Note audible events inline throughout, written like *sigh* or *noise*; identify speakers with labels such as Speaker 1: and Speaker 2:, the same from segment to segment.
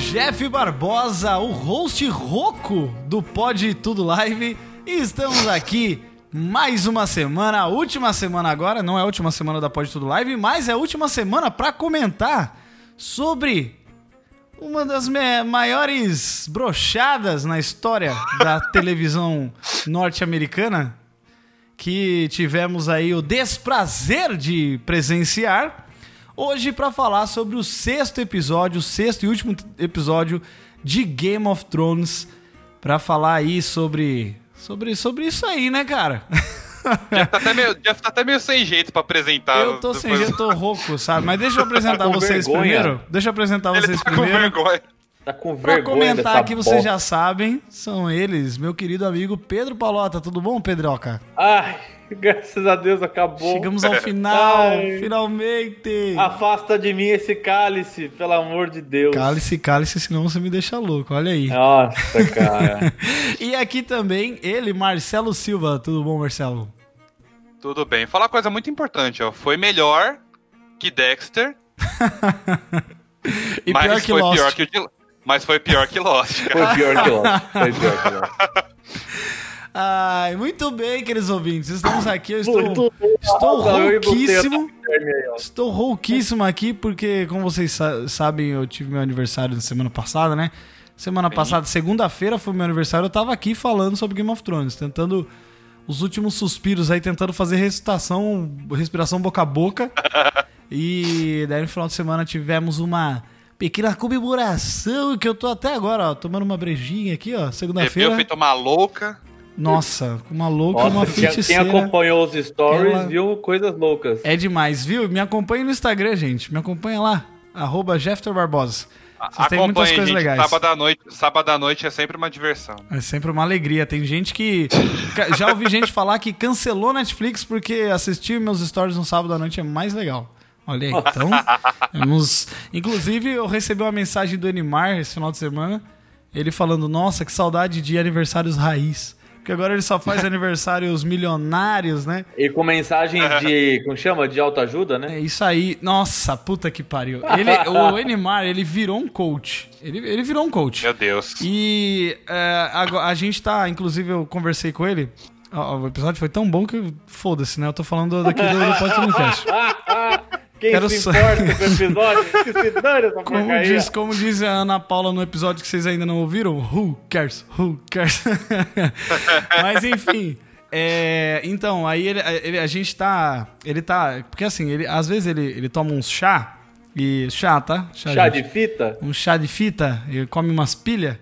Speaker 1: Jeff Barbosa, o host rouco do Pod Tudo Live. E estamos aqui mais uma semana, a última semana agora, não é a última semana da Pod Tudo Live, mas é a última semana para comentar sobre uma das maiores brochadas na história da televisão norte-americana que tivemos aí o desprazer de presenciar hoje para falar sobre o sexto episódio, o sexto e último episódio de Game of Thrones, para falar aí sobre sobre sobre isso aí, né, cara? *laughs*
Speaker 2: Já tá até meio, já tá até meio sem jeito pra apresentar.
Speaker 1: Eu tô sem jeito, tô rouco, sabe? Mas deixa eu *laughs* apresentar tá vocês vergonha. primeiro. Deixa eu apresentar Ele vocês tá primeiro. Com vergonha.
Speaker 3: Tá com vergonha. Pra
Speaker 1: comentar aqui, vocês já sabem, são eles, meu querido amigo Pedro Palota. Tudo bom, Pedroca?
Speaker 3: Ai, *laughs* Graças a Deus acabou.
Speaker 1: Chegamos ao final, Ai, finalmente.
Speaker 3: Afasta de mim esse cálice, pelo amor de Deus.
Speaker 1: Cálice, cálice, senão você me deixa louco, olha aí.
Speaker 3: Nossa, *laughs* cara.
Speaker 1: e aqui também ele, Marcelo Silva. Tudo bom, Marcelo?
Speaker 2: Tudo bem. Falar uma coisa muito importante, ó. Foi melhor que Dexter. *laughs*
Speaker 1: e pior que Lost. Pior que,
Speaker 2: mas foi pior que Lost.
Speaker 3: Cara. Foi pior que Lost. Foi pior que Lost.
Speaker 1: Ai, muito bem, queridos ouvintes. Estamos aqui. Eu estou, estou rouquíssimo. Estou rouquíssimo aqui porque, como vocês sabem, eu tive meu aniversário na semana passada, né? Semana passada, segunda-feira, foi meu aniversário. Eu tava aqui falando sobre Game of Thrones, tentando os últimos suspiros aí, tentando fazer recitação, respiração boca a boca. *laughs* e daí no final de semana tivemos uma pequena comemoração que eu tô até agora, ó, tomando uma brejinha aqui, ó, segunda-feira. Eu
Speaker 2: feito uma louca.
Speaker 1: Nossa, uma louca, Nossa, uma feiticeira.
Speaker 3: Quem acompanhou os stories ela... viu coisas loucas.
Speaker 1: É demais, viu? Me acompanhe no Instagram, gente. Me acompanha lá, arroba Barbosa.
Speaker 2: Vocês têm muitas coisas gente, legais. Sábado à, noite, sábado à noite é sempre uma diversão.
Speaker 1: É sempre uma alegria. Tem gente que. *laughs* já ouvi gente falar que cancelou Netflix porque assistir meus stories no sábado à noite é mais legal. Olha aí, então. *laughs* vamos... Inclusive, eu recebi uma mensagem do Enimar esse final de semana. Ele falando: Nossa, que saudade de aniversários raiz. Porque agora ele só faz *laughs* aniversários milionários, né?
Speaker 3: E com mensagens de, *laughs* como chama? De autoajuda, né?
Speaker 1: É isso aí. Nossa, puta que pariu. Ele, *laughs* o Enimar, ele virou um coach. Ele, ele virou um coach.
Speaker 2: Meu Deus.
Speaker 1: E é, a, a gente tá, inclusive eu conversei com ele. O episódio foi tão bom que foda-se, né? Eu tô falando daqui do, do podcast.
Speaker 3: Quem Quero se importa com o episódio? *laughs* Que se dane essa
Speaker 1: como diz, como diz a Ana Paula no episódio que vocês ainda não ouviram, who cares? Who cares? *laughs* Mas enfim. É, então, aí ele, ele, a gente tá. Ele tá. Porque assim, ele, às vezes ele, ele toma uns chá. E. Chá, tá?
Speaker 3: Chá, chá de, fita?
Speaker 1: Um chá de fita, ele come umas pilhas.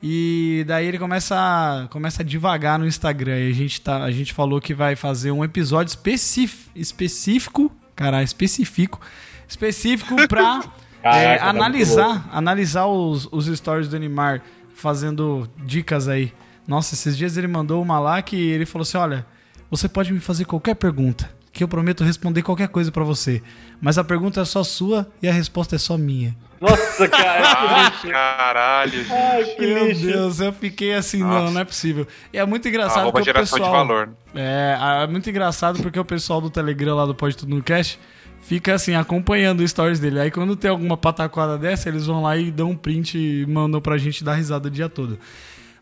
Speaker 1: E daí ele começa a, começa a devagar no Instagram. E a gente, tá, a gente falou que vai fazer um episódio específico, específico caralho, específico, específico pra *laughs* é, tá analisar, analisar os, os stories do Neymar fazendo dicas aí. Nossa, esses dias ele mandou uma lá que ele falou assim: olha, você pode me fazer qualquer pergunta, que eu prometo responder qualquer coisa para você. Mas a pergunta é só sua e a resposta é só minha.
Speaker 3: Nossa, cara, que *laughs*
Speaker 2: ah, lixo. Caralho.
Speaker 1: Ai, que Meu lixo. Deus, eu fiquei assim, Nossa. não, não é possível. E é muito engraçado porque o pessoal... de valor. É, é muito engraçado porque o pessoal do Telegram lá do Pode Tudo no Cash fica assim, acompanhando os stories dele. Aí quando tem alguma pataquada dessa, eles vão lá e dão um print e mandam pra gente dar risada o dia todo.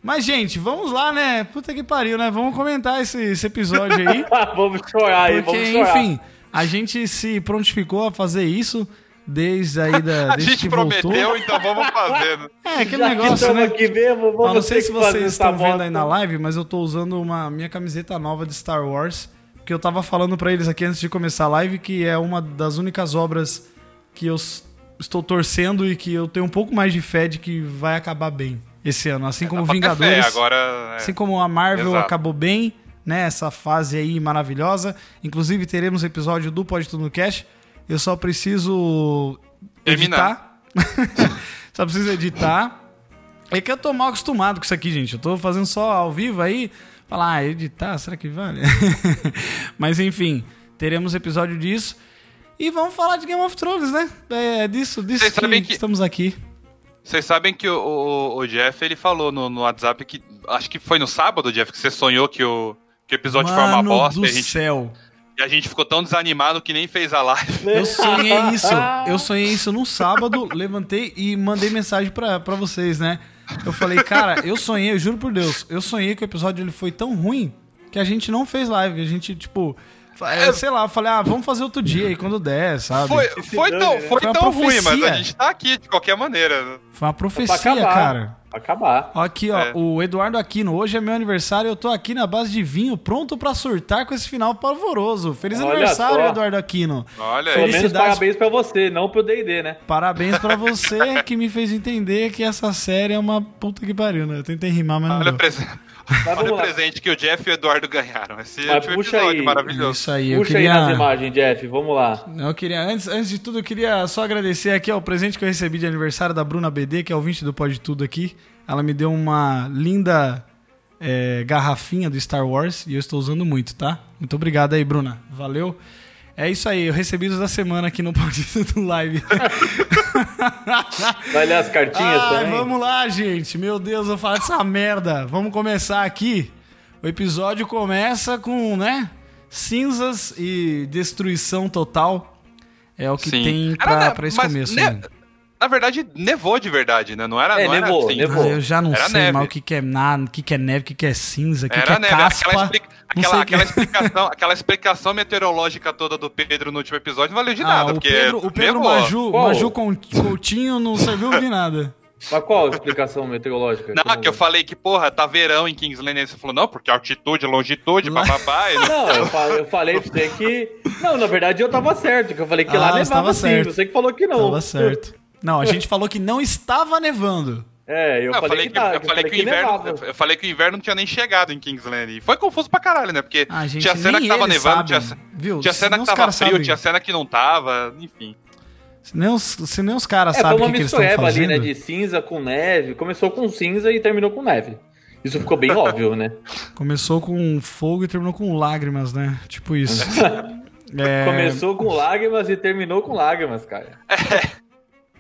Speaker 1: Mas, gente, vamos lá, né? Puta que pariu, né? Vamos comentar esse, esse episódio aí. *laughs*
Speaker 3: vamos chorar aí,
Speaker 1: porque,
Speaker 3: vamos chorar.
Speaker 1: enfim, a gente se prontificou a fazer isso desde aí da. *laughs*
Speaker 2: a gente prometeu, voltou. então vamos fazendo.
Speaker 1: É, aquele Já negócio, né? Aqui mesmo, vamos não sei se vocês estão vendo aí na live, mas eu tô usando uma minha camiseta nova de Star Wars. Que eu tava falando para eles aqui antes de começar a live, que é uma das únicas obras que eu estou torcendo e que eu tenho um pouco mais de fé de que vai acabar bem esse ano. Assim como Vingadores. Fé,
Speaker 2: agora,
Speaker 1: é... Assim como a Marvel Exato. acabou bem, né? Essa fase aí maravilhosa. Inclusive teremos episódio do Pode Tudo no Cash. Eu só preciso editar. *laughs* só preciso editar. É que eu tô mal acostumado com isso aqui, gente. Eu tô fazendo só ao vivo aí. Falar, ah, editar, será que vale? *laughs* Mas enfim, teremos episódio disso. E vamos falar de Game of Thrones, né? É disso, disso que, que, estamos aqui.
Speaker 2: Vocês sabem que o, o, o, Jeff ele falou no, no WhatsApp que. Acho que foi no sábado, Jeff, que você sonhou que o, que o episódio
Speaker 1: Mano
Speaker 2: foi uma bosta.
Speaker 1: Do e a gente,
Speaker 2: céu. E a gente ficou tão desanimado que nem fez a live.
Speaker 1: Eu sonhei *laughs* isso. Eu sonhei isso num sábado, levantei e mandei mensagem pra, pra vocês, né? Eu falei, cara, eu sonhei, eu juro por Deus, eu sonhei que o episódio ele foi tão ruim que a gente não fez live. A gente, tipo. É, sei lá, eu falei, ah, vamos fazer outro dia aí quando der, sabe?
Speaker 2: Foi, foi tão, foi
Speaker 1: Foi uma
Speaker 2: tão ruim, mas a gente tá aqui de qualquer maneira.
Speaker 1: Foi uma profecia,
Speaker 3: acabar.
Speaker 1: cara.
Speaker 3: Pra acabar.
Speaker 1: Aqui, ó,
Speaker 2: É.
Speaker 1: o Eduardo Aquino. Hoje é meu aniversário eu tô aqui na base de vinho, pronto pra surtar com esse final pavoroso. Feliz
Speaker 3: Olha
Speaker 1: aniversário,
Speaker 3: só.
Speaker 1: Eduardo Aquino.
Speaker 2: Olha
Speaker 3: Pelo menos parabéns pra você, não pro D&D, né?
Speaker 1: Parabéns pra *laughs* você que me fez entender que essa série é uma puta que pariu, né? Eu tentei rimar, mas não
Speaker 2: Olha
Speaker 1: deu.
Speaker 3: Mas
Speaker 2: olha o presente que o Jeff e o Eduardo ganharam. Esse
Speaker 3: Mas
Speaker 2: último
Speaker 3: puxa
Speaker 2: episódio
Speaker 3: aí.
Speaker 2: maravilhoso.
Speaker 1: Isso aí, eu
Speaker 3: Puxa aí nas
Speaker 1: queria...
Speaker 3: imagens, Jeff, vamos lá.
Speaker 1: Eu queria, antes, antes de tudo, eu queria só agradecer aqui ó, o presente que eu recebi de aniversário da Bruna BD, que é ouvinte do Pode Tudo aqui. Ela me deu uma linda é, garrafinha do Star Wars e eu estou usando muito, tá? Muito obrigado aí, Bruna. Valeu. É isso aí, eu recebi os da semana aqui no *laughs* Pode Tudo Live. *laughs*
Speaker 3: Vai ler as cartinhas
Speaker 1: Ah,
Speaker 3: também?
Speaker 1: vamos lá, gente. Meu Deus, eu vou falar dessa merda. Vamos começar aqui. O episódio começa com, né? Cinzas e destruição total. É o que
Speaker 2: Sim.
Speaker 1: tem
Speaker 2: Era,
Speaker 1: pra,
Speaker 2: né,
Speaker 1: pra esse
Speaker 2: mas
Speaker 1: começo.
Speaker 2: ne-
Speaker 1: né?
Speaker 2: Na verdade, nevou de verdade, né? Não era,
Speaker 3: É,
Speaker 2: não era
Speaker 3: nevou,
Speaker 2: assim.
Speaker 3: nevou.
Speaker 1: Ah, eu já não
Speaker 2: Era
Speaker 1: sei
Speaker 2: neve.
Speaker 1: mais o que, que é nada, o que, que é neve, o que, que é cinza, o que, que
Speaker 2: Era
Speaker 1: é
Speaker 2: neve.
Speaker 1: caspa.
Speaker 2: Aquela, explica- aquela, aquela explicação, aquela explicação meteorológica toda do Pedro no último episódio não valeu de
Speaker 1: Ah,
Speaker 2: nada,
Speaker 1: o
Speaker 2: porque
Speaker 1: Pedro, o Pedro
Speaker 2: nevou.
Speaker 1: Maju? Maju Con- Coutinho não serviu de nada.
Speaker 3: Mas qual a explicação meteorológica?
Speaker 2: Não,
Speaker 3: Como-
Speaker 2: que eu falei que, porra, tá verão em Kings Landing. Aí você falou, não, porque altitude, longitude,
Speaker 1: Lá-
Speaker 2: bababá. *laughs* não-
Speaker 3: Não, eu *laughs* falei, eu falei pra você que. Não, na verdade eu tava certo, que eu falei que
Speaker 1: Ah,
Speaker 3: lá nevava
Speaker 1: tava
Speaker 3: sim.
Speaker 1: certo.
Speaker 3: Você que falou que não.
Speaker 1: Tava certo. Não, a gente falou que não estava nevando.
Speaker 3: É, eu,
Speaker 2: Não, eu
Speaker 3: falei, que,
Speaker 2: eu
Speaker 3: que,
Speaker 2: falei que o inverno, eu falei que o inverno não tinha nem chegado em Kings Landing. E foi confuso pra caralho, né? Porque
Speaker 1: Ah, gente,
Speaker 2: tinha cena que tava nevando,
Speaker 1: sabem,
Speaker 2: tinha,
Speaker 1: viu?
Speaker 2: tinha cena que
Speaker 1: os
Speaker 2: tava
Speaker 1: caras
Speaker 2: frio,
Speaker 1: sabem.
Speaker 2: tinha cena que não tava, enfim.
Speaker 1: Se nem os, se nem os caras
Speaker 3: É,
Speaker 1: sabem o que, que eles estão
Speaker 3: mistureba ali,
Speaker 1: fazendo.
Speaker 3: né? De cinza com neve. Começou com cinza e terminou com neve. Isso ficou bem óbvio, né? *laughs*
Speaker 1: Começou com fogo e terminou com lágrimas, né? Tipo isso. *laughs* É,
Speaker 3: Começou com lágrimas e terminou com lágrimas, cara.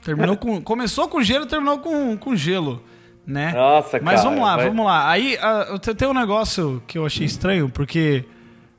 Speaker 1: Terminou com, começou com gelo e terminou com, com gelo, né?
Speaker 3: Nossa, cara.
Speaker 1: Mas vamos lá,
Speaker 3: vai-
Speaker 1: vamos lá. Aí eu te- tem um negócio que eu achei estranho, porque.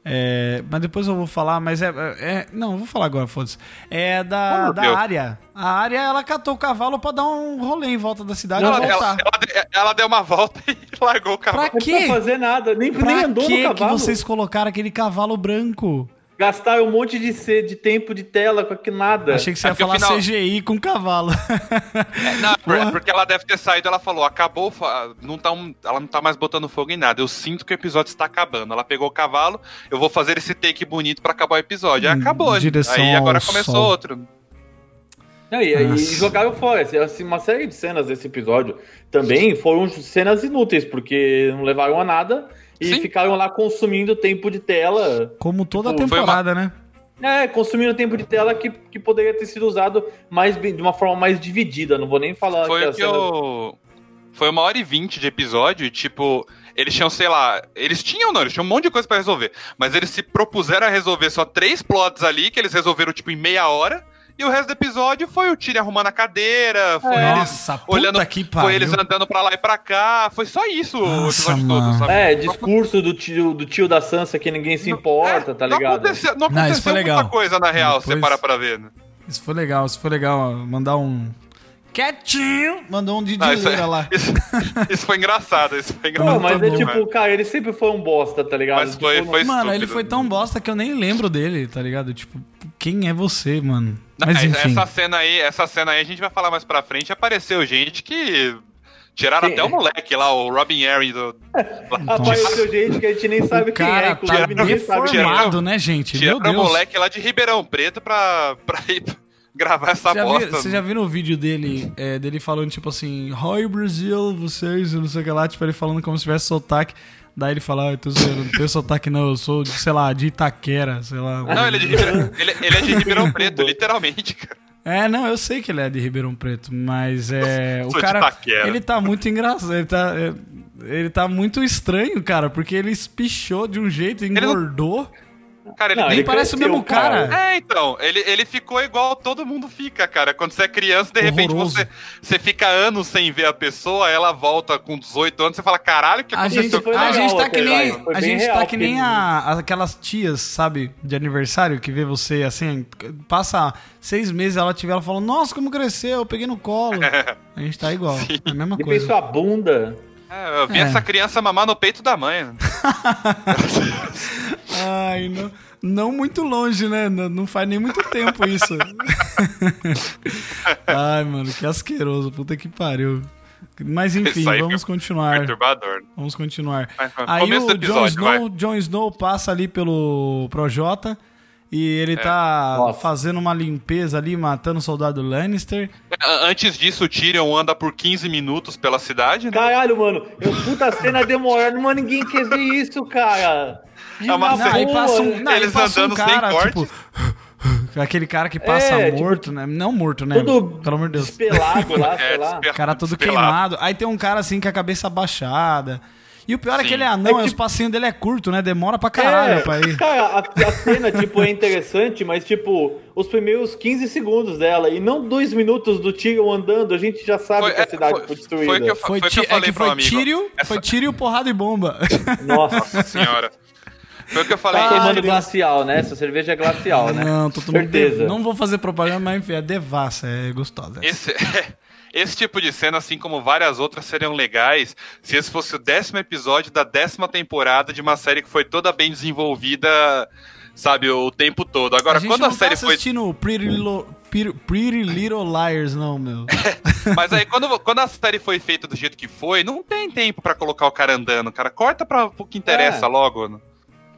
Speaker 1: é, mas depois eu vou falar, mas é. é- não, eu vou falar agora, foda-se. É
Speaker 2: Oh,
Speaker 1: da,
Speaker 2: meu
Speaker 1: da
Speaker 2: Deus.
Speaker 1: área. A área, ela catou o cavalo pra dar um rolê em volta da cidade
Speaker 2: Ela,
Speaker 1: e
Speaker 2: ela,
Speaker 1: voltar.
Speaker 2: ela de- ela deu uma volta *laughs* e largou o cavalo.
Speaker 1: Pra
Speaker 3: Não
Speaker 1: quê?
Speaker 3: fazer nada, nem, nem
Speaker 1: Pra
Speaker 3: andou
Speaker 1: que
Speaker 3: no
Speaker 1: que
Speaker 3: cavalo.
Speaker 1: vocês colocaram aquele cavalo branco?
Speaker 3: Gastaram um monte de, C, de tempo de tela com aquilo nada.
Speaker 1: Achei que você
Speaker 2: É
Speaker 1: ia falar
Speaker 2: final-
Speaker 1: CGI com cavalo.
Speaker 2: É, não, *laughs* por- porque ela deve ter saído, ela falou, acabou, não tá um- ela não tá mais botando fogo em nada. Eu sinto que o episódio está acabando. Ela pegou o cavalo, eu vou fazer esse take bonito pra acabar o episódio. Aí
Speaker 1: Em
Speaker 2: acabou.
Speaker 1: direção
Speaker 2: Aí agora começou
Speaker 1: sol.
Speaker 2: outro.
Speaker 3: Não, e, e jogaram fora. Assim, uma série de cenas desse episódio também foram cenas inúteis, porque não levaram a nada e
Speaker 2: Sim.
Speaker 3: ficaram lá consumindo tempo de tela.
Speaker 1: Como toda a
Speaker 3: Tipo,
Speaker 2: uma-
Speaker 1: temporada, né?
Speaker 3: É, consumindo tempo de tela que, que poderia ter sido usado mais bem- de uma forma mais dividida. Não vou nem falar
Speaker 2: Foi
Speaker 3: que
Speaker 2: o
Speaker 3: a
Speaker 2: que
Speaker 3: cena-
Speaker 2: eu. Foi uma hora e vinte de episódio, e, tipo, eles tinham, sei lá, eles tinham, não, eles tinham um monte de coisa pra resolver, mas eles se propuseram a resolver só três plots ali, que eles resolveram, tipo, em meia hora, e o resto do episódio foi o Tyrion arrumando a cadeira, foi eles
Speaker 1: Nossa, puta
Speaker 2: olhando,
Speaker 1: que pariu.
Speaker 2: foi eles andando pra lá e pra cá, foi só isso o
Speaker 1: Nossa,
Speaker 2: episódio
Speaker 1: mano.
Speaker 2: todo, sabe?
Speaker 3: É, discurso do tio, do tio da Sansa que ninguém se importa,
Speaker 2: É,
Speaker 3: tá
Speaker 2: não
Speaker 3: ligado?
Speaker 2: Aconteceu, não
Speaker 1: Não, isso
Speaker 2: aconteceu
Speaker 1: foi
Speaker 2: muita
Speaker 1: legal.
Speaker 2: coisa, na real, se você
Speaker 1: Depois-
Speaker 2: parar pra ver, né?
Speaker 1: Isso foi legal, isso foi legal. Mandar um. Quietinho! Mandou um
Speaker 2: isso,
Speaker 1: dileira lá. *laughs*
Speaker 2: isso, isso foi engraçado, isso foi
Speaker 3: Não,
Speaker 2: engraçado.
Speaker 3: mas é
Speaker 1: bom,
Speaker 3: tipo, cara, ele sempre foi um bosta, tá ligado?
Speaker 2: Mas foi-
Speaker 3: Tipo,
Speaker 2: foi-
Speaker 1: Mano, ele
Speaker 2: estúpido.
Speaker 1: foi tão bosta que eu nem lembro dele, tá ligado? Tipo, quem é você, mano? Mas
Speaker 2: é-
Speaker 1: enfim.
Speaker 2: Essa cena aí, essa cena aí a gente vai falar mais pra frente. Apareceu gente que tiraram
Speaker 3: Sim.
Speaker 2: até o moleque lá, o Robin Aaron do.
Speaker 3: Apareceu gente que a gente nem sabe
Speaker 1: O
Speaker 3: quem é,
Speaker 1: cara
Speaker 3: inclusive
Speaker 1: tá
Speaker 3: ninguém sabe quem é.
Speaker 1: né, gente? Meu
Speaker 2: Tiraram o
Speaker 1: Deus.
Speaker 2: moleque lá de Ribeirão Preto pra, pra ir *laughs* gravar essa
Speaker 1: já,
Speaker 2: bosta.
Speaker 1: viu, você já viu no vídeo dele, é, dele falando, tipo assim, Hi Brasil, vocês, não sei o que lá, tipo, ele falando como se tivesse sotaque. Daí ele fala, ah, eu tô zoando, não tenho sotaque não, eu sou, de, sei lá, de Itaquera, sei lá.
Speaker 2: Não, ele é de Ribeirão, ele, ele é de *laughs* Ribeirão Preto, literalmente, cara.
Speaker 1: É, não, eu sei que ele é de Ribeirão Preto, mas é. *laughs* O cara. Ele tá muito engraçado. Ele tá, é, ele tá muito estranho, cara, porque ele espichou de um jeito,
Speaker 2: não-
Speaker 1: engordou.
Speaker 2: Cara, ele
Speaker 3: Não,
Speaker 2: nem
Speaker 1: ele parece o mesmo cara.
Speaker 2: É, então, ele, ele ficou igual todo mundo fica, cara. Quando você é criança, de repente
Speaker 1: Horroroso.
Speaker 2: você, você fica anos sem ver a pessoa, ela volta com 18 anos, você fala, caralho, o que
Speaker 1: A
Speaker 2: aconteceu?
Speaker 1: gente, a gente tá que nem, a gente tá que nem a, aquelas tias, sabe, de aniversário, que vê você assim, passa seis meses, ela tiver, ela fala, nossa, como cresceu, eu peguei no colo. *laughs* A gente tá igual, é a mesma coisa.
Speaker 3: sua bunda.
Speaker 2: É, eu vi
Speaker 1: É.
Speaker 2: essa criança mamar no peito da mãe. *laughs*
Speaker 1: Ai, não, não muito longe, né? Não, não faz nem muito tempo isso. *laughs* Ai, mano, que asqueroso, puta que pariu. Mas enfim, vamos continuar.
Speaker 2: Perturbador.
Speaker 1: Vamos continuar. Aí o Jon Snow, Jon Snow passa ali pelo Projota e ele tá
Speaker 3: Nossa.
Speaker 1: fazendo uma limpeza ali, matando o soldado Lannister.
Speaker 2: A- Antes disso, o Tyrion anda por 15 minutos pela cidade, né?
Speaker 3: Caralho, mano. Eu puta cena demorada, mas ninguém quer ver isso, cara. De
Speaker 2: É uma
Speaker 3: na
Speaker 2: cena-
Speaker 1: um, não, aí
Speaker 2: Eles
Speaker 1: passa um
Speaker 2: andando sem
Speaker 1: cara,
Speaker 2: corte.
Speaker 1: tipo... *laughs* Aquele cara que passa
Speaker 3: É, tipo,
Speaker 1: morto, né? Não morto, né?
Speaker 3: Todo
Speaker 1: Pelo amor de Deus.
Speaker 3: despelado lá, *laughs* sei
Speaker 2: É,
Speaker 3: lá.
Speaker 2: despe-
Speaker 1: cara todo
Speaker 2: despelado.
Speaker 1: queimado. Aí tem um cara assim com a cabeça abaixada. E o pior é
Speaker 2: Sim.
Speaker 1: que ele é anão,
Speaker 3: É que-
Speaker 1: os passinhos dele é curto, né? Demora pra caralho
Speaker 3: É,
Speaker 1: pra ir.
Speaker 3: Cara, a, a cena, tipo, é interessante, mas, tipo, os primeiros 15 segundos dela, e não dois minutos do Tyrion andando, a gente já sabe que a
Speaker 2: é,
Speaker 3: cidade
Speaker 2: foi-
Speaker 3: foi destruída.
Speaker 2: foi que eu,
Speaker 1: Foi,
Speaker 2: foi que eu
Speaker 1: é
Speaker 2: falei
Speaker 1: que
Speaker 2: pro
Speaker 1: foi
Speaker 2: amigo.
Speaker 1: Tírio,
Speaker 2: Essa-
Speaker 1: foi porrada e bomba. *laughs*
Speaker 3: Nossa,
Speaker 2: senhora. Foi o que eu falei.
Speaker 3: tá tomando
Speaker 1: Deus.
Speaker 3: glacial, né? Essa cerveja é glacial, né?
Speaker 1: Não, tô tomando
Speaker 3: Certeza.
Speaker 1: Não vou fazer propaganda, mas enfim, é devassa, é gostosa.
Speaker 2: Esse, *laughs* esse tipo de cena, assim como várias outras, seriam legais se esse fosse o décimo episódio da décima temporada de uma série que foi toda bem desenvolvida, sabe, o tempo todo. Agora,
Speaker 1: a gente
Speaker 2: quando
Speaker 1: não
Speaker 2: a série
Speaker 1: tá
Speaker 2: foi.
Speaker 1: assistindo Pretty, Little- Pretty- Pretty Little Liars, não, meu. *laughs*
Speaker 2: Mas aí, quando, quando a série foi feita do jeito que foi, não tem tempo pra colocar o cara andando, cara. Corta pra o que interessa
Speaker 3: É.
Speaker 2: logo.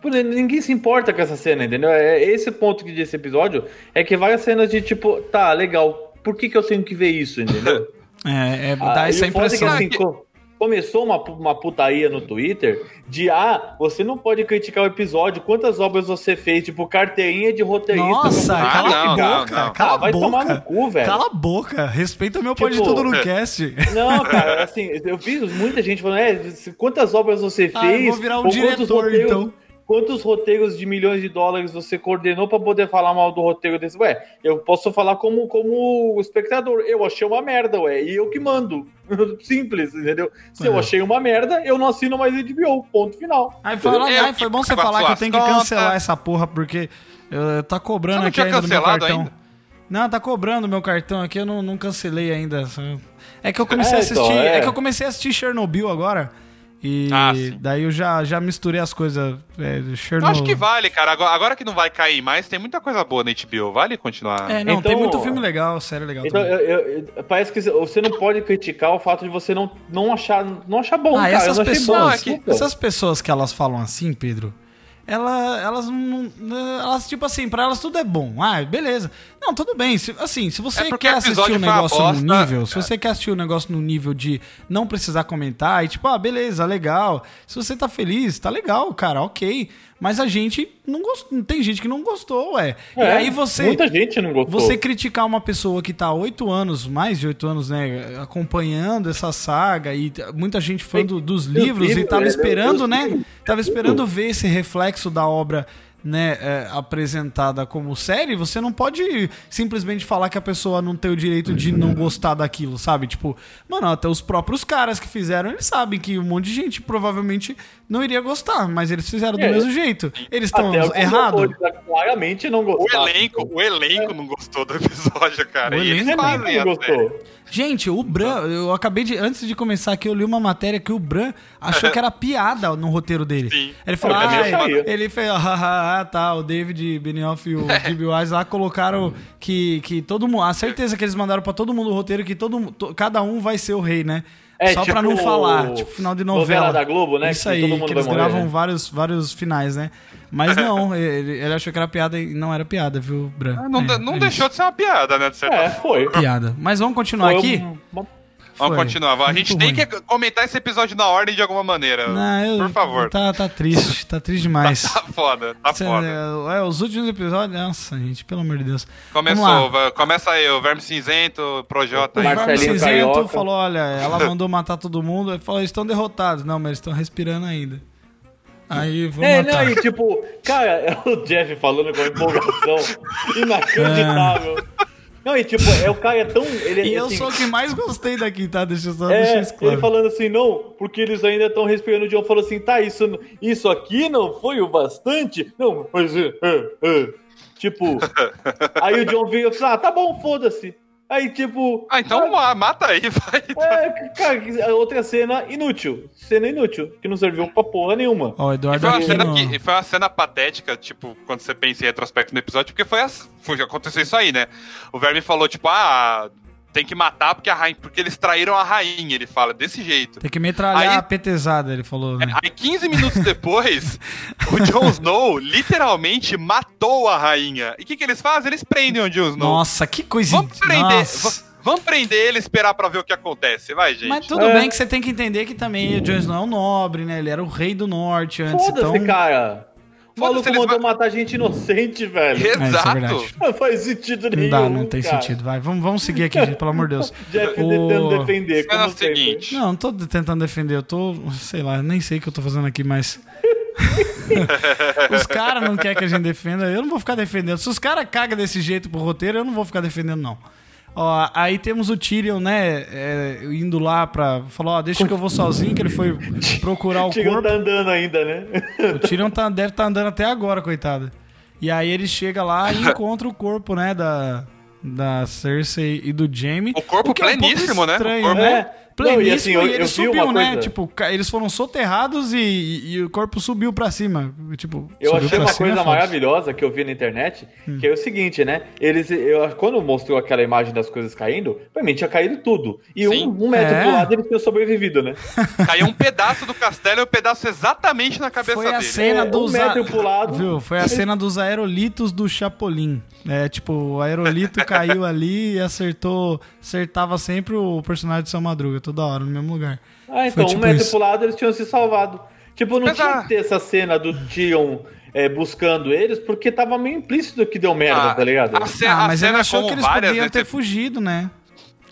Speaker 3: Pô, Ninguém se importa com essa cena, entendeu? É esse ponto que desse episódio é que várias cenas de tipo, tá, legal, por que, que eu tenho que ver isso, entendeu? *laughs*
Speaker 1: É, é dá
Speaker 3: Ah,
Speaker 1: essa
Speaker 3: e o foda é que,
Speaker 1: impressão.
Speaker 3: assim, co- começou uma, uma putaria no Twitter de ah, você não pode criticar o episódio, quantas obras você fez, tipo, carteirinha de roteirista.
Speaker 1: Nossa,
Speaker 3: pra-
Speaker 2: Ah,
Speaker 1: cala a
Speaker 2: não, não,
Speaker 1: boca,
Speaker 2: não.
Speaker 1: cala
Speaker 3: Ah,
Speaker 1: a
Speaker 3: vai tomar no
Speaker 1: boca.
Speaker 3: cu, velho.
Speaker 1: Cala a boca, respeita meu pode
Speaker 3: Tipo,
Speaker 1: tudo no cast. *laughs*
Speaker 3: Não, cara, assim, eu vi muita gente falando, é, quantas obras você
Speaker 1: Ah, eu
Speaker 3: fez?
Speaker 1: vou virar um diretor,
Speaker 3: roteiros-
Speaker 1: então.
Speaker 3: Quantos roteiros de milhões de dólares você coordenou pra poder falar mal do roteiro desse? Ué, eu posso falar como, como espectador. Eu achei uma merda, ué, e eu que mando. *laughs* Simples, entendeu? Se eu
Speaker 1: É.
Speaker 3: achei uma merda, eu não assino mais HBO. Ponto final.
Speaker 1: Aí fala,
Speaker 2: Eu
Speaker 1: ai, foi bom você falar que eu tenho que cancelar essa porra, porque tá cobrando
Speaker 2: não
Speaker 1: aqui ainda do meu cartão.
Speaker 2: ainda?
Speaker 1: Não, tá cobrando meu cartão aqui, eu não, não cancelei ainda. É que eu comecei
Speaker 3: É,
Speaker 1: a assistir.
Speaker 3: então,
Speaker 1: é.
Speaker 3: é.
Speaker 1: que eu comecei a assistir Chernobyl agora. E
Speaker 2: Ah,
Speaker 1: daí eu já, já misturei as coisas. É,
Speaker 2: Eu
Speaker 1: Chernobyl.
Speaker 2: acho que vale, cara. Agora, agora que não vai cair mais, tem muita coisa boa na HBO. Vale continuar.
Speaker 1: É, não, tem
Speaker 3: Então-
Speaker 1: muito filme legal, série legal.
Speaker 3: Então, eu- eu- parece que você não pode criticar o fato de você não, não, achar, não achar bom,
Speaker 1: Ah,
Speaker 3: cara.
Speaker 1: essas pessoas,
Speaker 3: bom,
Speaker 2: é
Speaker 1: essas pessoas que elas falam assim, Pedro, ela, elas não. Elas, tipo assim, pra elas tudo é bom. Ah, beleza. Não, tudo bem. Se, assim, se você
Speaker 2: É
Speaker 1: quer assistir um negócio no nível, se você quer assistir um negócio no nível de não precisar comentar e tipo, ah, beleza, legal. Se você tá feliz, tá legal, cara, ok. Mas a gente não gostou. Tem gente que não gostou, ué. e
Speaker 3: É,
Speaker 1: aí você.
Speaker 3: Muita gente não gostou.
Speaker 1: Você criticar uma pessoa que tá oito anos, mais de oito anos, né, acompanhando essa saga e muita gente fã do- dos livros e tava
Speaker 3: é,
Speaker 1: esperando, né?
Speaker 3: filho,
Speaker 1: Tava esperando ver esse reflexo da obra, né, é, apresentada como série. Você não pode simplesmente falar que a pessoa não tem o direito de não gostar daquilo, sabe? Tipo, mano, até os próprios caras que fizeram, eles sabem que um monte de gente provavelmente não iria gostar, mas eles fizeram do
Speaker 3: É.
Speaker 1: mesmo jeito. Eles estão errados?
Speaker 3: autores Claramente não
Speaker 2: O
Speaker 3: gostaram.
Speaker 2: elenco, o elenco não gostou do episódio, cara.
Speaker 1: O
Speaker 2: e eles
Speaker 1: elenco
Speaker 2: fazem
Speaker 3: não gostou.
Speaker 1: Gente, o Bran, eu acabei de. Antes de começar aqui, eu li uma matéria que o Bran achou que era piada no roteiro dele.
Speaker 2: Sim.
Speaker 1: Ele falou, ah, ele fez, ah, ah, tá, o David Benioff e o *laughs* Gibi Wise lá colocaram que, que todo mundo. A certeza que eles mandaram pra todo mundo o roteiro que todo to- cada um vai ser o rei, né?
Speaker 3: É,
Speaker 1: Só pra
Speaker 3: tipo
Speaker 1: não falar, tipo final de novela.
Speaker 3: novela da Globo, né,
Speaker 1: Isso
Speaker 3: que
Speaker 1: aí,
Speaker 3: todo mundo
Speaker 1: que eles
Speaker 3: morrer,
Speaker 1: gravam
Speaker 3: né?
Speaker 1: vários, vários finais, né? Mas *laughs* não, ele, ele achou que era piada e não era piada, viu, Bran?
Speaker 2: Ah, Não,
Speaker 1: É,
Speaker 2: não
Speaker 1: é
Speaker 2: deixou de ser uma piada, né? De certa
Speaker 3: É, foi.
Speaker 1: isso. Piada. Mas vamos continuar
Speaker 3: Foi
Speaker 1: aqui?
Speaker 3: um- uma-
Speaker 2: Vamos
Speaker 1: Foi.
Speaker 2: continuar. A gente
Speaker 1: Muito
Speaker 2: tem
Speaker 1: ruim.
Speaker 2: que comentar esse episódio na ordem de alguma maneira.
Speaker 1: Não, eu-
Speaker 2: Por favor.
Speaker 1: Tá, tá triste, tá triste demais. *laughs*
Speaker 2: Tá foda, tá
Speaker 1: Cê-
Speaker 2: foda.
Speaker 1: é, os últimos episódios, nossa, gente, pelo amor de Deus.
Speaker 2: Começou,
Speaker 1: Vamos
Speaker 2: começa aí, o Verme Cinzento, Projota
Speaker 1: O
Speaker 2: aí.
Speaker 3: Marcelinho
Speaker 1: Verme Cinzento
Speaker 3: Carioca.
Speaker 1: falou: olha, ela *laughs* mandou matar todo mundo. Ele falou: eles estão derrotados. Não, mas eles estão respirando ainda. Aí vou
Speaker 3: É,
Speaker 1: matar.
Speaker 3: não, e tipo, cara, é *laughs* o Jeff falando com uma empolgação inacreditável. Não, e tipo, é o cara é tão. Ele,
Speaker 1: E eu
Speaker 3: assim,
Speaker 1: sou o que mais gostei daqui, tá? Deixa eu só deixar
Speaker 3: É,
Speaker 1: isso claro.
Speaker 3: ele falando assim, não, porque eles ainda estão respirando. O John falou assim, tá, isso, isso aqui não foi o bastante? Não, mas é, é, é. Tipo, *laughs* aí o John veio e falou, ah, tá bom, foda-se. Aí, tipo.
Speaker 2: Ah, então ma- mata aí, *laughs* vai.
Speaker 3: É, cara, outra cena inútil. Cena inútil, que não serviu pra porra nenhuma.
Speaker 1: Ó, o
Speaker 2: E
Speaker 1: Eduardo
Speaker 2: foi, uma cena que- e foi uma cena patética, tipo, quando você pensa em retrospecto no episódio, porque foi, as- foi aconteceu isso aí, né? O Verme falou, tipo, ah, tem que matar porque, a rainha, porque eles traíram a rainha, ele fala, desse jeito.
Speaker 1: Tem que metralhar
Speaker 2: Aí-
Speaker 1: a petezada, ele falou, né?
Speaker 2: Aí 15 minutos depois, *laughs* o Jon Snow literalmente matou a rainha. E o que, que eles fazem? Eles prendem o Jon Snow.
Speaker 1: Nossa, que coisa...
Speaker 2: Vamos prender,
Speaker 1: Nossa.
Speaker 2: va- vamos prender ele e esperar pra ver o que acontece, vai, gente.
Speaker 1: Mas tudo
Speaker 3: É.
Speaker 1: bem que você tem que entender que também o Jon Snow é um nobre, né? Ele era o rei do norte antes,
Speaker 3: Foda-se,
Speaker 1: então...
Speaker 3: cara. O maluco mandou
Speaker 2: ma-
Speaker 3: matar gente inocente, velho. *laughs*
Speaker 1: É, isso é
Speaker 2: Exato.
Speaker 1: verdade.
Speaker 3: Não faz sentido nenhum.
Speaker 1: Não dá, não tem
Speaker 3: cara.
Speaker 1: sentido. Vai, vamos, vamos seguir aqui, gente, pelo amor de Deus. *laughs*
Speaker 3: Jeff
Speaker 1: O-
Speaker 3: tentando defender, como sempre.
Speaker 2: seguinte.
Speaker 1: Não, não tô tentando defender, eu tô, sei lá, nem sei o que eu tô fazendo aqui, mas. *laughs* os caras não querem que a gente defenda, eu não vou ficar defendendo. Se os caras cagam desse jeito pro roteiro, eu não vou ficar defendendo, não. Ó, aí temos o Tyrion, né, é, indo lá pra. Falou, ó, deixa que eu vou sozinho, que ele foi procurar o *laughs*
Speaker 3: Tyrion
Speaker 1: corpo.
Speaker 3: tá andando ainda, né? *laughs*
Speaker 1: O Tyrion tá, deve estar andando até agora, coitado. E aí ele chega lá e *laughs* encontra o corpo, né, da, da Cersei e do Jaime.
Speaker 2: O corpo
Speaker 1: que é um pouco
Speaker 2: pleníssimo, né?
Speaker 1: estranho,
Speaker 2: O corpo-
Speaker 1: né?
Speaker 3: E assim, eu-
Speaker 1: e ele
Speaker 3: eu vi
Speaker 1: subiu,
Speaker 3: uma
Speaker 1: né?
Speaker 3: coisa-
Speaker 1: Tipo, eles foram soterrados e, e- e o corpo subiu pra cima. Tipo,
Speaker 3: Eu
Speaker 1: subiu
Speaker 3: achei
Speaker 1: pra
Speaker 3: uma
Speaker 1: cima é
Speaker 3: coisa maravilhosa que eu vi na internet,
Speaker 1: Hum.
Speaker 3: que é o seguinte, né? Eles, eu, quando mostrou aquela imagem das coisas caindo, pra mim tinha caído tudo. E um,
Speaker 2: Sim.
Speaker 3: um metro
Speaker 1: É.
Speaker 3: pro lado eles tinham sobrevivido, né? *laughs*
Speaker 2: Caiu um pedaço do castelo e um pedaço exatamente na cabeça
Speaker 1: Foi a
Speaker 2: dele.
Speaker 1: cena
Speaker 3: É,
Speaker 1: dos.
Speaker 3: um metro pro lado.
Speaker 1: Viu? Foi a cena dos aerolitos do Chapolin. É, tipo, o aerolito caiu ali e acertou. Acertava sempre o personagem de São Madruga, toda hora, no mesmo lugar.
Speaker 3: Ah, então,
Speaker 1: tipo
Speaker 3: um metro
Speaker 1: isso.
Speaker 3: pro lado eles tinham se salvado. Tipo, não
Speaker 2: Mas
Speaker 3: tinha
Speaker 2: a-
Speaker 3: que ter essa cena do Tyrion é, buscando eles, porque tava meio implícito que deu merda,
Speaker 2: Ah,
Speaker 3: tá ligado?
Speaker 2: a
Speaker 1: Ah,
Speaker 2: a
Speaker 1: mas ele achou que eles
Speaker 2: várias
Speaker 1: podiam ter fugido, né?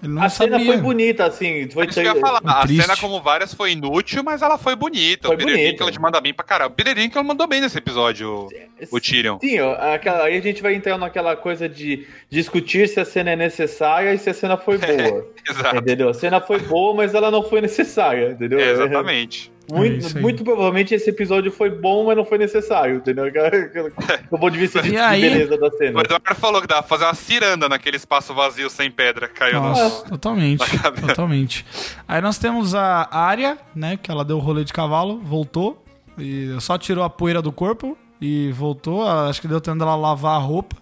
Speaker 1: Ele não
Speaker 3: A
Speaker 1: sabia.
Speaker 3: cena foi bonita, assim. Foi
Speaker 2: Isso que eu ia falar. A
Speaker 1: Triste.
Speaker 2: cena, como várias, foi inútil, mas ela foi bonita.
Speaker 3: Foi
Speaker 2: o Peter
Speaker 3: bonita.
Speaker 2: Dinklage manda bem pra caramba. O Peter Dinklage mandou bem nesse episódio, o Tyrion.
Speaker 3: Sim, ó, aquela, aí a gente vai entrar naquela coisa de discutir se a cena é necessária e se a cena foi *laughs* boa.
Speaker 2: Exato.
Speaker 3: entendeu? A cena foi boa, mas ela não foi necessária, entendeu?
Speaker 2: É, exatamente.
Speaker 1: É
Speaker 3: Muito,
Speaker 1: aí.
Speaker 3: muito provavelmente esse episódio foi bom, mas não foi necessário, entendeu? *laughs* Do ponto de vista de,
Speaker 1: E
Speaker 3: beleza da
Speaker 2: O
Speaker 3: cena.
Speaker 2: Eduardo falou que dá pra fazer uma ciranda naquele espaço vazio sem pedra. Caiu no...
Speaker 1: Nossa, totalmente,
Speaker 2: na cabeça.
Speaker 1: totalmente. Aí nós temos a Arya, né, que ela deu o rolê de cavalo, voltou e só tirou a poeira do corpo e voltou. Acho que deu tempo dela lavar a roupa.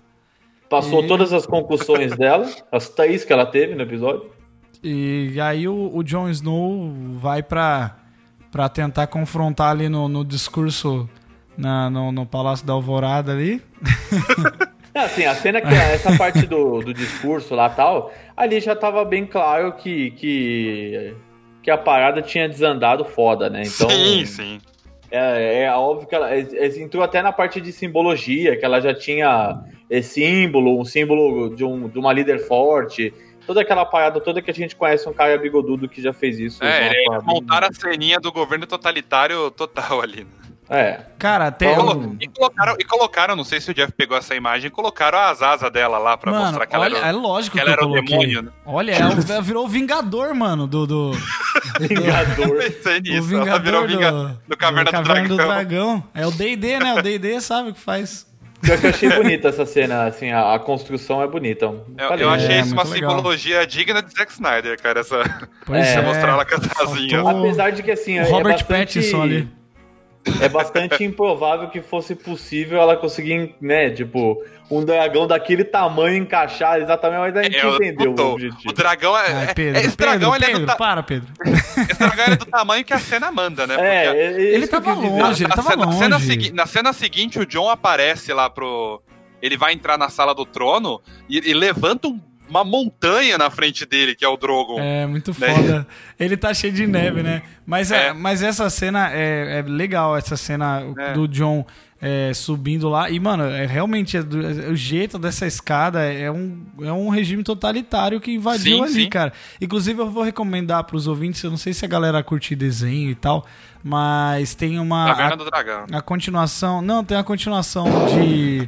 Speaker 3: Passou
Speaker 1: E-
Speaker 3: todas as concussões dela, as três que ela teve no episódio.
Speaker 1: E aí o, o Jon Snow vai pra, pra tentar confrontar ali no, no discurso na, no, no Palácio da Alvorada ali. *laughs*
Speaker 3: É, assim, a cena que essa parte do, do discurso lá tal, ali já tava bem claro que, que, que a parada tinha desandado foda, né? Então,
Speaker 2: sim, sim.
Speaker 3: É, é óbvio que ela é, é, entrou até na parte de simbologia, que ela já tinha esse símbolo, um símbolo de, um, de uma líder forte, toda aquela parada toda que a gente conhece um cara bigodudo que já fez isso.
Speaker 2: É, eles montaram a ceninha do governo totalitário total ali. Né?
Speaker 3: É.
Speaker 1: Cara, até.
Speaker 2: E
Speaker 3: Então,
Speaker 2: colo- E, colocaram, e colocaram, não sei se o Jeff pegou essa imagem, colocaram as asas dela lá pra
Speaker 1: Mano,
Speaker 2: mostrar que ela
Speaker 1: olha,
Speaker 2: era,
Speaker 1: é lógico
Speaker 2: que
Speaker 1: que,
Speaker 2: ela
Speaker 1: eu
Speaker 2: era o demônio, né?
Speaker 1: Olha, ela *laughs* virou o Vingador, mano, do. do *laughs*
Speaker 3: Vingador.
Speaker 2: Pensei
Speaker 1: o
Speaker 2: nisso, ela
Speaker 1: Vingador
Speaker 2: virou
Speaker 1: do,
Speaker 2: vinga... do Caverna do,
Speaker 1: Caverna
Speaker 2: Dragão.
Speaker 1: É o DD, né? O DD sabe o que faz. *laughs*
Speaker 3: Eu achei bonita essa cena, assim, a, a construção é bonita.
Speaker 2: Eu, eu achei
Speaker 1: É,
Speaker 2: isso uma
Speaker 1: legal.
Speaker 2: simbologia digna de Zack Snyder, cara. Essa,
Speaker 1: Pois *laughs*
Speaker 3: É,
Speaker 2: mostrar ela
Speaker 1: faltou-
Speaker 3: Apesar de que, assim,
Speaker 1: O
Speaker 3: é
Speaker 1: Robert
Speaker 3: bastante...
Speaker 1: Pattinson ali.
Speaker 3: É bastante improvável que fosse possível ela conseguir, né, tipo, um dragão daquele tamanho encaixar exatamente, mas a gente
Speaker 2: É,
Speaker 3: entendeu o objetivo.
Speaker 2: o dragão é.
Speaker 1: Ai,
Speaker 2: é-
Speaker 1: Pedro,
Speaker 2: esse
Speaker 1: Pedro,
Speaker 2: dragão ele é
Speaker 1: Pedro,
Speaker 2: do ta-
Speaker 1: para, Pedro.
Speaker 2: esse dragão ele é do tamanho que a cena manda, né?
Speaker 3: É, é, é
Speaker 1: Ele
Speaker 3: isso que eu
Speaker 1: tava longe, ele
Speaker 2: na,
Speaker 1: tava
Speaker 2: cena, na cena
Speaker 1: longe.
Speaker 2: segui- na cena seguinte, o John aparece lá pro. Ele vai entrar na sala do trono e, e levanta um, uma montanha na frente dele, que é o Drogon.
Speaker 1: É, muito
Speaker 2: Né?
Speaker 1: foda. Ele tá cheio de neve, né? Mas, é,
Speaker 2: É.
Speaker 1: mas essa cena é, é legal, essa cena
Speaker 2: É.
Speaker 1: do John é, subindo lá. E, mano, é realmente o jeito dessa escada é um, é um regime totalitário que invadiu
Speaker 2: Sim,
Speaker 1: ali,
Speaker 2: sim.
Speaker 1: cara. Inclusive, eu vou recomendar pros ouvintes, eu não sei se a galera curte desenho e tal, mas tem uma.
Speaker 2: Caverna
Speaker 1: a-
Speaker 2: do Dragão.
Speaker 1: a continuação. Não, tem a continuação de,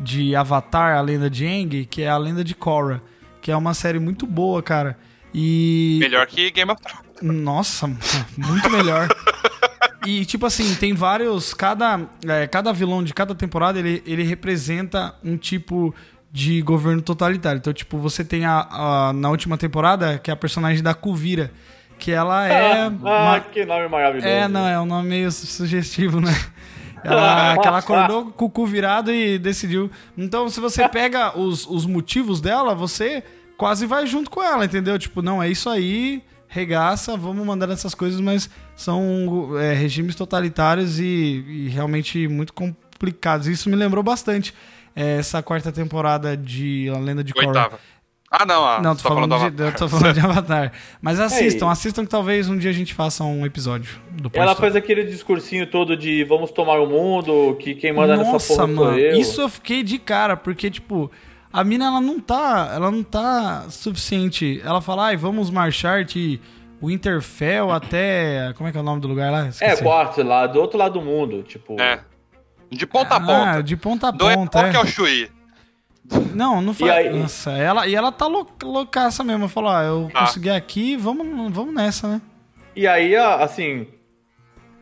Speaker 1: de Avatar, a lenda de Aang, que é a lenda de Korra. Que é uma série muito boa, cara. E.
Speaker 2: Melhor que Game of Thrones.
Speaker 1: Nossa, *laughs* muito melhor. E, tipo assim, tem vários. Cada, é, cada vilão de cada temporada ele, ele representa um tipo de governo totalitário. Então, tipo, você tem a, a- na última temporada, que é a personagem da Kuvira. Que ela *laughs* é.
Speaker 3: ah,
Speaker 1: uma-
Speaker 3: que nome maravilhoso.
Speaker 1: é, não, é um nome meio sugestivo, né? Ela, *laughs* que ela acordou com o cu virado e decidiu. Então, se você pega os, os motivos dela, você quase vai junto com ela, entendeu? Tipo, não, é isso aí, regaça, vamos mandar essas coisas, mas são é, regimes totalitários e, e realmente muito complicados. Isso me lembrou bastante é, essa quarta temporada de A Lenda de Korra.
Speaker 2: Oitava. Ah, não, ah,
Speaker 1: Não, tô
Speaker 2: tá
Speaker 1: falando,
Speaker 2: do
Speaker 1: de,
Speaker 2: Avatar.
Speaker 1: eu tô falando de *laughs* Avatar. Mas assistam,
Speaker 3: Ei.
Speaker 1: assistam que talvez um dia a gente faça um episódio do
Speaker 3: Ela
Speaker 1: Pode
Speaker 3: faz aquele discursinho todo de vamos tomar o mundo, que quem manda nessa
Speaker 1: Nossa,
Speaker 3: porra
Speaker 1: mano,
Speaker 3: eu.
Speaker 1: isso eu fiquei de cara, porque, tipo, a mina, ela não tá, ela não tá suficiente. Ela fala, ai, vamos marchar de Winterfell até, como é que é o nome do lugar lá?
Speaker 3: É,
Speaker 1: Esqueci.
Speaker 3: quarto, lá do outro lado do mundo, tipo...
Speaker 2: É. De ponta a
Speaker 1: Ah,
Speaker 2: ponta.
Speaker 1: de ponta a
Speaker 2: Do
Speaker 1: ponta,
Speaker 2: Enoch
Speaker 1: é.
Speaker 2: ao Chuí.
Speaker 1: Não, não
Speaker 3: E
Speaker 1: faz.
Speaker 3: aí-
Speaker 1: Nossa, ela, e ela tá lou- loucaça mesmo. Falou, ah, eu
Speaker 2: Ah.
Speaker 1: consegui aqui, vamos, vamos nessa, né?
Speaker 3: E aí, a- assim,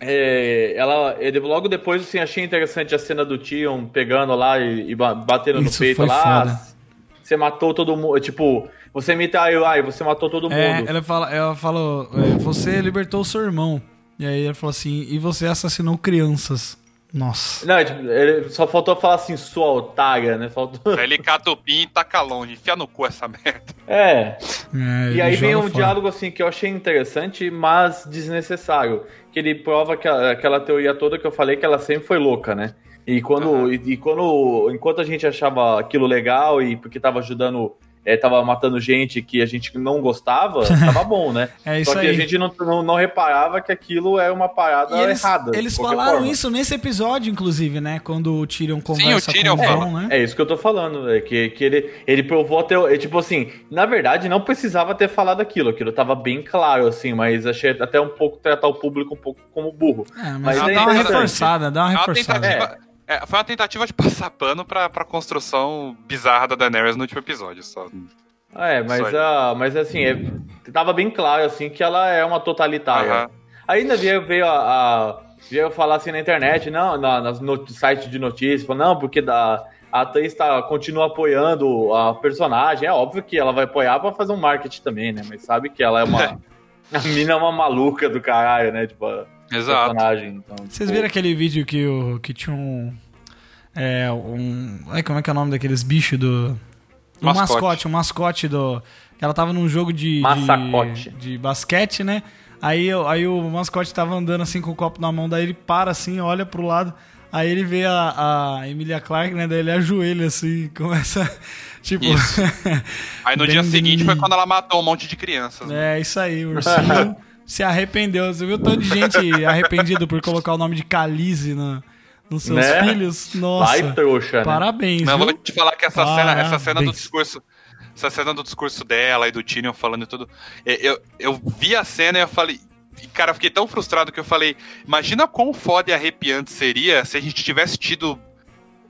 Speaker 3: é, ela, ele- logo depois, assim, achei interessante a cena do Tion pegando lá e, e ba- batendo
Speaker 1: Isso
Speaker 3: no peito
Speaker 1: foi
Speaker 3: lá.
Speaker 1: foda.
Speaker 3: Você matou todo mundo, tipo, você me traiu, ai, você matou todo
Speaker 1: É,
Speaker 3: mundo.
Speaker 1: ela, fala, ela falou, é, você libertou o seu irmão. E aí ele falou assim, e você assassinou crianças. Nossa.
Speaker 3: Não, tipo, ele só faltou falar assim, sua otária, né? Faltou...
Speaker 2: Ele cata o pin e taca longe. Enfia no cu essa merda.
Speaker 3: É.
Speaker 1: É,
Speaker 3: E aí vem um
Speaker 1: fora.
Speaker 3: diálogo assim que eu achei interessante, mas desnecessário. Que ele prova que a- aquela teoria toda que eu falei que ela sempre foi louca, né? E quando,
Speaker 2: Aham.
Speaker 3: e, e quando enquanto a gente achava aquilo legal e porque tava ajudando, é, tava matando gente que a gente não gostava, *laughs* tava bom, né?
Speaker 1: É isso
Speaker 3: Só que
Speaker 1: aí.
Speaker 3: a gente não, não, não reparava que aquilo é uma parada
Speaker 1: E eles,
Speaker 3: errada.
Speaker 1: eles falaram
Speaker 3: forma.
Speaker 1: isso nesse episódio, inclusive, né? Quando o Tyrion conversa
Speaker 2: Tyrion
Speaker 1: com o
Speaker 2: fala.
Speaker 1: Jon, né?
Speaker 3: É isso que eu tô falando, é que, que ele, ele provou até. é, Tipo assim, na verdade, não precisava ter falado aquilo, aquilo tava bem claro, assim, mas achei até um pouco tratar o público um pouco como burro.
Speaker 1: É, mas,
Speaker 3: Mas
Speaker 1: dá
Speaker 3: é
Speaker 1: uma reforçada, dá uma
Speaker 2: É uma
Speaker 1: reforçada.
Speaker 2: É, foi uma tentativa de *laughs* passar pano pra, pra construção bizarra da Daenerys no último episódio. Só.
Speaker 3: É, mas, a, mas assim, é, tava bem claro, assim, que ela é uma totalitária.
Speaker 2: Aham.
Speaker 3: Ainda veio, veio a, a- veio falar assim na internet, não, na, nas no, sites de notícias, falou, não, porque da, a atriz tá, continua apoiando a personagem. É óbvio que ela vai apoiar pra fazer um marketing também, né? Mas sabe que ela é uma. *laughs* a mina é uma maluca do caralho, né? Tipo,
Speaker 2: Exato.
Speaker 3: personagem. Então,
Speaker 1: Vocês
Speaker 3: tipo,
Speaker 1: viram aquele vídeo que, o, que tinha um. É, um. Ai, como é que é o nome daqueles bichos do. Um
Speaker 2: Mascote.
Speaker 1: mascote, um mascote do. Ela tava num jogo de.
Speaker 3: Massacote.
Speaker 1: De, de basquete, né? Aí, aí o mascote tava andando assim com o copo na mão, daí ele para assim, olha pro lado. Aí ele vê a, a Emilia Clarke, né? Daí ele ajoelha assim, começa. *laughs* Tipo.
Speaker 2: Isso. *laughs* Aí no dia seguinte foi quando ela matou um monte de crianças. né?
Speaker 1: É, isso aí, o ursinho *laughs* se arrependeu. Você viu tanto de gente *laughs* arrependido por colocar o nome de Calize na, nos seus
Speaker 3: Né?
Speaker 1: filhos? Nossa.
Speaker 3: Vai trouxa, né?
Speaker 1: Parabéns,
Speaker 2: Não,
Speaker 1: viu?
Speaker 2: vou te falar que essa cena, essa cena do
Speaker 1: Parabéns.
Speaker 2: discurso. Essa cena do discurso dela e do Tyrion falando e tudo. é, Eu, eu vi a cena e eu falei. Cara, eu fiquei tão frustrado que eu falei: imagina quão foda e arrepiante seria se a gente tivesse tido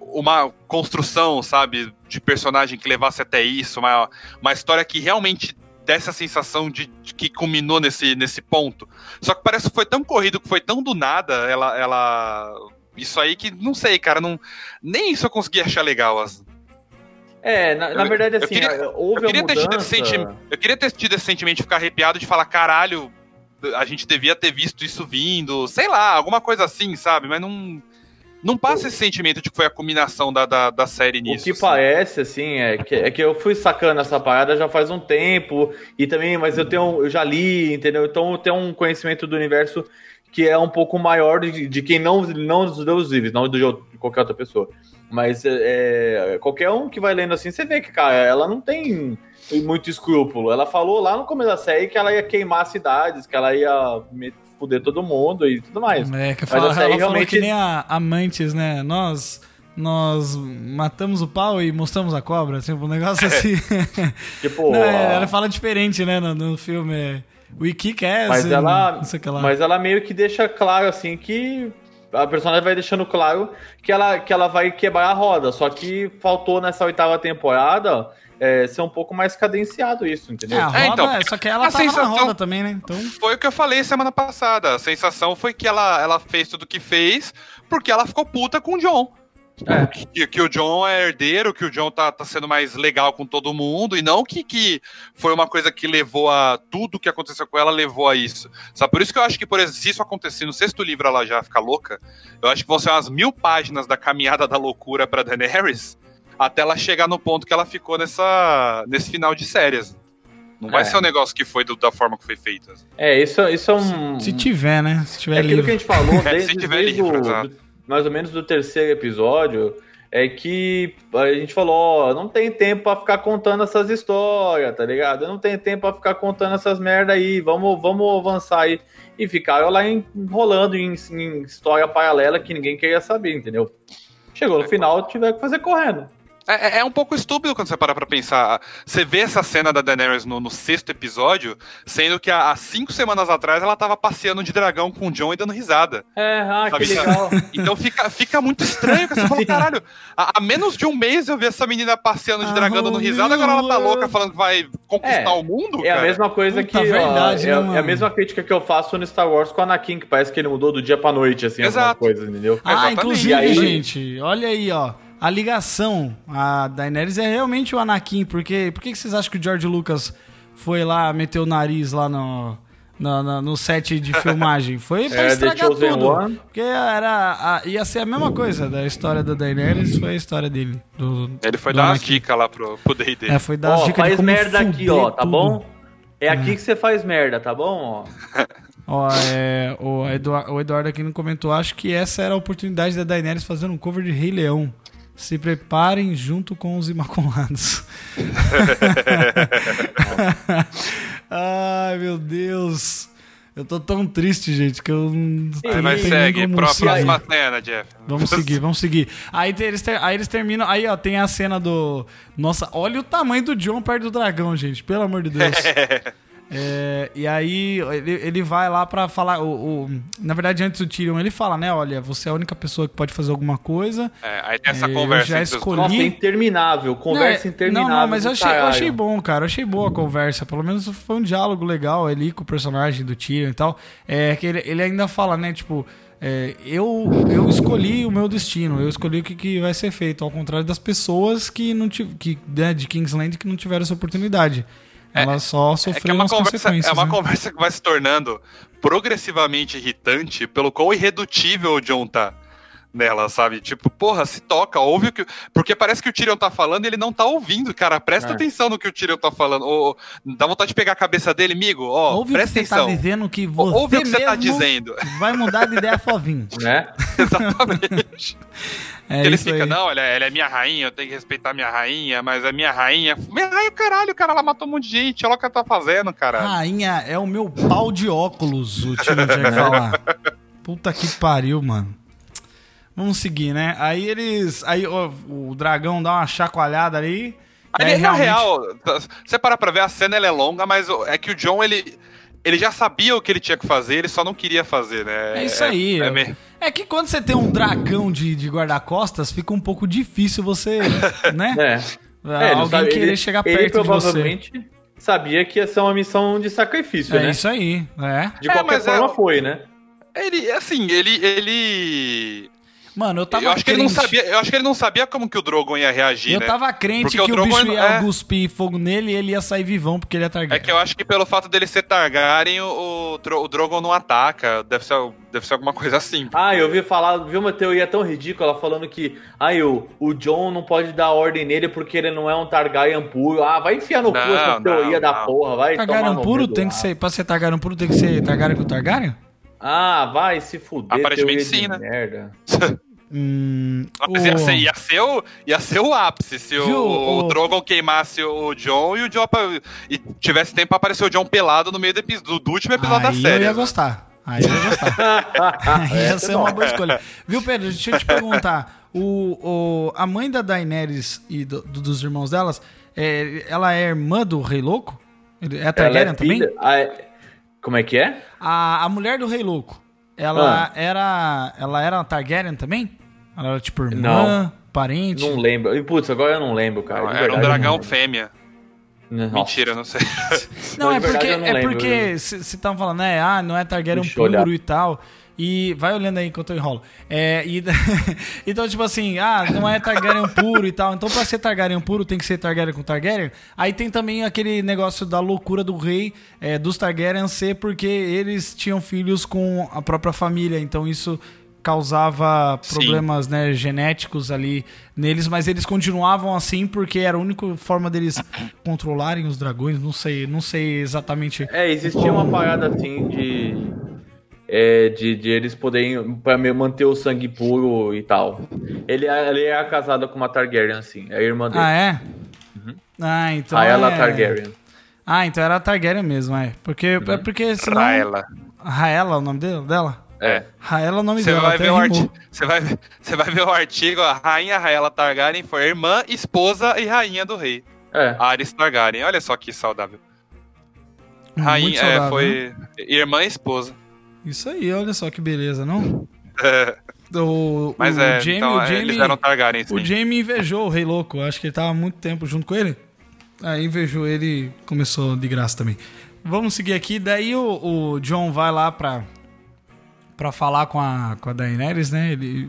Speaker 2: uma construção, sabe, de personagem que levasse até isso, uma, uma história que realmente desse a sensação de, de que culminou nesse, nesse ponto. Só que parece que foi tão corrido, que foi tão do nada, ela. ela isso aí que, não sei, cara, não, nem isso eu consegui achar legal. as-
Speaker 3: É, na, na
Speaker 2: Eu-
Speaker 3: verdade,
Speaker 2: eu
Speaker 3: assim,
Speaker 2: queria-
Speaker 3: houve
Speaker 2: eu queria, ter tido esse sentimento, eu queria ter tido esse sentimento de ficar arrepiado, de falar, caralho, a gente devia ter visto isso vindo, sei lá, alguma coisa assim, sabe? Mas não. Não passa esse sentimento de que foi a culminação da, da, da série nisso.
Speaker 3: O que
Speaker 2: assim.
Speaker 3: parece, assim, é que, é que eu fui sacando essa parada já faz um tempo, e também, mas eu tenho, eu já li, entendeu? Então eu tenho um conhecimento do universo que é um pouco maior de, de quem não, não dos Deus livres, não de, de qualquer outra pessoa. Mas é, qualquer um que vai lendo assim, você vê que, cara, ela não tem muito escrúpulo. Ela falou lá no começo da série que ela ia queimar cidades, que ela ia fuder todo mundo e tudo mais.
Speaker 1: É, que fala, ela realmente... falou que nem a Amantes, né? Nós nós matamos o pau e mostramos a cobra, tipo, um negócio *laughs* assim. tipo, não, é, ela fala diferente, né, no, no filme. We kick ass,
Speaker 3: mas ela, mas ela meio que deixa claro assim que a personagem vai deixando claro que ela, que ela vai quebrar a roda. Só que faltou nessa oitava temporada é, ser um pouco mais cadenciado isso, entendeu? É,
Speaker 1: a roda, é, então, é, só que ela tava sensação, na roda também, né? Então...
Speaker 2: Foi o que eu falei semana passada. A sensação foi que ela, ela fez tudo o que fez porque ela ficou puta com o John. É. Que, que, o John é herdeiro, que o John tá, tá sendo mais legal com todo mundo, e não que, que foi uma coisa que levou a. Tudo que aconteceu com ela levou a isso. Sabe? Por isso que eu acho que, por exemplo, se isso acontecer no sexto livro ela já ficar louca, eu acho que vão ser umas mil páginas da caminhada da loucura pra Daenerys, até ela chegar no ponto que ela ficou nessa, nesse final de séries. Não vai é. ser um negócio que foi do, da forma que foi feito.
Speaker 3: É, isso, isso é um.
Speaker 1: Se tiver, né? Se tiver
Speaker 3: é aquilo que a gente falou *laughs* desde, se tiver desde livro, do, mais ou menos do terceiro episódio, é que a gente falou, ó, não tem tempo para ficar contando essas histórias, tá ligado? Não tem tempo para ficar contando essas merda aí, vamos, vamos avançar aí. E ficaram lá enrolando em, em história paralela que ninguém queria saber, entendeu? Chegou no final, tiver que fazer correndo.
Speaker 2: É, é, é, um pouco estúpido quando você para pra pensar. Você vê essa cena da Daenerys no, no sexto episódio, sendo que há, há, cinco semanas atrás ela tava passeando de dragão com o John e dando risada.
Speaker 3: É, ah, sabe? que legal.
Speaker 2: Então fica, fica muito estranho, que você fala, *laughs* caralho, há, há, menos de um mês eu vi essa menina passeando de dragão dando risada, agora ela tá louca falando que vai conquistar é, o mundo,
Speaker 3: É cara. a mesma coisa Puta, que... Verdade, ó, né, é, é, a mesma crítica que eu faço no Star Wars com o Anakin, que parece que ele mudou do dia pra noite, assim,
Speaker 2: Exato.
Speaker 3: coisa, entendeu?
Speaker 1: Ah, Exatamente. inclusive, aí... gente, olha aí, ó a ligação a Daenerys é realmente o Anakin, porque por que vocês acham que o George Lucas foi lá meter o nariz lá no, no, no, no set de filmagem? *laughs* Foi pra é, estragar tudo. One. Porque era, a, ia ser a mesma coisa da história da Daenerys, foi a história dele. Do,
Speaker 2: Ele foi dar umas dicas lá pro, pro D&D.
Speaker 1: É, foi dar
Speaker 3: as
Speaker 1: dicas
Speaker 3: faz merda aqui, ó, tá tudo. bom? É, é aqui que você faz merda, tá bom? Ó. *laughs*
Speaker 1: Ó, é, o, Eduardo, o Eduardo aqui não comentou, acho que essa era a oportunidade da Daenerys fazendo um cover de Rei Leão. Se preparem junto com os Imaculados. *laughs* Ai, meu Deus. Eu tô tão triste, gente, que eu não
Speaker 2: Aí vai segue, próxima cena, Jeff.
Speaker 1: Vamos seguir, vamos seguir. Aí eles, ter, aí eles terminam. Aí, ó, tem a cena do. Nossa, olha o tamanho do John perto do dragão, gente. Pelo amor de Deus. *laughs* É, e aí ele, ele vai lá para falar. O, o, na verdade, antes do Tyrion, ele fala, né? Olha, você é a única pessoa que pode fazer alguma coisa.
Speaker 2: É, aí tem essa é, conversa.
Speaker 1: Eu já escolhi. Nossa, é
Speaker 3: interminável, conversa é, interminável. Não, não,
Speaker 1: mas eu achei, eu achei, bom, cara. Eu achei boa a conversa. Pelo menos foi um diálogo legal ali com o personagem do Tyrion e tal. É que ele, ele ainda fala, né? Tipo. É, eu, eu escolhi o meu destino, eu escolhi o que, que vai ser feito, ao contrário das pessoas que não que, né, de Kingsland que não tiveram essa oportunidade. Ela é, só sofreu é, é uma conversa, É
Speaker 2: uma
Speaker 1: né?
Speaker 2: conversa que vai se tornando progressivamente irritante pelo quão irredutível o John tá nela, sabe? Tipo, porra, se toca, ouve o que. Porque parece que o Tyrion tá falando e ele não tá ouvindo, cara. Presta é. atenção no que o Tyrion tá falando. Ou, dá vontade de pegar a cabeça dele, amigo. Ó, ouve presta o que atenção.
Speaker 1: Você tá dizendo que você ouve o que você tá dizendo. Vai mudar de ideia sozinho. *laughs*
Speaker 3: Né? *laughs*
Speaker 2: Exatamente. É ele fica, aí. não, ela, ela, é minha rainha, eu tenho que respeitar minha rainha, mas a minha rainha. Minha rainha, caralho, cara, ela matou um monte de gente, olha o que ela tá fazendo, cara.
Speaker 1: Rainha é o meu pau de óculos, o Tino tinha falar. *laughs* Puta que pariu, mano. Vamos seguir, né? Aí eles. Aí ó, o dragão dá uma chacoalhada ali.
Speaker 2: Aí, aí realmente... na real, você para pra ver, a cena ela é longa, mas é que o John, ele. Ele já sabia o que ele tinha que fazer, ele só não queria fazer, né?
Speaker 1: É isso aí. É, é, é que quando você tem um dragão de, de guarda-costas, fica um pouco difícil você, *laughs* né?
Speaker 3: É. é Alguém sabe, querer ele, chegar perto ele provavelmente de você. sabia que ia ser uma missão de sacrifício,
Speaker 1: é
Speaker 3: né?
Speaker 1: É isso aí, é.
Speaker 3: De qualquer é, forma foi, né?
Speaker 2: Ele, assim, ele, ele
Speaker 1: Mano, eu tava
Speaker 2: eu acho crente. Que ele não sabia, eu acho que ele não sabia como que o Drogon ia reagir,
Speaker 1: Eu
Speaker 2: né?
Speaker 1: tava crente porque que o, o bicho ia é... cuspir fogo nele e ele ia sair vivão porque ele ia Targaryen.
Speaker 2: É que eu acho que pelo fato dele ser Targaryen, o, o, o Drogon não ataca. Deve ser, deve ser alguma coisa assim.
Speaker 3: Ah, eu ouvi falar, vi uma teoria tão ridícula falando que ah, o, o John não pode dar ordem nele porque ele não é um Targaryen puro. Ah, vai enfiar no cu essa teoria não, da não. porra, vai
Speaker 1: Targaryen puro tem que ser, pra ser Targaryen puro tem que ser Targaryen com Targaryen?
Speaker 3: Ah, vai se fuder.
Speaker 2: Aparentemente sim, né?
Speaker 3: Merda. *laughs*
Speaker 1: hum,
Speaker 2: Mas
Speaker 1: o-
Speaker 2: ia, ser, ia, ser o, ia ser o ápice se o,
Speaker 1: Viu,
Speaker 2: o,
Speaker 1: o-
Speaker 2: Drogon queimasse o John e o John e tivesse tempo pra aparecer o John pelado no meio do, do- do último episódio
Speaker 1: Aí
Speaker 2: da série.
Speaker 1: eu ia gostar. Aí eu ia gostar. *laughs* Ia ser uma boa escolha. Viu, Pedro? Deixa eu te perguntar. O, o, a mãe da Daenerys e do- do- dos irmãos delas, é, ela é irmã do Rei Louco? É
Speaker 3: Ela
Speaker 1: Targaryen
Speaker 3: é
Speaker 1: também?
Speaker 3: filha- Ah, é- Como é que é?
Speaker 1: A, a mulher do Rei Louco, ela
Speaker 3: Ah.
Speaker 1: era ela era Targaryen também? Ela era tipo irmã, parente?
Speaker 3: Não lembro. E, Putz, agora eu não lembro, cara. de
Speaker 2: Era um
Speaker 3: verdade,
Speaker 2: dragão
Speaker 3: não
Speaker 2: fêmea.
Speaker 3: lembro.
Speaker 2: Mentira, não sei. *laughs*
Speaker 1: Não,
Speaker 3: Não,
Speaker 1: é porque,
Speaker 3: não
Speaker 1: é
Speaker 3: lembro.
Speaker 1: porque você estavam falando, né? Ah, não é Targaryen
Speaker 3: Deixa
Speaker 1: puro
Speaker 3: olhar.
Speaker 1: e tal. E vai olhando aí enquanto eu enrolo. É, e, *laughs* então, tipo assim, ah, não é Targaryen puro e tal. Então, pra ser Targaryen puro, tem que ser Targaryen com Targaryen. Aí tem também aquele negócio da loucura do rei é, dos Targaryen ser porque eles tinham filhos com a própria família. Então, isso causava
Speaker 2: Sim.
Speaker 1: problemas né, genéticos ali neles, mas eles continuavam assim porque era a única forma deles *coughs* controlarem os dragões. Não sei, não sei exatamente.
Speaker 3: É, existia uma parada assim de. é, de, de eles poderem me- manter o sangue puro e tal. Ele, ele é casado com uma Targaryen, assim, é a irmã dele.
Speaker 1: Ah, é? Ah, então.
Speaker 3: a ela
Speaker 1: é...
Speaker 3: Targaryen.
Speaker 1: Ah, então era a Targaryen mesmo, é. Porque,
Speaker 3: Uhum.
Speaker 1: é porque senão.
Speaker 2: Raela.
Speaker 1: Raela, o nome dele, dela?
Speaker 3: É.
Speaker 1: Raela é o nome dela.
Speaker 2: vai,
Speaker 1: até
Speaker 2: ver o
Speaker 1: rimou.
Speaker 2: artigo, você, vai, *laughs* você vai ver o artigo, a rainha Raela Targaryen foi irmã, esposa e rainha do rei.
Speaker 3: É.
Speaker 2: Ares Targaryen. Olha só que saudável.
Speaker 1: Muito
Speaker 2: Rainha, é,
Speaker 1: saudável, né?
Speaker 2: foi irmã e esposa.
Speaker 1: Isso aí, olha só que beleza, não? *laughs*
Speaker 2: É,
Speaker 1: O,
Speaker 2: mas
Speaker 1: o
Speaker 2: é,
Speaker 1: Jaime,
Speaker 2: então,
Speaker 1: o
Speaker 2: é,
Speaker 1: Jaime,
Speaker 2: eles eram Targaryen, sim.
Speaker 1: o Jaime invejou o Rei Louco. Acho que ele tava há muito tempo junto com ele. Aí invejou ele e começou de graça também. Vamos seguir aqui. Daí o, o John vai lá pra, pra falar com a, com a Daenerys, né? Ele,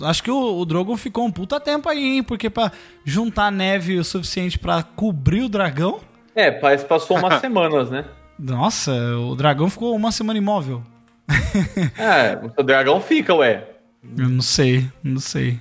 Speaker 1: eu acho que o, o Drogon ficou um puta tempo aí, hein? Porque pra juntar neve o suficiente pra cobrir o dragão...
Speaker 3: É, parece passou umas *laughs* semanas, né?
Speaker 1: Nossa, o dragão ficou uma semana imóvel.
Speaker 3: É, o dragão fica, ué.
Speaker 1: Eu não sei, não sei.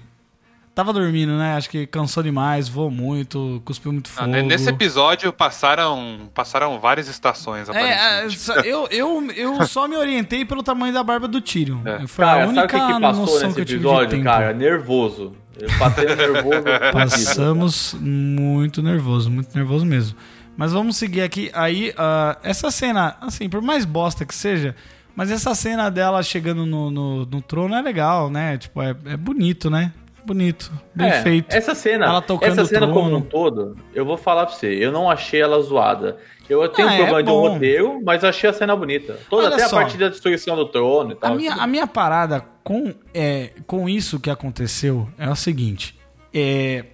Speaker 1: Tava dormindo, né? Acho que cansou demais, voou muito, cuspiu muito
Speaker 2: Ah,
Speaker 1: fogo.
Speaker 2: ne- Nesse episódio passaram, passaram várias estações,
Speaker 1: É, é,
Speaker 2: aparentemente.
Speaker 1: só- eu, eu, eu *laughs* só me orientei pelo tamanho da barba do Tyrion.
Speaker 2: É.
Speaker 1: Foi
Speaker 3: Cara,
Speaker 1: a única
Speaker 3: sabe que, que passou
Speaker 1: noção
Speaker 3: nesse
Speaker 1: que eu tive de
Speaker 3: episódio,
Speaker 1: tempo.
Speaker 3: cara? Nervoso. Eu passei nervoso.
Speaker 1: Passamos muito nervoso, muito nervoso mesmo. Mas vamos seguir aqui. Aí, ah, essa cena, assim, por mais bosta que seja, mas essa cena dela chegando no, no, no trono é legal, né? Tipo, é, é bonito, né? É bonito, bem
Speaker 3: É,
Speaker 1: feito.
Speaker 3: Essa cena,
Speaker 1: Ela tocando
Speaker 3: essa cena
Speaker 1: o
Speaker 3: como um todo, eu vou falar pra você, eu não achei ela zoada. Eu tenho
Speaker 1: Ah,
Speaker 3: um
Speaker 1: é
Speaker 3: problema de um roteiro, mas eu achei a cena bonita. Toda,
Speaker 1: Olha
Speaker 3: até
Speaker 1: só.
Speaker 3: a partir da destruição do trono e
Speaker 1: A
Speaker 3: tal.
Speaker 1: minha, a minha parada com, é, com isso que aconteceu é o seguinte. É,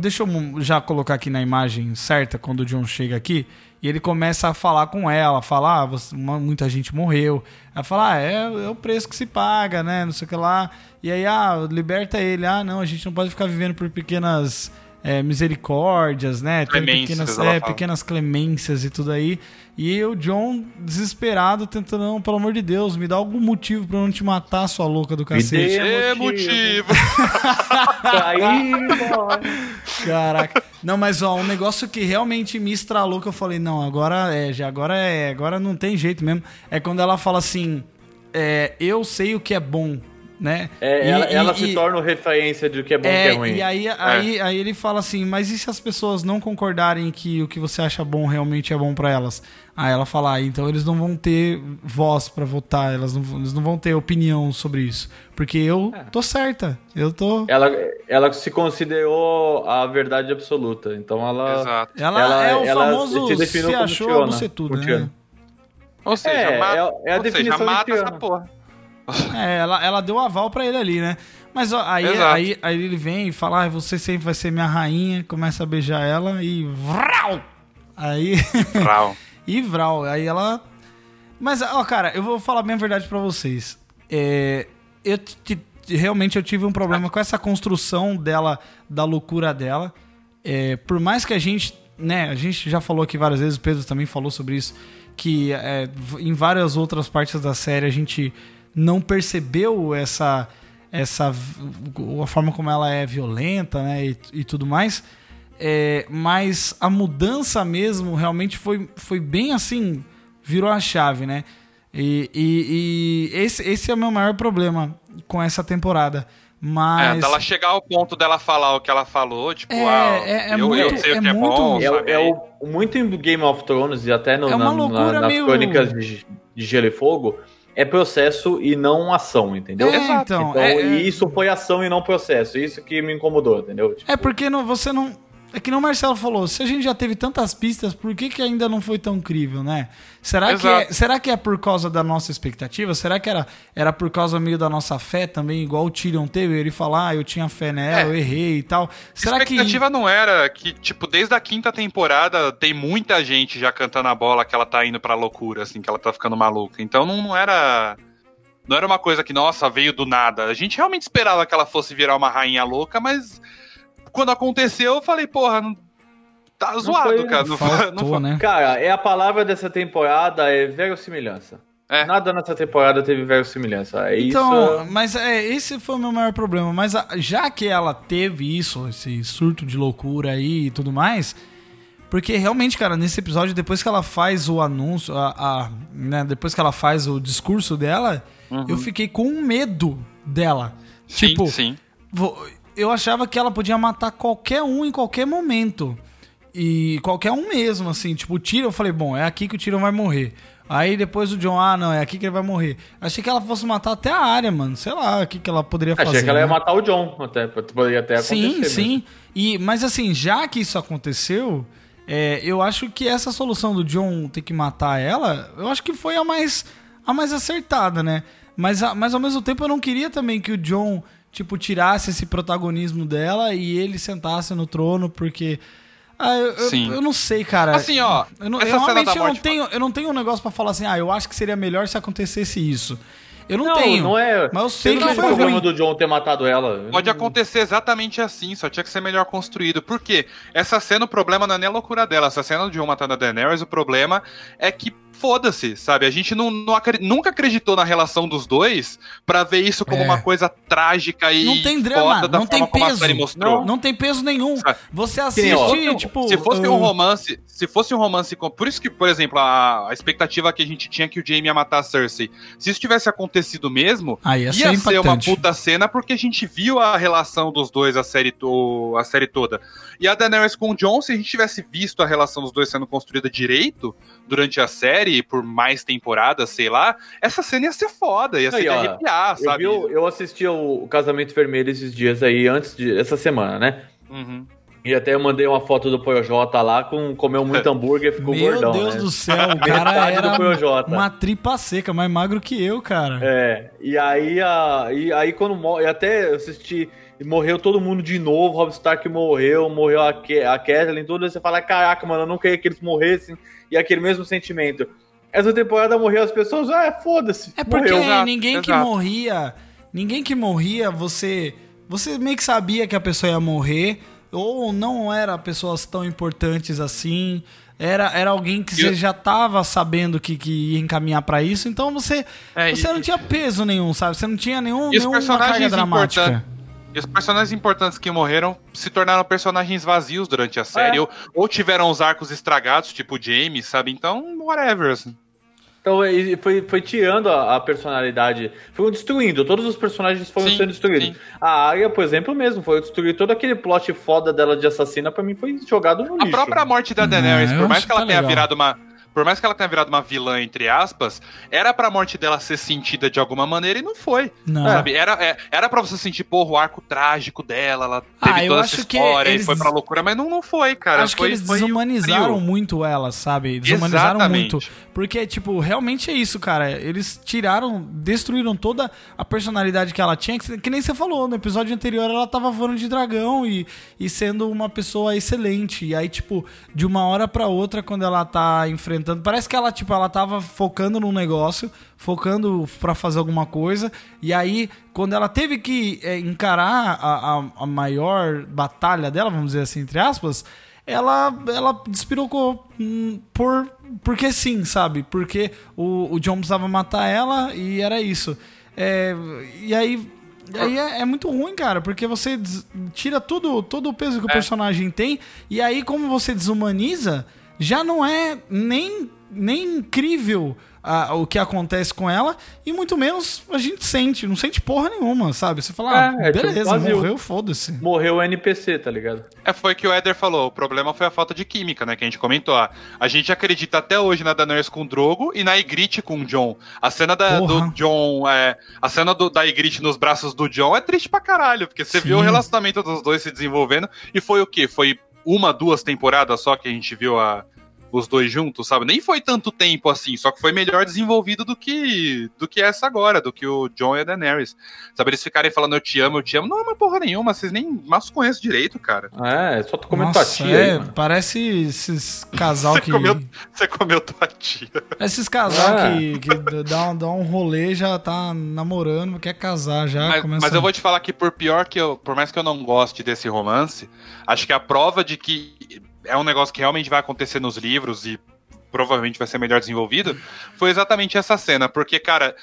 Speaker 1: deixa eu já colocar aqui na imagem certa quando o John chega aqui e ele começa a falar com ela, falar, ah, você- uma- muita gente morreu. Ela fala, ah, é, é o preço que se paga, né? Não sei o que lá. E aí, ah, liberta ele. Ah, não, a gente não pode ficar vivendo por pequenas é, misericórdias, né? Tem
Speaker 2: Clemências,
Speaker 1: pequenas, é, pequenas clemências e tudo aí. E o John, desesperado, tentando, não, pelo amor de Deus, me dá algum motivo pra eu não te matar, sua louca do cacete.
Speaker 3: dê-
Speaker 2: É
Speaker 3: motivo. Aí. *laughs*
Speaker 1: Caraca. Não, mas ó, um negócio que realmente me estralou que eu falei, não, agora é, já agora é, agora não tem jeito mesmo. É quando ela fala assim, é, eu sei o que é bom, né?
Speaker 3: É,
Speaker 1: E-
Speaker 3: ela,
Speaker 1: e-
Speaker 3: ela
Speaker 1: e-
Speaker 3: se torna referência de o que é bom e o
Speaker 1: é,
Speaker 3: que é ruim.
Speaker 1: e aí, aí, aí ele fala assim, mas e se as pessoas não concordarem que o que você acha bom realmente é bom pra elas? Aí ela fala, ah, então eles não vão ter voz pra votar, elas não, vão- eles não vão ter opinião sobre isso. Porque eu
Speaker 3: É.
Speaker 1: tô certa, eu tô...
Speaker 3: Ela, ela se considerou a verdade absoluta. Então ela.
Speaker 2: Exato.
Speaker 1: Ela,
Speaker 3: Ela-
Speaker 1: é o
Speaker 3: ela
Speaker 1: famoso
Speaker 3: se
Speaker 1: se
Speaker 3: como
Speaker 1: achou
Speaker 3: Tiona,
Speaker 1: você tudo,
Speaker 3: como
Speaker 1: né?
Speaker 2: Ou seja,
Speaker 3: É,
Speaker 2: mata,
Speaker 3: é- é a
Speaker 2: ou seja, mata essa porra. *laughs*
Speaker 1: É, ela, ela deu aval pra ele ali, né? Mas ó, aí,
Speaker 2: Exato.
Speaker 1: aí, aí ele vem e fala, ah, você sempre vai ser minha rainha, começa a beijar ela e... Vrau! Aí... *laughs*
Speaker 2: Rau.
Speaker 1: e Vral, aí ela... Mas, ó, cara, eu vou falar bem a verdade pra vocês. É, eu realmente eu tive um problema com essa construção dela, da loucura dela. É, por mais que a gente, né, a gente já falou aqui várias vezes, o Pedro também falou sobre isso, que é, em várias outras partes da série a gente não percebeu essa essa a forma como ela é violenta, né, e, e tudo mais. É, mas a mudança mesmo realmente foi, foi bem assim, virou a chave, né? E, e- e esse, esse é o meu maior problema com essa temporada.
Speaker 2: É,
Speaker 1: Mas.
Speaker 2: dela chegar ao ponto dela falar o que ela falou, tipo,
Speaker 1: É,
Speaker 2: ah,
Speaker 1: é- é
Speaker 2: eu, eu
Speaker 1: muito-
Speaker 2: sei
Speaker 1: é
Speaker 2: o que é
Speaker 1: muito-
Speaker 2: bom,
Speaker 3: É,
Speaker 2: sabe?
Speaker 3: é o, muito em Game of Thrones e até no,
Speaker 1: É uma
Speaker 3: na-
Speaker 1: loucura
Speaker 3: na- nas
Speaker 1: meio-
Speaker 3: crônicas de, de Gelo e Fogo, é processo e não ação, entendeu?
Speaker 1: É, então,
Speaker 3: Então,
Speaker 1: é- é-
Speaker 3: e isso foi ação e não processo. Isso que me incomodou, entendeu? Tipo,
Speaker 1: É porque não, você não. É que nem o Marcelo falou, se a gente já teve tantas pistas, por que, que ainda não foi tão crível, né? Será que, é, será que é por causa da nossa expectativa? Será que era, era por causa meio da nossa fé também, igual o Tyrion teve? Ele falar, ah, eu tinha fé nela,
Speaker 2: É.
Speaker 1: eu errei e tal. Será
Speaker 2: a
Speaker 1: que.
Speaker 2: expectativa não era que, tipo, desde a quinta temporada tem muita gente já cantando a bola que ela tá indo pra loucura, assim, que ela tá ficando maluca. Então não, não era. Não era uma coisa que, nossa, veio do nada. A gente realmente esperava que ela fosse virar uma rainha louca, mas quando aconteceu, eu falei, porra, não, tá zoado,
Speaker 3: foi-
Speaker 2: cara. Não, foi- não
Speaker 1: Faltou,
Speaker 2: foi-
Speaker 1: né?
Speaker 3: Cara, é a palavra dessa temporada é verossimilhança.
Speaker 2: É.
Speaker 3: Nada nessa temporada teve verossimilhança. É
Speaker 1: Então,
Speaker 3: isso.
Speaker 1: mas é, esse foi o meu maior problema. Mas a- já que ela teve isso, esse surto de loucura aí e tudo mais, porque realmente, cara, nesse episódio, depois que ela faz o anúncio, a, a- né, depois que ela faz o discurso dela, eu fiquei com medo dela.
Speaker 2: Sim,
Speaker 1: tipo,
Speaker 2: sim.
Speaker 1: Vou- Eu achava que ela podia matar qualquer um em qualquer momento. E qualquer um mesmo, assim. Tipo, o Tyrion, eu falei, bom, é aqui que o Tyrion vai morrer. Aí depois o John, ah, não, é aqui que ele vai morrer. Achei que ela fosse matar até a área, mano. Sei lá, o que, que ela poderia fazer.
Speaker 3: Achei que ela ia
Speaker 1: né?
Speaker 3: matar o John, até, poderia até acontecer.
Speaker 1: Sim, sim. E, mas assim, já que isso aconteceu, é, eu acho que essa solução do John ter que matar ela, eu acho que foi a mais, a mais acertada, né? Mas, a- mas ao mesmo tempo eu não queria também que o John, tipo, tirasse esse protagonismo dela e ele sentasse no trono, porque. Ah, eu, eu-
Speaker 2: Sim.
Speaker 1: eu não sei, cara.
Speaker 2: Assim, ó,
Speaker 1: Eu, não,
Speaker 2: essa
Speaker 1: eu
Speaker 2: cena
Speaker 1: realmente eu não,
Speaker 2: morte-
Speaker 1: tenho, eu não tenho um negócio pra falar assim, ah, eu acho que seria melhor se acontecesse isso. Eu não,
Speaker 3: Não,
Speaker 1: tenho.
Speaker 3: não é.
Speaker 1: Mas eu sei que
Speaker 3: não
Speaker 1: foi
Speaker 3: tem problema
Speaker 1: ruim.
Speaker 3: do John ter matado ela.
Speaker 2: Pode acontecer exatamente assim, só tinha que ser melhor construído. Por quê? Essa cena, o problema não é nem a loucura dela. Essa cena de um matando a Daenerys, o problema é que foda-se, sabe? A gente não, não nunca acreditou na relação dos dois pra ver isso como
Speaker 1: É.
Speaker 2: uma coisa trágica e
Speaker 1: Não tem drama,
Speaker 2: foda da
Speaker 1: não tem peso.
Speaker 2: mostrou.
Speaker 1: Não tem peso nenhum.
Speaker 2: Sabe?
Speaker 1: Você assiste,
Speaker 3: ó,
Speaker 1: tipo.
Speaker 2: se fosse
Speaker 1: uh,
Speaker 2: um romance, se fosse um romance com, por isso que, por exemplo, a, a expectativa que a gente tinha que o Jaime ia matar a Cersei, se isso tivesse acontecido mesmo,
Speaker 1: Aí ia,
Speaker 2: ia,
Speaker 1: ser
Speaker 2: ser uma puta cena porque a gente viu a relação dos dois a série, to a série toda. E a Daenerys com o Jon, se a gente tivesse visto a relação dos dois sendo construída direito durante a série, por mais temporadas, sei lá, essa cena ia ser foda, ia ser
Speaker 3: Aí,
Speaker 2: de
Speaker 3: ó,
Speaker 2: arrepiar,
Speaker 3: Eu,
Speaker 2: sabe?
Speaker 3: vi eu assisti o, Casamento Vermelho esses dias aí, antes de. essa semana, né?
Speaker 2: Uhum.
Speaker 3: E até eu mandei uma foto do Projota lá, com, comeu muito *laughs* hambúrguer ficou
Speaker 1: Meu
Speaker 3: gordão.
Speaker 1: Deus
Speaker 3: né?
Speaker 1: do céu, o *laughs* cara era uma tripa seca, mais magro que eu, cara.
Speaker 3: É, e aí, a, e aí quando morre, até eu assisti, morreu todo mundo de novo, Rob Stark morreu, morreu a, Ke a Kathleen, tudo, você fala, caraca, mano, eu não queria que eles morressem, e aquele mesmo sentimento. Essa temporada morreu as pessoas, ah, foda-se,
Speaker 1: É porque
Speaker 3: morreu.
Speaker 2: Exato,
Speaker 1: ninguém que
Speaker 2: exato.
Speaker 1: morria, ninguém que morria, você você meio que sabia que a pessoa ia morrer ou não era pessoas tão importantes assim. Era, era alguém que
Speaker 2: E
Speaker 1: você já tava sabendo que, que ia encaminhar pra isso, então você,
Speaker 2: É,
Speaker 1: você
Speaker 2: e-
Speaker 1: não tinha peso nenhum, sabe? Você não tinha nenhum,
Speaker 2: E
Speaker 1: nenhuma carga dramática.
Speaker 2: E os personagens importantes que morreram se tornaram personagens vazios durante a série,
Speaker 3: É.
Speaker 2: ou, ou tiveram os arcos estragados, tipo o James, sabe? Então, whatever. assim.
Speaker 3: Então foi, foi tirando a, a personalidade, foi destruindo, todos os personagens foram
Speaker 2: Sim,
Speaker 3: sendo destruídos.
Speaker 2: sim.
Speaker 3: A Arya, por exemplo, mesmo, foi destruir todo aquele plot foda dela de assassina, pra mim foi jogado no
Speaker 2: A
Speaker 3: lixo.
Speaker 2: própria morte da Daenerys,
Speaker 1: eu
Speaker 2: por mais que ela
Speaker 1: tá
Speaker 2: tenha
Speaker 1: legal.
Speaker 2: virado uma. Por mais que ela tenha virado uma vilã, entre aspas, era pra morte dela ser sentida de alguma maneira e não foi.
Speaker 1: Não.
Speaker 2: Sabe? Era, é, era pra você sentir, porra, o arco trágico dela, ela teve
Speaker 1: Ah, eu
Speaker 2: toda
Speaker 1: acho
Speaker 2: essa história
Speaker 1: eles-
Speaker 2: e foi pra loucura, mas não, não foi, cara.
Speaker 1: Acho
Speaker 2: foi,
Speaker 1: que eles desumanizaram muito ela, sabe? Desumanizaram
Speaker 2: Exatamente.
Speaker 1: muito. Porque, tipo, realmente é isso, cara. Eles tiraram, destruíram toda a personalidade que ela tinha. Que, que nem você falou, no episódio anterior ela tava voando de dragão e, e sendo uma pessoa excelente. E aí, tipo, de uma hora pra outra, quando ela tá enfrentando. Parece que ela, tipo, ela tava focando num negócio, focando pra fazer alguma coisa. E aí, quando ela teve que é, encarar a, a, a maior batalha dela, vamos dizer assim, entre aspas ela, ela despirocou hum, por, porque sim, sabe? Porque o, o John precisava matar ela e era isso. É, e aí, aí é, é muito ruim, cara, porque você tira tudo, todo o peso que o
Speaker 2: É.
Speaker 1: personagem tem e aí, como você desumaniza, já não é nem nem incrível a- o que acontece com ela, e muito menos a gente sente, não sente porra nenhuma, sabe? Você fala, ah,
Speaker 3: É, é tipo
Speaker 1: beleza,
Speaker 3: vazio.
Speaker 1: morreu, foda-se.
Speaker 3: Morreu o NPC, tá ligado?
Speaker 2: É, foi o que o Éder falou. O problema foi a falta de química, né? Que a gente comentou. A, a gente acredita até hoje na Daenerys com o Drogo e na Ygritte com o John. A cena da, do John, é, a cena do- da Ygritte nos braços do John é triste pra caralho, porque você
Speaker 1: Sim.
Speaker 2: viu o relacionamento dos dois se desenvolvendo e foi o quê? Foi uma, duas temporadas só que a gente viu a- os dois juntos, sabe? Nem foi tanto tempo assim, só que foi melhor desenvolvido do que do que essa agora, do que o John e a Daenerys. Sabe, eles ficarem falando eu te amo, eu te amo, não é uma porra nenhuma, vocês nem mal se conhecem direito, cara.
Speaker 3: É, só tu comendo tua
Speaker 1: Nossa,
Speaker 3: tia
Speaker 1: é,
Speaker 3: aí,
Speaker 1: parece esses casal
Speaker 2: Você
Speaker 1: que.
Speaker 2: comeu- Você comeu tua tia.
Speaker 1: Esses casal
Speaker 3: Ah.
Speaker 1: que, que dá, um- dá um rolê, já tá namorando, quer casar, já
Speaker 2: Mas,
Speaker 1: começa.
Speaker 2: mas eu vou te falar que por pior que eu, por mais que eu não goste desse romance, acho que a prova de que é um negócio que realmente vai acontecer nos livros e provavelmente vai ser melhor desenvolvido, foi exatamente essa cena, porque, cara,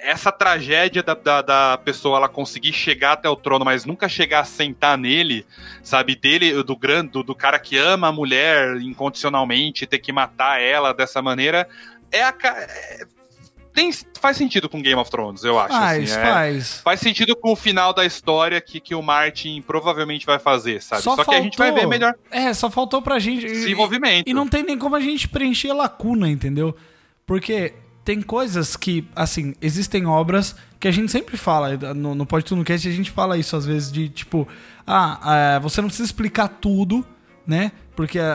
Speaker 2: essa tragédia da, da, da pessoa ela conseguir chegar até o trono, mas nunca chegar a sentar nele, sabe, dele, do grande, do, do cara que ama a mulher incondicionalmente, ter que matar ela dessa maneira, é a é- tem, faz sentido com Game of Thrones, eu acho.
Speaker 1: Faz,
Speaker 2: assim, é-
Speaker 1: faz.
Speaker 2: faz sentido com o final da história que, que o Martin provavelmente vai fazer, sabe? Só,
Speaker 1: Só
Speaker 2: que a gente vai
Speaker 1: faltou-
Speaker 2: ver melhor
Speaker 1: É, só faltou pra gente.
Speaker 2: desenvolvimento.
Speaker 1: E não tem nem como a gente preencher lacuna, entendeu? Porque tem coisas que, assim, existem obras que a gente sempre fala, no, no Pode Tudo Cast a gente fala isso às vezes, de tipo, ah, é, você não precisa explicar tudo, né? Porque a-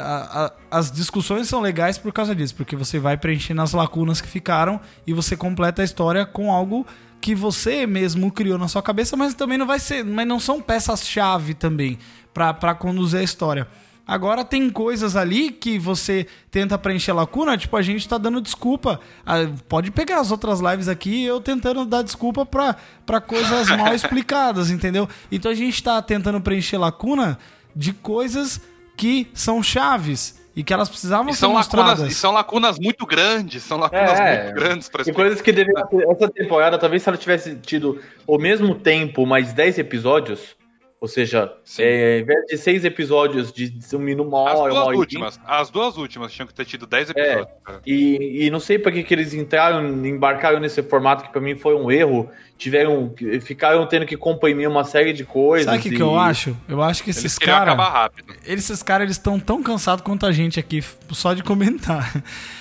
Speaker 1: a- as discussões são legais por causa disso, porque você vai preenchendo as lacunas que ficaram e você completa a história com algo que você mesmo criou na sua cabeça, mas também não vai ser, mas não são peças-chave também pra conduzir a história. Agora tem coisas ali que você tenta preencher lacuna, tipo, a gente tá dando desculpa. Ah, pode pegar as outras lives aqui eu tentando dar desculpa pra, pra coisas mal *laughs* explicadas, entendeu? Então a gente tá tentando preencher lacuna de coisas que são chaves e que elas precisavam
Speaker 2: E
Speaker 1: ser
Speaker 2: são,
Speaker 1: mostradas.
Speaker 2: lacunas, e são lacunas muito grandes, são lacunas
Speaker 3: É,
Speaker 2: muito grandes pra
Speaker 3: E coisas que deveriam ter. Essa temporada, talvez se ela tivesse tido o mesmo tempo, mais 10 episódios, ou seja, é, em vez de 6 episódios de um minuto, uma
Speaker 2: As
Speaker 3: hora, uma
Speaker 2: duas
Speaker 3: hora
Speaker 2: últimas, as duas últimas tinham que ter tido 10 episódios. cara.
Speaker 3: E, e não sei pra que, que eles entraram, embarcaram nesse formato que pra mim foi um erro. Tiveram, ficaram tendo que comprimir uma série de coisas.
Speaker 1: Sabe o que,
Speaker 3: e-
Speaker 1: que eu acho? Eu acho que esses caras.
Speaker 2: acabar rápido.
Speaker 1: Esses caras eles estão tão cansados quanto a gente aqui, só de comentar.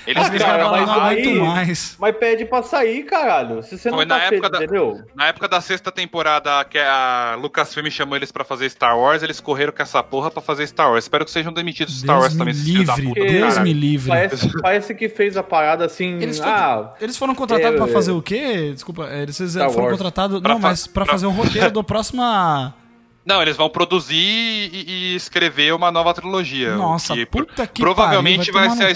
Speaker 2: Eles
Speaker 3: cara,
Speaker 1: não aguento
Speaker 3: aí-
Speaker 1: mais.
Speaker 3: Mas pede pra sair, caralho. Se você não
Speaker 2: Foi
Speaker 3: tá
Speaker 2: na época
Speaker 3: feliz,
Speaker 2: da-
Speaker 3: entendeu?
Speaker 2: Na época da sexta temporada que a Lucasfilm chamou eles pra fazer Star Wars, eles correram com essa porra pra fazer Star Wars. Espero que sejam demitidos do Star
Speaker 1: Deus
Speaker 2: Wars
Speaker 1: me
Speaker 2: também, esses filhos da
Speaker 1: livre,
Speaker 2: puta
Speaker 1: Deus
Speaker 2: caralho.
Speaker 1: me livre.
Speaker 3: Parece, *laughs* parece que fez a parada assim.
Speaker 1: Eles foram,
Speaker 3: ah,
Speaker 1: eles foram contratados
Speaker 3: é,
Speaker 1: pra
Speaker 3: é.
Speaker 1: fazer o quê? Desculpa, é, eles
Speaker 3: Star
Speaker 1: foram
Speaker 3: Wars.
Speaker 1: contratados.
Speaker 2: Pra
Speaker 1: Não, mas pra
Speaker 2: pra-
Speaker 1: fazer o roteiro do próxima. *laughs*
Speaker 2: Não, eles vão produzir e, e escrever uma nova trilogia.
Speaker 1: Nossa,
Speaker 2: que
Speaker 1: puta que
Speaker 2: provavelmente
Speaker 1: pariu,
Speaker 2: vai,
Speaker 1: vai
Speaker 2: ser a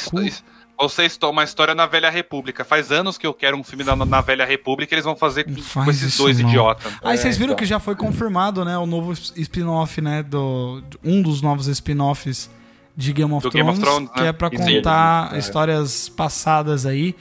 Speaker 2: histó- uma história na Velha República. Faz anos que eu quero um filme da, na Velha República e eles vão fazer com,
Speaker 1: Não
Speaker 2: com
Speaker 1: faz
Speaker 2: esses dois
Speaker 1: não.
Speaker 2: idiotas.
Speaker 1: Aí
Speaker 3: É,
Speaker 1: vocês viram
Speaker 3: então.
Speaker 1: que já foi confirmado, né? O novo spin-off, né? Do, um dos novos spin-offs de Game of,
Speaker 2: Do Game
Speaker 1: Thrones,
Speaker 2: of Thrones,
Speaker 1: que
Speaker 2: né?
Speaker 1: é pra
Speaker 3: Sim.
Speaker 1: contar
Speaker 3: É.
Speaker 1: histórias passadas aí.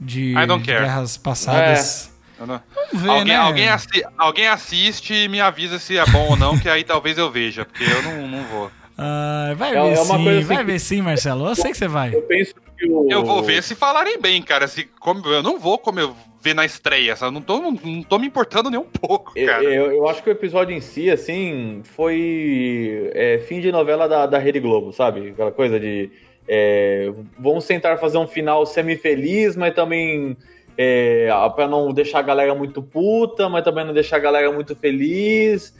Speaker 1: De
Speaker 2: I don't care.
Speaker 1: guerras passadas.
Speaker 2: Eu não-
Speaker 1: Vamos ver,
Speaker 2: Alguém,
Speaker 1: né?
Speaker 2: alguém, assi- alguém assiste e me avisa se é bom ou não, que aí talvez eu veja, porque eu não, não vou.
Speaker 1: Ah, vai
Speaker 3: É-
Speaker 1: ver
Speaker 3: é uma
Speaker 1: sim,
Speaker 3: assim
Speaker 1: vai
Speaker 3: que-
Speaker 1: ver sim, Marcelo. Eu sei que você vai.
Speaker 3: eu penso que o.
Speaker 2: Eu vou ver se falarem bem, cara. Se, como, eu não vou como eu ver na estreia, sabe? Eu não tô, não, não tô me importando nem um pouco,
Speaker 3: Eu,
Speaker 2: cara.
Speaker 3: eu, eu acho que o episódio em si, assim, foi é, fim de novela da, da Rede Globo, sabe? Aquela coisa de. é, vamos tentar fazer um final semi-feliz, mas também. É, pra não deixar a galera muito puta, mas também não deixar a galera muito feliz.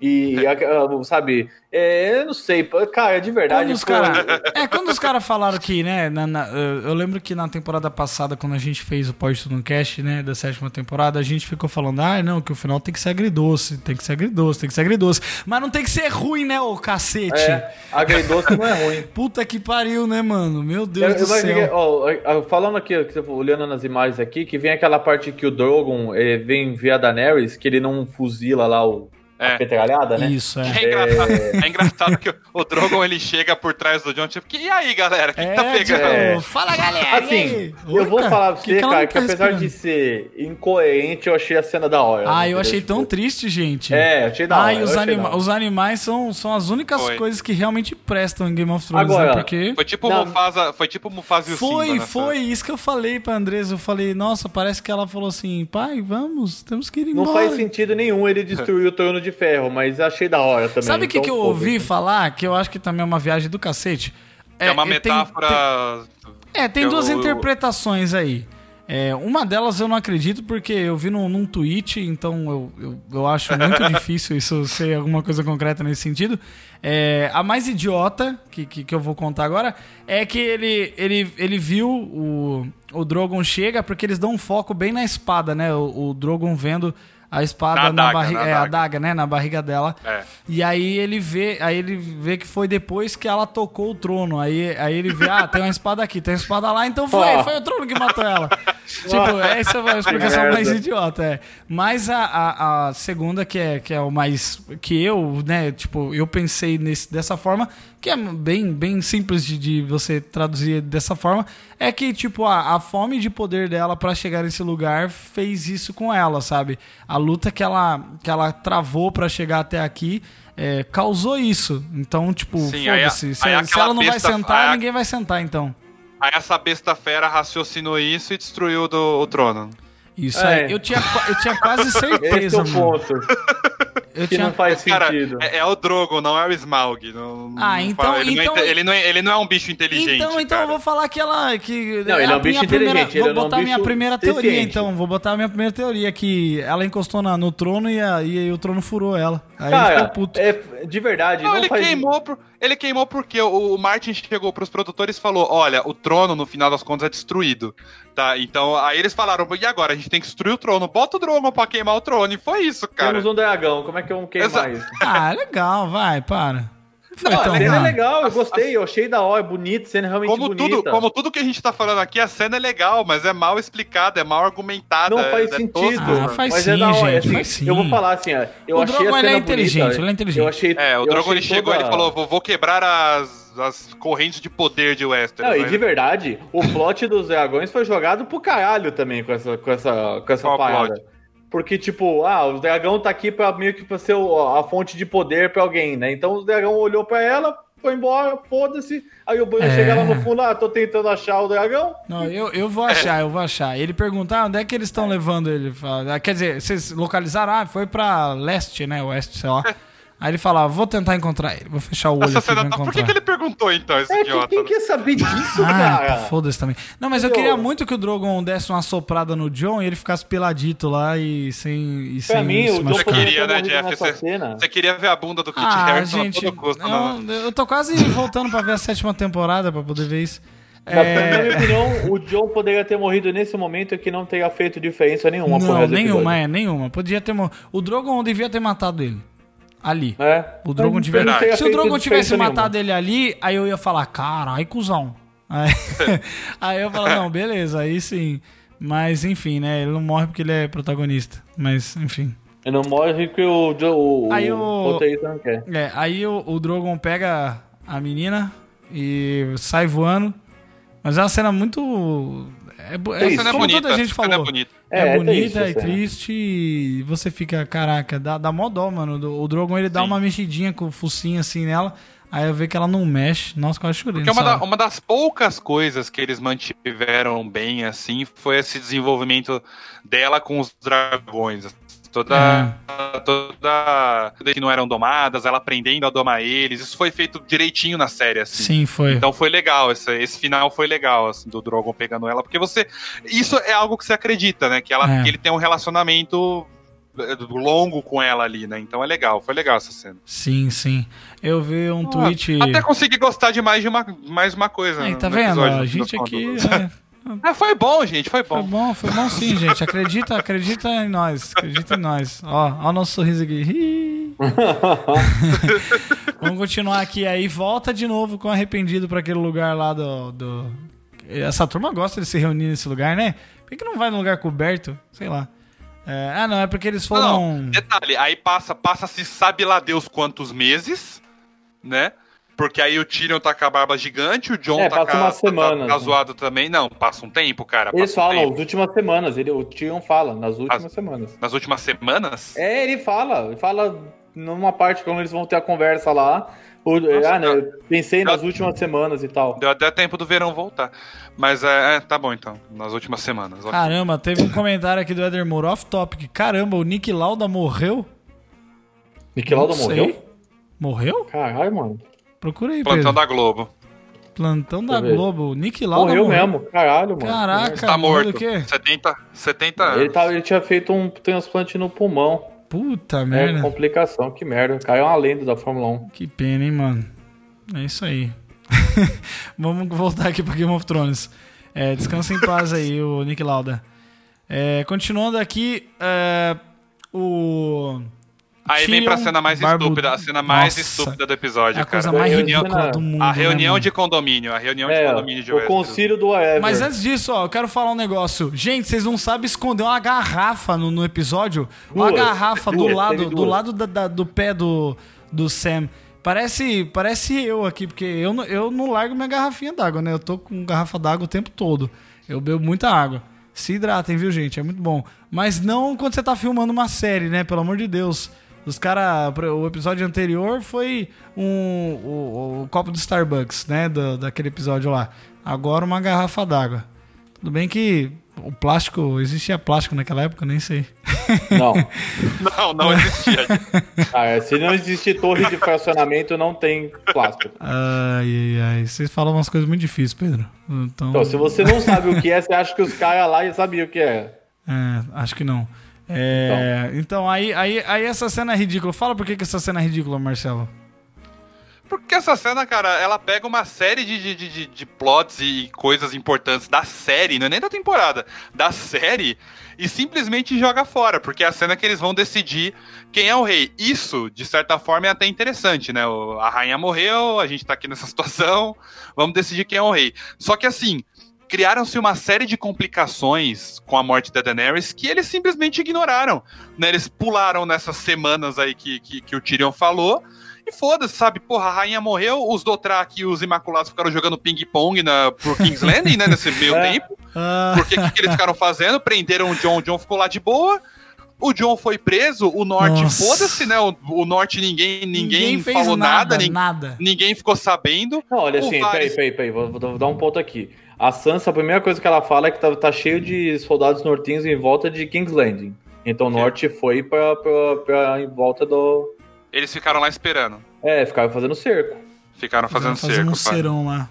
Speaker 3: E, a- sabe, é, eu não sei, cara, de verdade.
Speaker 1: Quando os
Speaker 3: foi-
Speaker 1: cara, é, quando os caras falaram que, né, na- na- eu lembro que na temporada passada, quando a gente fez o Pode no Cast, né, da sétima temporada, a gente ficou falando, ah, não, que o final tem que ser agridoce, tem que ser agridoce, tem que ser agridoce. Mas não tem que ser ruim, né, ô cacete?
Speaker 3: É, agridoce não é ruim. *laughs*
Speaker 1: Puta que pariu, né, mano? Meu
Speaker 3: Eu,
Speaker 1: Deus
Speaker 3: eu
Speaker 1: do céu.
Speaker 3: ó, falando aqui, olhando nas imagens aqui, que vem aquela parte que o Drogon eh, vem via Daenerys, que ele não fuzila lá o,
Speaker 2: É.
Speaker 3: A petralhada, né?
Speaker 1: Isso, é.
Speaker 2: É engraçado, é engraçado que o- Drogon ele chega por trás do John, tipo, e aí, galera? O que, que tá
Speaker 1: É,
Speaker 2: pegando?
Speaker 1: tipo, fala galera.
Speaker 3: Assim, eu vou
Speaker 1: Oita,
Speaker 3: falar pra
Speaker 1: que
Speaker 3: você,
Speaker 1: que
Speaker 3: cara,
Speaker 1: não
Speaker 3: que
Speaker 1: tá
Speaker 3: apesar
Speaker 1: respirando?
Speaker 3: de ser incoerente, eu achei a cena da hora.
Speaker 1: Ah, eu
Speaker 3: entendeu?
Speaker 1: achei tão triste, gente.
Speaker 3: É, eu achei da hora.
Speaker 1: Ah, e os,
Speaker 3: eu
Speaker 1: anima- os animais são, são as únicas
Speaker 2: Foi.
Speaker 1: coisas que realmente prestam em Game of Thrones,
Speaker 3: Agora,
Speaker 1: né? Porque
Speaker 2: Foi tipo
Speaker 3: Não.
Speaker 2: Mufasa, foi tipo Mufasa e o
Speaker 1: foi,
Speaker 2: Simba. nessa-
Speaker 1: foi isso que eu falei pra Andresa. Eu falei, nossa, parece que ela falou assim, pai, vamos, temos que ir
Speaker 3: Não
Speaker 1: embora.
Speaker 3: faz sentido nenhum ele destruir o trono de ferro, mas achei da hora também.
Speaker 1: Sabe o que,
Speaker 3: então
Speaker 1: que eu ouvi falar? Que eu acho que também é uma viagem do cacete.
Speaker 2: É uma
Speaker 1: é, tem-
Speaker 2: metáfora.
Speaker 1: É, tem
Speaker 2: Eu-
Speaker 1: duas
Speaker 2: eu-
Speaker 1: interpretações aí. É, uma delas eu não acredito porque eu vi num, num tweet, então eu, eu, eu acho muito *laughs* difícil isso ser alguma coisa concreta nesse sentido. É, a mais idiota, que, que, que eu vou contar agora, é que ele, ele, ele viu o, o Drogon chega porque eles dão um foco bem na espada, né? O, o Drogon vendo a espada
Speaker 2: Na
Speaker 1: na,
Speaker 2: adaga,
Speaker 1: barriga.
Speaker 2: na
Speaker 1: É, a
Speaker 2: adaga.
Speaker 1: adaga, né? Na barriga dela.
Speaker 2: É.
Speaker 1: E aí ele vê, aí ele vê que foi depois que ela tocou o trono. Aí, aí ele vê, ah, tem uma espada aqui, tem uma espada lá, então foi, foi o trono que matou ela. *laughs* tipo, essa é a explicação
Speaker 3: Merda.
Speaker 1: mais idiota, é. Mas a, a, a segunda, que é, que é o mais. que eu, né, tipo, eu pensei nesse, dessa forma, que é bem, bem simples de, de você traduzir dessa forma, é que, tipo, a, a fome de poder dela pra chegar nesse lugar fez isso com ela, sabe? A luta que ela, que ela travou pra chegar até aqui. é, causou isso. Então, tipo, foda-se. Se,
Speaker 2: aí
Speaker 1: se ela não vai sentar,
Speaker 2: a-
Speaker 1: ninguém vai sentar, então.
Speaker 2: Aí essa besta fera raciocinou isso e destruiu do, o trono.
Speaker 1: Isso
Speaker 3: É.
Speaker 1: aí. Eu tinha, eu tinha quase *laughs*
Speaker 3: Esse é
Speaker 1: certeza,
Speaker 3: o ponto.
Speaker 1: Eu
Speaker 3: Que
Speaker 1: tinha
Speaker 3: não faz
Speaker 2: Cara,
Speaker 3: sentido.
Speaker 2: é, é o Drogo, não é o Smaug. Não,
Speaker 1: Ah, então-
Speaker 2: ele,
Speaker 1: então-
Speaker 2: não é, ele, não é, ele não é um bicho inteligente.
Speaker 1: Então, então
Speaker 2: cara.
Speaker 1: eu vou falar que ela. Que
Speaker 3: Não, ele é um
Speaker 1: a
Speaker 3: bicho
Speaker 1: minha primeira-
Speaker 3: inteligente, ele
Speaker 1: Vou
Speaker 3: não é um
Speaker 1: botar a minha primeira teoria,
Speaker 3: deficiente.
Speaker 1: então. Vou botar a minha primeira teoria: que ela encostou na- no trono e, a- e aí o trono furou ela. Aí ele
Speaker 3: Cara,
Speaker 1: ficou puto.
Speaker 3: é, de verdade,
Speaker 2: Não,
Speaker 3: não,
Speaker 2: ele
Speaker 3: faz...
Speaker 2: queimou, por, ele queimou porque o, o Martin chegou pros produtores e falou: Olha, o trono, no final das contas, é destruído. Tá? Então, aí eles falaram: E agora? A gente tem que destruir o trono. Bota o Drogon pra queimar o trono. E foi isso, cara.
Speaker 3: Temos um dragão, como é que eu vou queimar
Speaker 2: Exa-
Speaker 3: isso? *laughs*
Speaker 1: Ah, legal, vai, para. Não
Speaker 3: a cena é legal, eu gostei, eu achei da hora, bonito, cena realmente
Speaker 2: Como
Speaker 3: bonita.
Speaker 2: tudo, como tudo que a gente tá falando aqui, a cena é legal, mas é mal explicada, é mal argumentada.
Speaker 3: Não faz
Speaker 2: é
Speaker 3: sentido.
Speaker 2: tosco,
Speaker 1: Ah, faz
Speaker 3: mas
Speaker 1: sim,
Speaker 3: é da hora,
Speaker 1: gente,
Speaker 3: assim,
Speaker 1: faz sim.
Speaker 3: Eu vou falar assim, ó, eu
Speaker 1: O
Speaker 3: achei
Speaker 1: Drogon,
Speaker 3: a
Speaker 1: ele é
Speaker 3: cena
Speaker 1: inteligente,
Speaker 3: bonita,
Speaker 1: ele é inteligente.
Speaker 3: Eu achei,
Speaker 2: É, o Drogon ele chegou
Speaker 3: toda-
Speaker 2: ele falou: vou, vou quebrar as, as correntes de poder de Westeros.
Speaker 3: Não, e de verdade, o plot dos dragões foi jogado pro caralho também com essa, com essa, com essa
Speaker 2: Qual
Speaker 3: parada.
Speaker 2: plot?
Speaker 3: Porque, tipo, ah, o dragão tá aqui pra meio que pra ser o- a fonte de poder pra alguém, né? Então o dragão olhou pra ela, foi embora, foda-se. Aí o Banho
Speaker 1: É.
Speaker 3: chega lá no fundo, ah, tô tentando achar o dragão.
Speaker 1: Não, eu, eu vou achar, eu vou achar. Ele pergunta, ah, onde é que eles estão levando ele? Ah, Quer dizer, vocês localizaram? Ah, foi pra leste, né? Oeste, sei lá. *laughs* Aí ele fala, ah, vou tentar encontrar ele. Vou fechar o olho aqui e
Speaker 2: cena, tá- por que,
Speaker 1: encontrar.
Speaker 2: que ele perguntou então, esse
Speaker 3: É, quem,
Speaker 2: idiota?
Speaker 3: quem quer saber disso,
Speaker 1: Ah,
Speaker 3: cara?
Speaker 1: foda-se também. Não, mas eu queria muito que o Drogon desse uma soprada no John e ele ficasse peladito lá e sem. E
Speaker 3: Pra
Speaker 1: sem
Speaker 3: mim,
Speaker 1: se
Speaker 3: o John.
Speaker 2: Você queria, né, Jeff? Você-. Você queria ver a bunda do Kit
Speaker 1: Ah,
Speaker 2: Harington
Speaker 1: gente,
Speaker 2: a todo custo, não.
Speaker 1: eu, eu tô quase voltando pra ver a sétima temporada pra poder ver isso.
Speaker 3: Na,
Speaker 1: É,
Speaker 3: minha opinião, o John poderia ter morrido nesse momento e que não teria feito diferença nenhuma
Speaker 1: não, nenhuma,
Speaker 3: episódio.
Speaker 1: é, nenhuma. Podia ter. mo- O Drogon devia ter matado ele. Ali.
Speaker 3: É.
Speaker 1: O Drogon
Speaker 3: teria
Speaker 1: Se o Drogon tivesse
Speaker 3: diferença nenhuma.
Speaker 1: matado ele ali, aí eu ia falar, carai, cuzão. Aí, *laughs* aí eu falo, não, beleza, aí sim. Mas enfim, né? Ele não morre porque ele é protagonista. Mas, enfim.
Speaker 3: Ele não morre que o, o,
Speaker 1: Aí
Speaker 3: o não quer.
Speaker 1: É, aí o, o Drogon pega a menina e sai voando. Mas é uma cena muito. É, é,
Speaker 2: é
Speaker 1: como
Speaker 2: bonita,
Speaker 1: toda a gente falou.
Speaker 2: é bonita.
Speaker 1: É,
Speaker 3: É, é
Speaker 1: bonita,
Speaker 3: triste
Speaker 1: é
Speaker 3: a cena.
Speaker 1: triste e você fica, caraca, dá, dá mó dó, mano. O Drogon ele dá
Speaker 2: Sim.
Speaker 1: uma mexidinha com o focinho assim nela, aí eu vejo que ela não mexe. Nossa, quase chorei.
Speaker 2: Porque uma, da- uma das poucas coisas que eles mantiveram bem, assim, foi esse desenvolvimento dela com os dragões. Toda, toda, toda que não eram domadas, ela aprendendo a domar eles. Isso foi feito direitinho na série, assim.
Speaker 1: Sim, foi.
Speaker 2: Então foi legal, esse, esse final foi legal, assim, do Drogon pegando ela, porque você. Isso é algo que você acredita, né? Que, ela,
Speaker 1: É.
Speaker 2: que ele tem um relacionamento eh, longo com ela ali, né? Então é legal, foi legal essa cena.
Speaker 1: Sim, sim. Eu vi um tweet.
Speaker 2: Ah, Até consegui gostar de mais, de uma, mais uma coisa.
Speaker 1: Aí, tá vendo?
Speaker 2: episódio,
Speaker 1: A gente aqui. é, *laughs*
Speaker 2: Ah, foi bom, gente, foi
Speaker 1: foi
Speaker 2: bom.
Speaker 1: bom, foi bom sim, *laughs* gente. Acredita, acredita em nós. Acredita em nós. Ó, ó o nosso sorriso aqui. *laughs* Vamos continuar aqui aí. Volta de novo com arrependido pra aquele lugar lá do, do. Essa turma gosta de se reunir nesse lugar, né? Por que, não vai num lugar coberto? Sei lá. É, ah, não, é porque eles
Speaker 2: Não,
Speaker 1: foram.
Speaker 2: não, detalhe, aí passa, passa-se sabe lá Deus quantos meses, né? Porque aí o Tyrion tá com a barba gigante, o John
Speaker 3: É,
Speaker 2: tá,
Speaker 3: passa
Speaker 2: com a-
Speaker 3: umas
Speaker 2: tá- tá- tá
Speaker 3: né?
Speaker 2: zoado também. Não, passa um tempo, cara.
Speaker 3: Eles
Speaker 2: um
Speaker 3: falam,
Speaker 2: tempo.
Speaker 3: as últimas semanas, ele, o Tyrion fala, nas últimas
Speaker 2: As-
Speaker 3: semanas.
Speaker 2: Nas últimas semanas?
Speaker 3: É, ele fala, ele fala numa parte quando eles vão ter a conversa lá. o-
Speaker 2: Nossa,
Speaker 3: ah, né, eu pensei
Speaker 2: eu-
Speaker 3: nas últimas semanas e tal.
Speaker 2: Deu até tempo do verão voltar. Mas é, é, tá bom então. Nas últimas semanas. ok.
Speaker 1: Caramba, teve um comentário aqui do Eder Moore, off topic. Caramba, o Nick Lauda morreu?
Speaker 3: Nick Lauda morreu?
Speaker 1: Morreu?
Speaker 3: Caralho, mano.
Speaker 1: Procura aí,
Speaker 2: Plantão
Speaker 1: Pedro.
Speaker 2: da Globo.
Speaker 1: Plantão da. Globo. Nick Lauda
Speaker 3: Morreu mesmo, caralho, mano.
Speaker 1: Caraca,
Speaker 2: Tá
Speaker 1: morreu
Speaker 2: morto.
Speaker 1: do quê?
Speaker 2: 70, 70 anos.
Speaker 3: Ele, tava, ele tinha feito um transplante no pulmão.
Speaker 1: Puta
Speaker 3: É,
Speaker 1: merda.
Speaker 3: complicação, que merda. É uma lenda da Fórmula 1.
Speaker 1: Que pena, hein, mano. É isso aí. *laughs* Vamos voltar aqui pra Game of Thrones. É, descansa em paz aí, o Nick Lauda. É, continuando aqui, é, o.
Speaker 2: Aí vem pra cena mais
Speaker 1: Barbu-
Speaker 2: estúpida, a cena mais
Speaker 1: Nossa,
Speaker 2: estúpida do episódio,
Speaker 1: É a
Speaker 2: cara.
Speaker 1: coisa mais
Speaker 3: reunião-
Speaker 1: ridícula do mundo.
Speaker 2: A
Speaker 1: né,
Speaker 2: reunião
Speaker 1: mano?
Speaker 2: de condomínio, a reunião de
Speaker 3: É,
Speaker 2: condomínio de
Speaker 3: o
Speaker 2: Westeros.
Speaker 3: concílio do Whatever.
Speaker 1: Mas antes disso, ó, eu quero falar um negócio. Gente, vocês não sabem esconder uma garrafa no, no episódio? Uma
Speaker 3: Duas.
Speaker 1: garrafa do
Speaker 3: Duas,
Speaker 1: lado,
Speaker 3: teve
Speaker 1: do lado da- da- do pé do, do Sam. Parece, parece eu aqui, porque eu, eu não largo minha garrafinha d'água, né? Eu tô com garrafa d'água o tempo todo. Eu bebo muita água. Se hidratem, viu, gente? É muito bom. Mas não quando você tá filmando uma série, né? Pelo amor de Deus. Os caras. O episódio anterior foi um, o, o copo do Starbucks, né? Do, daquele episódio lá. Agora uma garrafa d'água. Tudo bem que o plástico. Existia plástico naquela época, nem sei.
Speaker 3: Não. *laughs*
Speaker 2: Não, não existia.
Speaker 3: Ah, se não existir torre de fracionamento, não tem plástico.
Speaker 1: Ai, ai, ai. Vocês falam umas coisas muito difíceis, Pedro. Então.
Speaker 3: Então, se você não sabe o que é, você acha que os caras lá já sabiam o que é.
Speaker 1: É, acho que não. É, então, aí, aí, aí essa cena é ridícula. Fala por que, que essa cena é ridícula, Marcelo.
Speaker 2: Porque essa cena, cara, ela pega uma série de, de, de, de plots e coisas importantes da série, não é nem da temporada, da série, e simplesmente joga fora, porque é a cena que eles vão decidir quem é o rei. Isso, de certa forma, é até interessante, né? A rainha morreu, a gente tá aqui nessa *laughs* situação, vamos decidir quem é o rei. Só que assim. Criaram-se uma série de complicações com a morte da Daenerys que eles simplesmente ignoraram. Né? Eles pularam nessas semanas aí que, que, que o Tyrion falou e foda-se, sabe? Porra, a rainha morreu, os Dothraki e os Imaculados ficaram jogando ping-pong na, por King's Landing, né? Nesse meio *laughs*
Speaker 3: É.
Speaker 2: tempo.
Speaker 1: Ah,
Speaker 2: Porque o que, que eles ficaram fazendo? Prenderam o John, o John ficou lá de boa. O John foi preso, o Norte, foda-se, né? O, o Norte ninguém, ninguém,
Speaker 1: fez
Speaker 2: falou nada, nin-
Speaker 1: nada.
Speaker 2: ninguém ficou sabendo.
Speaker 3: Não, olha
Speaker 2: O
Speaker 3: assim,
Speaker 2: Varys-
Speaker 3: peraí, peraí, peraí, vou, vou dar um ponto aqui. A Sansa, a primeira coisa que ela fala é que tá, tá cheio de soldados nortinhos em volta de King's Landing. Então o norte foi pra, pra, pra em volta do.
Speaker 2: Eles ficaram lá esperando.
Speaker 3: É, ficava fazendo cerco.
Speaker 2: Ficaram fazendo
Speaker 1: Fazendo
Speaker 2: cerco.
Speaker 1: um
Speaker 2: pá.
Speaker 1: serão lá.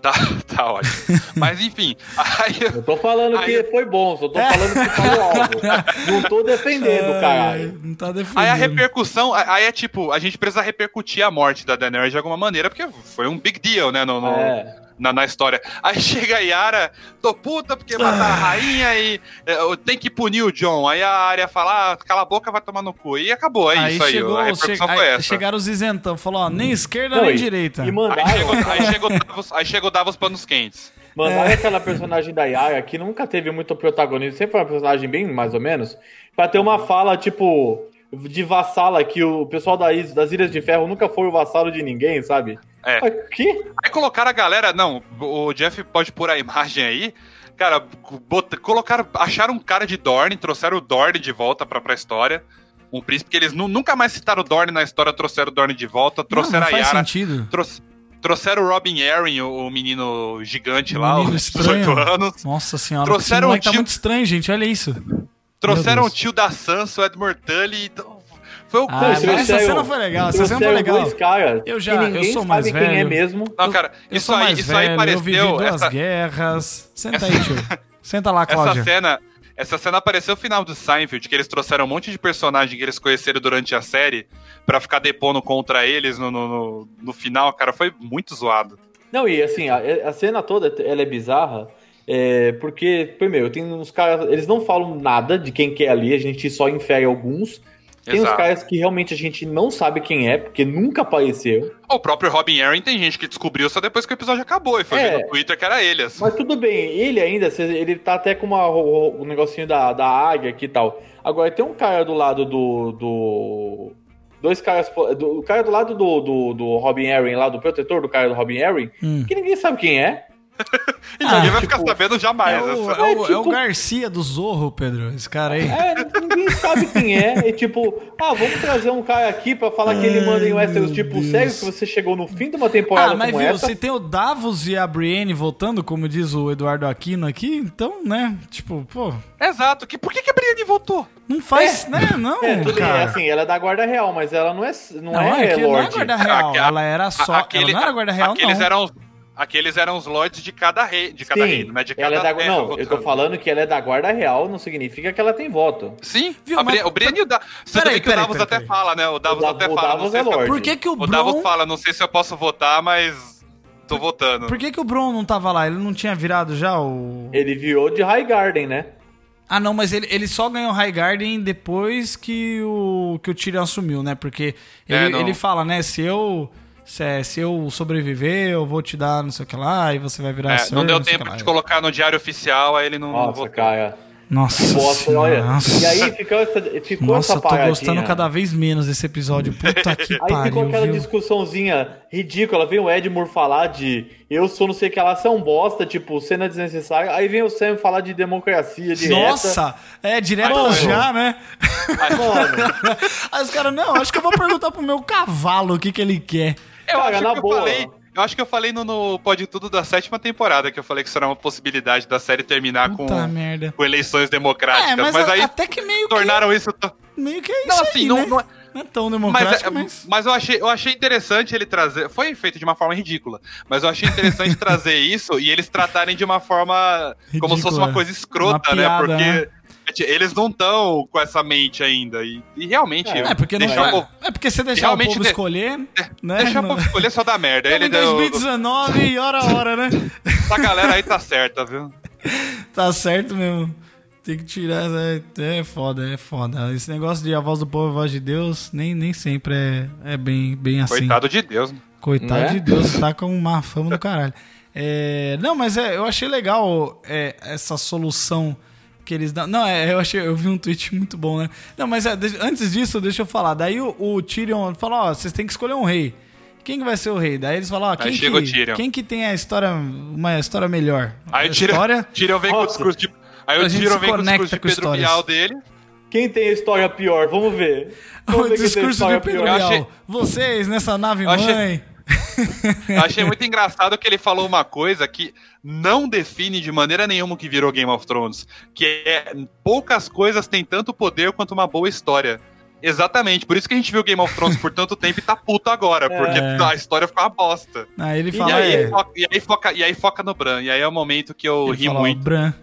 Speaker 2: Tá, *laughs* tá ótimo. Mas enfim, aí,
Speaker 3: Eu tô falando
Speaker 2: Aí-
Speaker 3: que foi bom, só tô falando que falou *laughs* algo. Não tô defendendo,
Speaker 1: Ai,
Speaker 3: caralho.
Speaker 1: Não tá defendendo.
Speaker 2: Aí a repercussão, aí é tipo, a gente precisa repercutir a morte da Daenerys de alguma maneira, porque foi um big deal, né, no, no-
Speaker 3: É.
Speaker 2: na, na história. Aí *laughs* chega a Yara, tô puta porque mataram a rainha e é, tem que punir o John. Aí a área fala, ah, cala a boca, vai tomar no cu. E acabou, é isso aí,
Speaker 1: chegou,
Speaker 2: a repercussão
Speaker 1: che-
Speaker 2: foi
Speaker 1: aí
Speaker 2: essa.
Speaker 1: chegaram os isentão, falou, ó, nem esquerda
Speaker 3: Não,
Speaker 1: nem direita.
Speaker 3: E
Speaker 2: Aí
Speaker 3: mandaram,
Speaker 2: chegou, aí chegou Davos, aí chegou Davos panos quentes.
Speaker 3: mandaram aquela personagem da Yara que nunca teve muito protagonismo, sempre foi uma personagem bem mais ou menos, pra ter uma fala tipo de vassala que o pessoal das Ilhas de Ferro nunca foi o vassalo de ninguém, sabe?
Speaker 2: É.
Speaker 3: Mas Que?
Speaker 2: Aí colocaram a galera, não, o Jeff pode pôr a imagem aí. Cara, bota- colocaram, acharam um cara de Dorne, trouxeram o Dorne de volta pra, pra história. Um príncipe que eles nu- nunca mais citaram o Dorne na história, trouxeram o Dorne de volta,
Speaker 1: não,
Speaker 2: trouxeram
Speaker 1: não
Speaker 2: a
Speaker 1: faz
Speaker 2: Yara,
Speaker 1: sentido.
Speaker 2: trouxe- trouxeram o Robin Arryn, o, o menino gigante lá,
Speaker 1: Menino
Speaker 2: os 18
Speaker 1: estranho.
Speaker 2: anos.
Speaker 1: Nossa senhora,
Speaker 2: Trouxeram o
Speaker 1: tá
Speaker 2: tio-
Speaker 1: muito estranho, gente, olha isso.
Speaker 2: Trouxeram o tio da Sansa, o Edmund Tully. Foi o
Speaker 1: Ah, mas essa cena foi legal, essa cena foi
Speaker 3: trouxeram
Speaker 1: legal.
Speaker 3: dois caras
Speaker 1: Eu já- eu sou mais
Speaker 3: sabe quem é
Speaker 1: velho.
Speaker 3: mesmo.
Speaker 2: Não, cara,
Speaker 1: Eu
Speaker 2: isso aí, isso aí
Speaker 1: velho, eu vivi
Speaker 2: pareceu.
Speaker 1: duas
Speaker 2: Essa,
Speaker 1: guerras. Senta aí, tio. Senta lá, *laughs*
Speaker 2: essa
Speaker 1: Cláudia.
Speaker 2: cena. Essa cena apareceu no final do Seinfeld, que eles trouxeram um monte de personagem que eles conheceram durante a série pra ficar depondo contra eles no, no, no- no final, cara, foi muito zoado.
Speaker 3: Não, e assim, a, a cena toda ela é bizarra, é, porque, primeiro, tem uns caras. Eles não falam nada de quem que é ali, a gente só infere alguns. Tem os
Speaker 2: Exato.
Speaker 3: caras que realmente a gente não sabe quem é, porque nunca apareceu.
Speaker 2: O próprio Robin Aaron tem gente que descobriu só depois que o episódio acabou e foi
Speaker 3: É.
Speaker 2: no Twitter que era ele. assim.
Speaker 3: Mas tudo bem, ele ainda, ele tá até com uma, o, o negocinho da, da águia aqui e tal. Agora tem um cara do lado do. do dois caras. Do, o cara do lado do, do, do Robin Aaron, lá, do protetor do cara do Robin Aaron,
Speaker 1: Hum.
Speaker 3: que ninguém sabe quem é. *laughs*
Speaker 2: E ninguém vai
Speaker 3: tipo,
Speaker 2: ficar sabendo jamais.
Speaker 1: É o,
Speaker 2: essa-
Speaker 1: é, o, é o
Speaker 3: tipo-
Speaker 1: Garcia do Zorro, Pedro. Esse cara aí.
Speaker 3: É, ninguém sabe quem é. E *laughs* tipo, ah, vamos trazer um cara aqui pra falar que ele manda em Westeros.
Speaker 1: Ai,
Speaker 3: Tipo,
Speaker 1: meu
Speaker 3: sério
Speaker 1: Deus.
Speaker 3: que você chegou no fim de uma temporada
Speaker 1: Ah, mas
Speaker 3: como
Speaker 1: viu,
Speaker 3: essa?
Speaker 1: se tem o Davos e a Brienne voltando, como diz o Eduardo Aquino aqui, então, né, tipo, pô,
Speaker 2: Exato. Que, por que, que a Brienne voltou?
Speaker 1: não faz, né, não,
Speaker 3: É, tudo bem,
Speaker 1: cara.
Speaker 3: assim, ela é da guarda real, mas ela não é, não
Speaker 1: não,
Speaker 3: é,
Speaker 1: é não é guarda real, ela era só,
Speaker 2: Aquele-
Speaker 1: ela não era guarda real,
Speaker 2: aqueles
Speaker 1: não.
Speaker 2: Eram os, aqueles eram os lords de cada rei, de cada
Speaker 3: Sim,
Speaker 2: reino, né? De cada
Speaker 3: ela é da,
Speaker 2: terra
Speaker 3: não, eu tô falando que ela é da guarda real, não significa que ela tem voto.
Speaker 2: Sim,
Speaker 1: Viu,
Speaker 2: a
Speaker 1: mas-
Speaker 2: o Brienne Davos. Você
Speaker 1: Peraí,
Speaker 2: vê que
Speaker 1: peraí,
Speaker 2: o Davos
Speaker 1: peraí,
Speaker 2: até
Speaker 1: peraí.
Speaker 2: fala, né? O Davos
Speaker 3: O
Speaker 2: até
Speaker 3: o
Speaker 2: fala. não
Speaker 3: Davos
Speaker 2: sei
Speaker 3: é
Speaker 2: se.
Speaker 1: Por que que o
Speaker 2: O Davos
Speaker 1: Bron,
Speaker 2: fala, não sei se eu posso votar, mas tô votando.
Speaker 1: por que que o Bron não tava lá? Ele não tinha virado já o...
Speaker 3: Ele virou de High Garden, né?
Speaker 1: Ah, não, mas ele, ele só ganhou High Garden depois que o, que o Tyrion assumiu, né? Porque
Speaker 2: É,
Speaker 1: ele,
Speaker 2: não.
Speaker 1: ele fala, né? Se eu, se, é, se eu sobreviver, eu vou te dar não sei o que lá, e você vai virar
Speaker 2: É, não deu
Speaker 1: sei o que
Speaker 2: tempo
Speaker 1: lá.
Speaker 2: de colocar no diário oficial, aí ele não, não
Speaker 3: Nossa,
Speaker 2: votou.
Speaker 3: cara.
Speaker 1: Nossa, senhora,
Speaker 3: olha.
Speaker 1: nossa.
Speaker 3: E aí ficou essa, ficou
Speaker 1: Nossa,
Speaker 3: essa
Speaker 1: eu tô
Speaker 3: paradinha.
Speaker 1: gostando cada vez menos desse episódio. Puta que *laughs*
Speaker 3: Aí ficou
Speaker 1: pariu,
Speaker 3: aquela
Speaker 1: viu?
Speaker 3: discussãozinha ridícula. Vem o Edmure falar de eu sou não sei o que lá, você é um bosta, tipo, cena desnecessária. Aí vem o Sam falar de democracia direta.
Speaker 1: Nossa, é direto
Speaker 3: Mano.
Speaker 1: já, né?
Speaker 3: Mano, *laughs*
Speaker 1: Aí os caras, não, acho que eu vou perguntar pro meu cavalo o que que ele quer.
Speaker 2: Eu
Speaker 3: Cara,
Speaker 2: acho
Speaker 3: na
Speaker 2: que eu
Speaker 3: boa.
Speaker 2: falei. Eu acho que eu falei no, no Pode Tudo da sétima temporada, que eu falei que isso era uma possibilidade da série terminar com,
Speaker 1: Puta
Speaker 2: com eleições democráticas.
Speaker 1: É, mas,
Speaker 2: mas
Speaker 1: a-
Speaker 2: aí
Speaker 1: até que meio que,
Speaker 2: tornaram isso. t-
Speaker 1: meio que é
Speaker 2: Não,
Speaker 1: isso
Speaker 2: assim,
Speaker 1: aí,
Speaker 2: não-
Speaker 1: né?
Speaker 2: não é-
Speaker 1: Não é tão
Speaker 2: Mas,
Speaker 1: democrático,
Speaker 2: é-
Speaker 1: mas...
Speaker 2: mas eu, achei, eu achei interessante ele trazer. Foi feito de uma forma ridícula. Mas eu achei interessante *laughs* trazer isso e eles tratarem de uma forma. como se fosse
Speaker 1: Ridícula.
Speaker 2: uma coisa escrota,
Speaker 1: Uma
Speaker 2: né?
Speaker 1: piada,
Speaker 2: Porque.
Speaker 1: né?
Speaker 2: Eles não estão com essa mente ainda. E, e realmente.
Speaker 3: É,
Speaker 1: É, porque não
Speaker 2: o povo-
Speaker 1: É porque você deixar
Speaker 2: Realmente
Speaker 1: o povo
Speaker 2: de-
Speaker 1: escolher, né?
Speaker 2: Deixar o povo escolher só dá merda. Ele
Speaker 1: em
Speaker 2: deu,
Speaker 1: 2019 e hora a hora, né?
Speaker 2: essa galera aí tá certa, viu? *laughs*
Speaker 1: Tá certo mesmo. Tem que tirar. É, é foda, é foda. Esse negócio de a voz do povo e a voz de Deus, nem, nem sempre é, é bem, bem assim.
Speaker 2: Coitado de Deus. né?
Speaker 1: Coitado
Speaker 3: Né?
Speaker 1: de Deus, tá com uma fama do caralho. É, não, mas é, eu achei legal é, essa solução que eles dão. Não, é, eu achei, eu vi um tweet muito bom, né? Não, mas é, antes disso, deixa eu falar. Daí o, o Tyrion falou: ó, vocês têm que escolher um rei. Quem que vai ser o rei? Daí eles falam: ó, quem,
Speaker 2: chega o
Speaker 1: que, quem que tem a história, uma história melhor?
Speaker 2: Aí
Speaker 1: a
Speaker 2: o Tyrion,
Speaker 1: história. *laughs*
Speaker 2: Tyrion vem com o
Speaker 3: Nossa.
Speaker 2: discurso de. Aí
Speaker 1: A
Speaker 2: o
Speaker 1: gente
Speaker 2: Tyrion vem com o
Speaker 1: conecta
Speaker 2: discurso de
Speaker 1: com
Speaker 2: Pedro. Bial dele.
Speaker 3: quem tem a história pior? Vamos ver. *laughs*
Speaker 1: O
Speaker 3: Vamos ver tem a
Speaker 1: discurso de Pedro.
Speaker 2: Eu achei-
Speaker 1: Bial. Vocês nessa nave
Speaker 2: Eu achei-
Speaker 1: mãe.
Speaker 2: Eu achei muito engraçado que ele falou uma coisa que não define de maneira nenhuma o que virou Game of Thrones, que é poucas coisas têm tanto poder quanto uma boa história. Exatamente, por isso que a gente viu Game of Thrones por tanto tempo e tá puto agora, porque
Speaker 1: É.
Speaker 2: a história ficou uma bosta.
Speaker 1: Aí ele
Speaker 2: E
Speaker 1: fala:
Speaker 2: aí,
Speaker 1: é,
Speaker 2: foca, e, aí foca, e aí foca no Bran, e aí é o momento que eu
Speaker 1: ele
Speaker 2: ri
Speaker 1: fala,
Speaker 2: muito.
Speaker 1: Bran.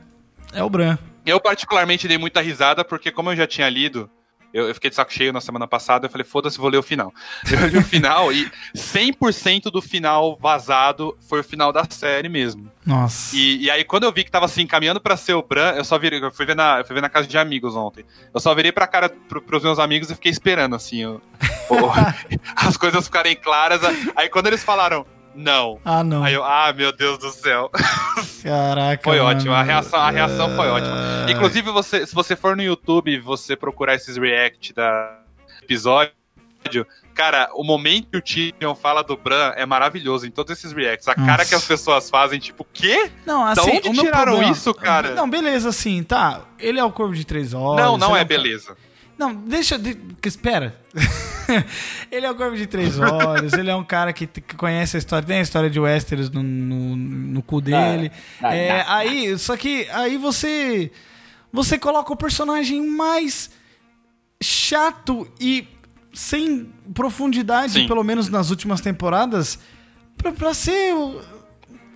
Speaker 1: É o Bran.
Speaker 2: Eu particularmente dei muita risada, porque como eu já tinha lido, eu, eu fiquei de saco cheio na semana passada, eu falei, foda-se, vou ler o final. *laughs* Eu li o final e 100% do final vazado foi o final da série mesmo.
Speaker 1: Nossa.
Speaker 2: E, e aí, quando eu vi que tava assim, caminhando pra ser o Bran, eu só virei. Eu fui ver na, eu fui ver na casa de amigos ontem. Eu só virei pra cara pro, pros meus amigos e fiquei esperando, assim, *laughs* as coisas ficarem claras. Aí quando eles falaram, não.
Speaker 1: Ah, não.
Speaker 2: Aí eu, ah, meu Deus do céu. *laughs*
Speaker 1: Caraca.
Speaker 2: Foi
Speaker 1: mano.
Speaker 2: ótimo, a reação, a reação foi ótima.
Speaker 1: Ah,
Speaker 2: Inclusive, você, se você for no YouTube e você procurar esses react da episódio, cara, o momento que o Tyrion fala do Bran é maravilhoso em todos esses reacts. A cara
Speaker 1: Nossa.
Speaker 2: que as pessoas fazem, tipo, quê?
Speaker 1: Não,
Speaker 2: Da
Speaker 1: assim,
Speaker 2: onde
Speaker 1: o meu
Speaker 2: tiraram
Speaker 1: problema-
Speaker 2: isso, cara?
Speaker 1: Não, beleza, assim, tá. Ele é o corvo de três olhos.
Speaker 2: não, não é
Speaker 1: ca-
Speaker 2: beleza.
Speaker 1: Não, deixa. De... que- Espera. *laughs* ele é o corvo de três olhos, ele é um cara que, que conhece a história, tem a história de Westeros no, no, no cu dele.
Speaker 3: não,
Speaker 1: É,
Speaker 3: não.
Speaker 1: aí, só que aí você. Você coloca o personagem mais chato e sem profundidade,
Speaker 2: Sim.
Speaker 1: pelo menos nas últimas temporadas, pra, pra ser. o-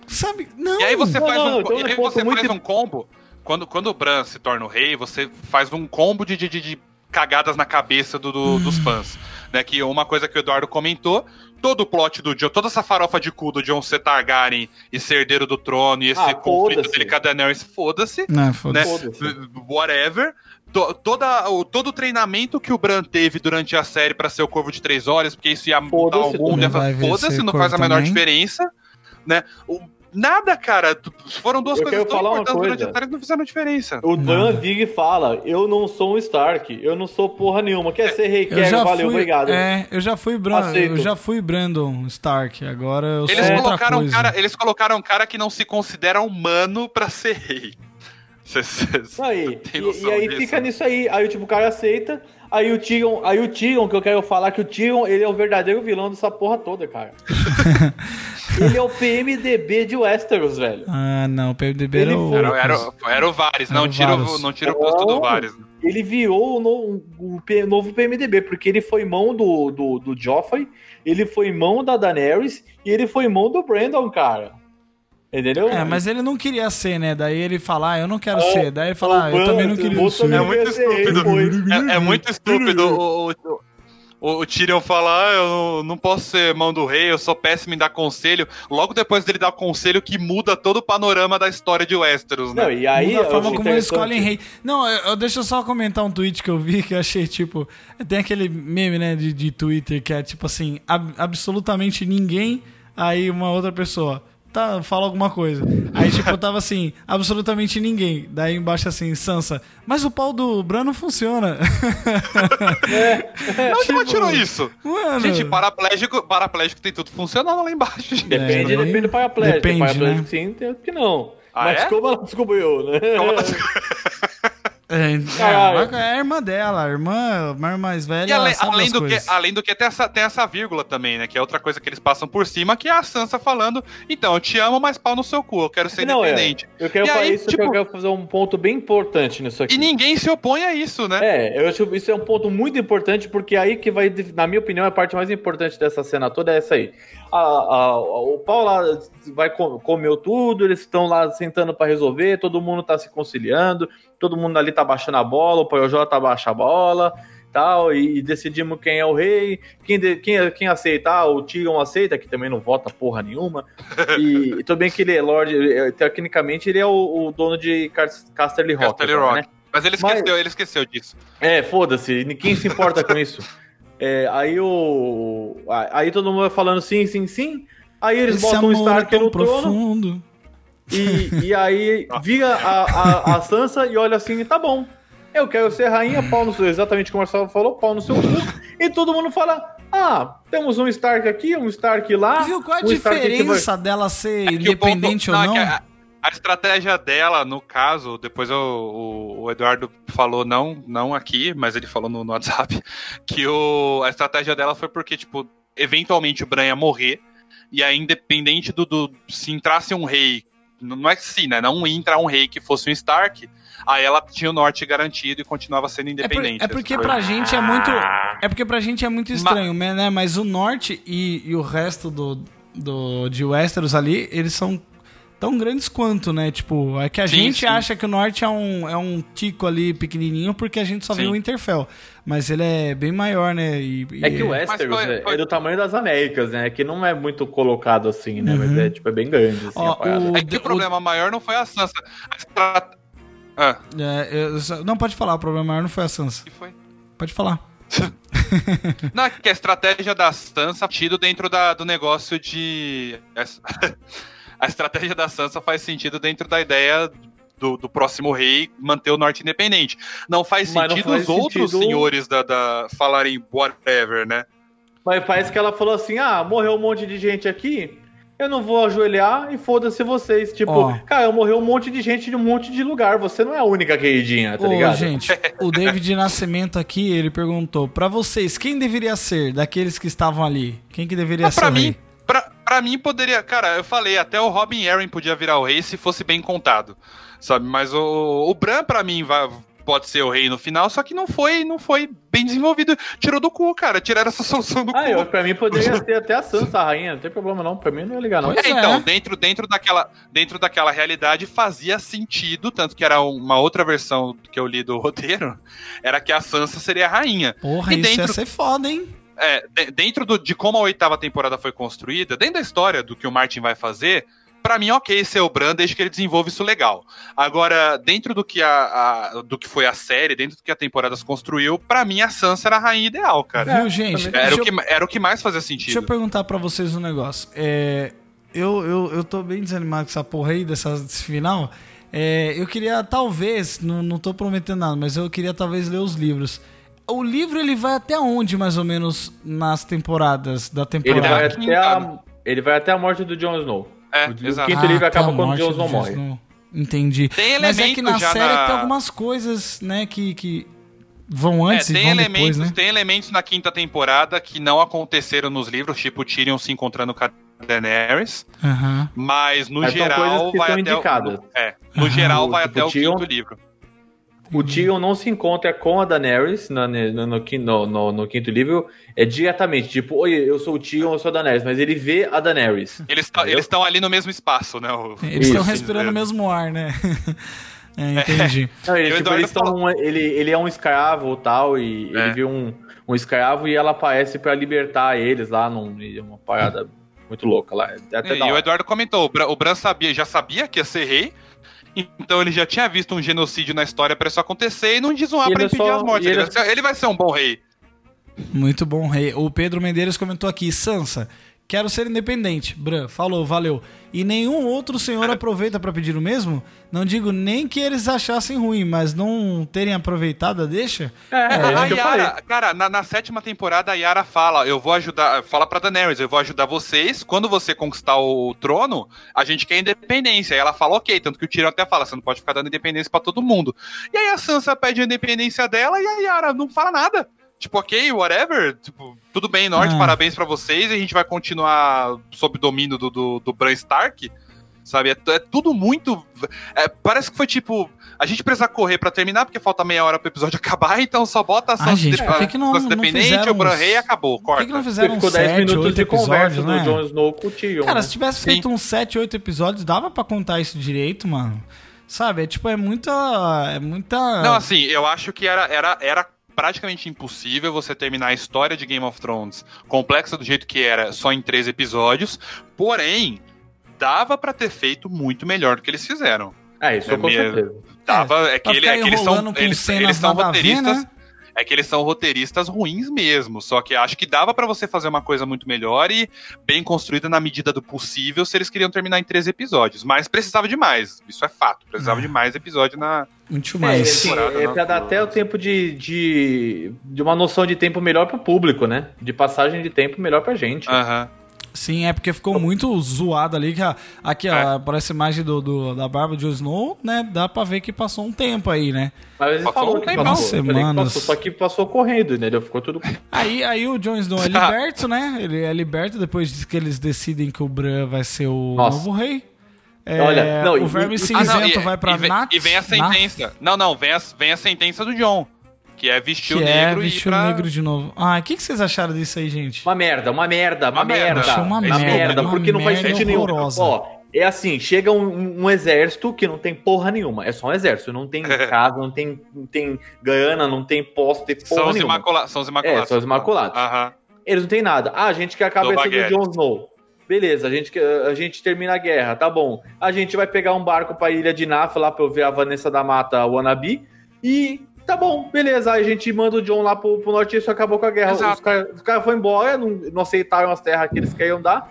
Speaker 1: Sabe? Não.
Speaker 2: E aí você
Speaker 3: Não,
Speaker 2: faz,
Speaker 3: não,
Speaker 2: um,
Speaker 3: então
Speaker 2: e
Speaker 3: um
Speaker 2: aí você
Speaker 3: muito-
Speaker 2: faz um combo. Quando, quando o Bran se torna o rei, você faz um combo de, de, de- de cagadas na cabeça do- do- dos fãs. Né? Que uma coisa que o Eduardo comentou todo o plot do John, toda essa farofa de cu do John ser Targaryen e ser herdeiro do trono e esse
Speaker 3: Ah,
Speaker 2: conflito dele com a Daenerys, foda-se,
Speaker 1: Não,
Speaker 2: né?
Speaker 1: foda-se.
Speaker 3: Foda-se.
Speaker 2: Whatever. To- toda, o, todo o treinamento que o Bran teve durante a série pra ser o Corvo de Três Olhos, porque isso ia mudar
Speaker 1: Vai ver
Speaker 2: Foda-se, não faz a menor
Speaker 1: também.
Speaker 2: diferença. Né? O- nada, cara. Foram duas
Speaker 3: Eu
Speaker 2: coisas tão importantes durante
Speaker 3: coisa.
Speaker 2: a série que não fizeram diferença.
Speaker 3: O Dan. Vig fala: Eu não sou um Stark, eu não sou porra nenhuma. Quer ser rei? Quer? Valeu,
Speaker 1: fui,
Speaker 3: obrigado.
Speaker 1: É, eu já fui Bran,
Speaker 3: Aceito.
Speaker 1: eu já fui Brandon Stark, agora eu
Speaker 2: Eles
Speaker 1: sou outra
Speaker 2: colocaram, um
Speaker 1: coisa.
Speaker 2: cara, eles colocaram um cara que não se considera humano pra ser rei. Cê- cê-
Speaker 3: Isso aí.
Speaker 2: Tem
Speaker 3: E,
Speaker 2: noção
Speaker 3: e aí
Speaker 2: disso?
Speaker 3: fica nisso aí. Aí tipo, o cara aceita. Aí o Tyrion, aí o Tyrion, que eu quero falar que o Tyrion, ele é o verdadeiro vilão dessa porra toda, cara. *laughs* ele é o PMDB de Westeros, velho.
Speaker 1: Ah, não, o PMDB era
Speaker 3: Ele
Speaker 1: o...
Speaker 3: foi-
Speaker 2: Era, era, era o Varys, não
Speaker 1: Era o
Speaker 2: tira, o,
Speaker 1: Varys.
Speaker 2: não tira o posto do
Speaker 3: Não.
Speaker 2: Varys.
Speaker 3: Ele virou o, no- o P- novo PMDB, porque ele foi mão do, do, do Joffrey, ele foi mão da Daenerys e ele foi mão do Brandon, cara. Entendeu?
Speaker 1: É, mas ele não queria ser, né? Daí ele fala, ah, eu não quero
Speaker 3: É,
Speaker 1: ser. Daí ele fala, ah, eu também não
Speaker 3: Bran-
Speaker 1: queria ser.
Speaker 2: É muito estúpido. É, é muito estúpido o, o, o, o Tyrion falar, ah, eu não posso ser mão do rei, eu sou péssimo em dar conselho. Logo depois dele dar conselho que muda todo o panorama da história de Westeros, né?
Speaker 3: Não, e aí,
Speaker 1: Muda a
Speaker 3: eu
Speaker 1: forma como eles escolhem rei. Não, eu, eu- deixa eu só comentar um tweet que eu vi que eu achei, tipo... Tem aquele meme, né, de, de Twitter que é, tipo assim, ab- absolutamente ninguém, aí uma outra pessoa... Tá, fala alguma coisa. Aí, tipo, eu tava assim, absolutamente ninguém. Daí embaixo assim, Sansa, mas o pau do Bran não funciona.
Speaker 2: De onde ela tirou isso?
Speaker 1: Mano.
Speaker 2: Gente, paraplégico, paraplégico tem tudo funcionando lá embaixo. gente.
Speaker 3: Depende,
Speaker 1: É,
Speaker 3: depende do paraplégico.
Speaker 1: depende,
Speaker 3: Tem paraplégico
Speaker 1: né?
Speaker 3: sim, tem outro que não.
Speaker 2: Ah,
Speaker 3: Mas
Speaker 2: é?
Speaker 3: como ela descobriu, né?
Speaker 1: É, *laughs* é,
Speaker 3: Caralho.
Speaker 1: é a irmã dela, a irmã, a irmã mais velha.
Speaker 2: E além,
Speaker 1: sabe
Speaker 2: além do que, além do que tem essa, tem essa vírgula também, né? Que é outra coisa que eles passam por cima, que é a Sansa falando, então, eu te amo, mas pau no seu cu, eu quero ser
Speaker 3: Não, é.
Speaker 2: independente.
Speaker 3: Eu quero
Speaker 2: E
Speaker 3: falar
Speaker 2: aí,
Speaker 3: isso,
Speaker 2: tipo-
Speaker 3: que eu quero fazer um ponto bem importante nisso aqui.
Speaker 2: E ninguém se opõe a isso, né?
Speaker 3: É, eu acho que isso é um ponto muito importante, porque aí que vai, na minha opinião, a parte mais importante dessa cena toda é essa aí. A- a- o pau lá vai, co- comeu tudo, eles estão lá sentando pra resolver, todo mundo tá se conciliando, todo mundo ali tá baixando a bola, o Paiojó tá baixando a bola, tal, e, e decidimos quem é o rei, quem, de- quem, quem aceita, ah, o Tyrion aceita, que também não vota porra nenhuma, e, *laughs* e tudo bem que ele é Lorde, é, tecnicamente ele é o, o dono de Cas- Casterly Rock,
Speaker 2: Casterly
Speaker 3: agora,
Speaker 2: Rock.
Speaker 3: né?
Speaker 2: Mas ele
Speaker 3: Mas-
Speaker 2: esqueceu, ele esqueceu disso.
Speaker 3: É, foda-se, ninguém se importa com isso. É, aí o. Aí todo mundo vai falando sim, sim, sim. Aí eles
Speaker 1: Esse
Speaker 3: botam o
Speaker 1: amor é
Speaker 3: Stark
Speaker 1: tão
Speaker 3: no trono
Speaker 1: profundo.
Speaker 3: E, e aí vira a, a, a Sansa e olha assim, tá bom. Eu quero ser rainha, pau no seu. Exatamente como o Marcelo falou, pau no seu cu. E todo mundo fala: Ah, temos um Stark aqui, um Stark lá.
Speaker 1: Viu qual é a
Speaker 3: um que vai-
Speaker 1: diferença dela ser
Speaker 2: É o
Speaker 1: independente
Speaker 2: ponto-
Speaker 1: ou
Speaker 2: é
Speaker 1: não?
Speaker 2: A, a estratégia dela, no caso, depois eu- o, o Eduardo falou, não, não aqui, mas ele falou no, no WhatsApp, *laughs* que o, a estratégia dela foi porque, tipo, eventualmente o Bran ia morrer, e aí, independente do, do- se entrasse um rei, não é que sim, né? Não entra um rei que fosse um Stark, aí ela tinha o norte garantido e continuava sendo
Speaker 1: É, por-
Speaker 2: independente.
Speaker 1: é porque pra gente é muito. É porque pra gente é muito
Speaker 2: Ma-
Speaker 1: estranho, né? Mas o norte e, e o resto do, do, de Westeros ali, eles são tão grandes quanto, né? Tipo, é que a
Speaker 2: Sim,
Speaker 1: gente
Speaker 2: sim.
Speaker 1: acha que o norte é um, é um tico ali pequenininho porque a gente só
Speaker 2: Sim.
Speaker 1: viu o Winterfell. Mas ele é bem maior, né? E, e-
Speaker 3: É que o Westeros
Speaker 2: Mas foi-
Speaker 3: é-
Speaker 2: foi-
Speaker 3: é do tamanho das Américas, né? Que não é muito colocado assim, né? Mas é, tipo, é bem grande, assim,
Speaker 1: Ó, o-
Speaker 2: É que o problema maior não foi a Sansa. A. Ah,
Speaker 1: é, eu só- não, pode falar, o problema maior não foi a Sansa.
Speaker 2: que foi?
Speaker 1: Pode falar. *laughs*
Speaker 2: Não, é que a estratégia da Sansa tido dentro da, do negócio de. *laughs* *laughs* A estratégia da Sansa faz sentido dentro da ideia do, do próximo rei manter o norte independente. Não faz
Speaker 3: Mas não
Speaker 2: sentido
Speaker 3: faz
Speaker 2: os outros
Speaker 3: sentido-
Speaker 2: senhores da, da falarem whatever, né?
Speaker 3: Mas parece que ela falou assim: ah, morreu um monte de gente aqui, eu não vou ajoelhar e foda-se vocês. Tipo,
Speaker 1: Ó.
Speaker 3: cara, morreu um monte de gente de um monte de lugar, você não é a única queridinha, tá
Speaker 1: Ô,
Speaker 3: ligado?
Speaker 1: gente, o *laughs* David Nascimento aqui, ele perguntou, pra vocês, quem deveria ser daqueles que estavam ali? Quem que deveria
Speaker 2: Ah,
Speaker 1: ser
Speaker 2: pra mim,
Speaker 1: rei?
Speaker 2: Pra, pra mim poderia. Cara, eu falei, até o Robin Aaron podia virar o rei se fosse bem contado. Sabe? Mas o, o Bran, pra mim, vai, pode ser o rei no final, só que não foi, não foi bem desenvolvido. Tirou do cu, cara. Tiraram essa solução do
Speaker 3: Ah,
Speaker 2: cu.
Speaker 3: eu, pra mim poderia ser até a Sansa, a rainha, não tem problema não, pra mim não ia ligar não.
Speaker 2: É,
Speaker 1: é.
Speaker 2: então, dentro, dentro, daquela, dentro daquela realidade fazia sentido, tanto que era uma outra versão que eu li do *laughs* roteiro, era que a Sansa seria a rainha.
Speaker 1: Porra,
Speaker 2: E
Speaker 1: isso ia
Speaker 2: dentro-
Speaker 1: ser foda, hein?
Speaker 2: É, de- dentro do- de como a oitava temporada foi construída, dentro da história do que o Martin vai fazer, pra mim, ok ser o Bran desde que ele desenvolve isso legal. Agora, dentro do que, a, a- do que foi a série, dentro do que a temporada se construiu, pra mim a Sansa era a rainha ideal, cara.
Speaker 1: Viu, gente?
Speaker 2: Era, o
Speaker 1: eu-
Speaker 2: que, era o que mais fazia
Speaker 1: Deixa eu
Speaker 2: sentido.
Speaker 1: perguntar pra vocês um negócio. É, eu, eu, eu tô bem desanimado com essa porra aí, dessa, desse final. É, eu queria, talvez, não, não tô prometendo nada, mas eu queria talvez ler os livros. O livro ele vai até onde, mais ou menos, nas temporadas da
Speaker 3: Ele
Speaker 1: temporada?
Speaker 3: vai,
Speaker 2: Quinta.
Speaker 3: até a, ele vai até a morte do Jon Snow.
Speaker 2: É,
Speaker 3: o,
Speaker 2: exato.
Speaker 3: o quinto livro
Speaker 1: até
Speaker 3: acaba quando o Jon Snow morre.
Speaker 1: Snow. Entendi.
Speaker 2: Tem
Speaker 1: Mas é que na série
Speaker 2: na-
Speaker 1: tem algumas coisas, né, que, que vão
Speaker 2: É,
Speaker 1: antes e
Speaker 2: tem
Speaker 1: vão
Speaker 2: elementos,
Speaker 1: depois, né?
Speaker 2: tem elementos na quinta temporada que não aconteceram nos livros, tipo o Tyrion se encontrando com a Daenerys,
Speaker 1: Aham.
Speaker 2: mas no
Speaker 3: coisas
Speaker 2: geral vai até
Speaker 3: indicadas.
Speaker 2: o, é, no
Speaker 1: Aham.
Speaker 2: geral vai
Speaker 3: Tipo,
Speaker 2: até o
Speaker 3: Tyrion-
Speaker 2: quinto livro.
Speaker 3: O Tyrion não se encontra com a Daenerys no, no, no, no- no- no quinto livro. É diretamente, tipo, oi, eu sou o Tyrion, eu sou a Daenerys. Mas ele vê a Daenerys.
Speaker 2: Eles estão ali no mesmo espaço, né? o-
Speaker 1: Eles estão respirando o
Speaker 2: é.
Speaker 1: mesmo ar, né? *laughs* É, entendi. *laughs*
Speaker 3: Não, ele,
Speaker 2: E
Speaker 3: tipo,
Speaker 2: Eduardo
Speaker 3: eles tão ele, ele é um escravo tal, e
Speaker 2: É.
Speaker 3: ele vê um, um escravo e ela aparece pra libertar eles lá num, uma parada muito louca lá. É até
Speaker 2: E, o. Eduardo comentou, o Bran, o Bran sabia, já sabia que ia ser rei, então ele já tinha visto um genocídio na história pra isso acontecer e não diz um A
Speaker 3: E
Speaker 2: pra impedir
Speaker 3: só-
Speaker 2: as mortes. Ele,
Speaker 3: ele-
Speaker 2: vai ser, ele vai ser um bom rei.
Speaker 1: Muito bom, rei. O Pedro Medeiros comentou aqui, Sansa, quero ser independente. Bran, falou, valeu. E nenhum outro senhor *laughs* aproveita pra pedir o mesmo? Não digo nem que eles achassem ruim, mas não terem aproveitado, deixa?
Speaker 3: É, é,
Speaker 2: a
Speaker 3: falei.
Speaker 2: Yara, cara, na, na sétima temporada a Yara fala, eu vou ajudar, fala pra Daenerys, eu vou ajudar vocês, quando você conquistar o trono, a gente quer independência. Aí ela fala, ok, tanto que o Tyrion até fala, você não pode ficar dando independência pra todo mundo. E aí a Sansa pede a independência dela e a Yara não fala nada. Tipo, ok, whatever, tipo, tudo bem, Norte,
Speaker 1: Ah.
Speaker 2: parabéns pra vocês, e a gente vai continuar sob domínio do, do, do Bran Stark, sabe? É, é tudo muito... é, parece que foi tipo, a gente precisa correr pra terminar, porque falta meia hora pro episódio *laughs* acabar, então só bota a
Speaker 1: Ah, gente,
Speaker 2: de-
Speaker 1: por que que não- fizeram
Speaker 2: o Bran Rei acabou,
Speaker 1: Por
Speaker 2: corta.
Speaker 1: que, que não fizeram
Speaker 3: ficou
Speaker 1: uns
Speaker 3: 10
Speaker 1: 7,
Speaker 3: minutos
Speaker 1: 8
Speaker 3: de conversa
Speaker 1: episódios,
Speaker 3: do
Speaker 1: né?
Speaker 3: Jon Snow com o.
Speaker 1: Cara,
Speaker 3: né?
Speaker 1: se tivesse
Speaker 2: Sim.
Speaker 1: feito uns 7, 8 episódios, dava pra contar isso direito, mano. Sabe? É tipo, é muita. É muita.
Speaker 2: Não, assim, eu acho que era, era, era praticamente impossível você terminar a história de Game of Thrones complexa do jeito que era, só em três episódios, porém, dava pra ter feito muito melhor do que eles fizeram.
Speaker 3: É, isso
Speaker 2: É
Speaker 3: com
Speaker 2: mesmo.
Speaker 3: certeza.
Speaker 2: Dava, é, que,
Speaker 1: pra
Speaker 2: ele, é que eles são, eles, eles são
Speaker 1: a ver,
Speaker 2: roteiristas.
Speaker 1: né?
Speaker 2: É que eles são roteiristas ruins mesmo. Só que acho que dava pra você fazer uma coisa muito melhor e bem construída na medida do possível se eles queriam terminar em três episódios. Mas precisava de mais. Isso é fato. Precisava
Speaker 1: Ah.
Speaker 2: de mais episódio na.
Speaker 1: Muito
Speaker 3: É,
Speaker 1: mais.
Speaker 3: assim,
Speaker 2: temporada,
Speaker 3: é
Speaker 2: não.
Speaker 3: pra dar até o tempo de, de, de uma noção de tempo melhor pro público, né? De passagem de tempo melhor pra gente.
Speaker 2: Aham.
Speaker 1: Sim, é porque ficou muito zoado ali. Que a- aqui, ó,
Speaker 2: É.
Speaker 1: aparece a imagem do, do- da barba de Snow, né? Dá pra ver que passou um tempo aí, né?
Speaker 3: Mas ele
Speaker 2: Passou
Speaker 3: falou
Speaker 2: um
Speaker 3: que passou, eu falei que
Speaker 1: Semanas.
Speaker 3: passou, só que passou correndo, entendeu? Ficou tudo. *laughs*
Speaker 1: Aí, aí o Jon Snow é *laughs* liberto, né? Ele é liberto depois que eles decidem que o Bran vai ser o
Speaker 3: Nossa.
Speaker 1: novo rei. É,
Speaker 3: Olha, não,
Speaker 1: o
Speaker 3: e-
Speaker 1: Verme
Speaker 3: e-
Speaker 1: Cinzento
Speaker 2: Ah, não, e,
Speaker 1: vai pra
Speaker 2: e vem,
Speaker 1: Nath.
Speaker 2: e vem a sentença. Não, não, vem a, vem a sentença do John. Que é vestir
Speaker 1: que
Speaker 2: o
Speaker 1: é
Speaker 2: negro e ir
Speaker 1: vestir
Speaker 2: pra...
Speaker 1: o negro de novo. Ah, o que, que vocês acharam disso aí, gente?
Speaker 3: Uma merda, uma merda, uma,
Speaker 2: Uma merda.
Speaker 3: merda.
Speaker 1: Uma
Speaker 3: uma
Speaker 1: merda, uma
Speaker 3: porque não faz
Speaker 1: merda
Speaker 3: sentido nenhum. Ó, é assim, chega um, um exército que não tem porra nenhuma. É só um exército. Não tem *laughs* casa, não tem, não tem Gana, não tem posto, tem porra
Speaker 2: São os,
Speaker 3: nenhuma.
Speaker 2: imacula... são os imaculados.
Speaker 3: É, são os imaculados.
Speaker 2: Aham.
Speaker 3: Eles não têm nada. Ah, a gente quer a cabeça do
Speaker 2: Baguette.
Speaker 3: Jon Snow. Beleza, a gente, a gente termina a guerra, tá bom. A gente vai pegar um barco pra ilha de Naf lá pra eu ver a Vanessa da Mata Wannabe. E tá bom, beleza. Aí a gente manda o John lá pro, pro norte e isso acabou com a guerra.
Speaker 2: Exato.
Speaker 3: Os caras os caras foram embora, não, não aceitaram as terras que eles queriam dar.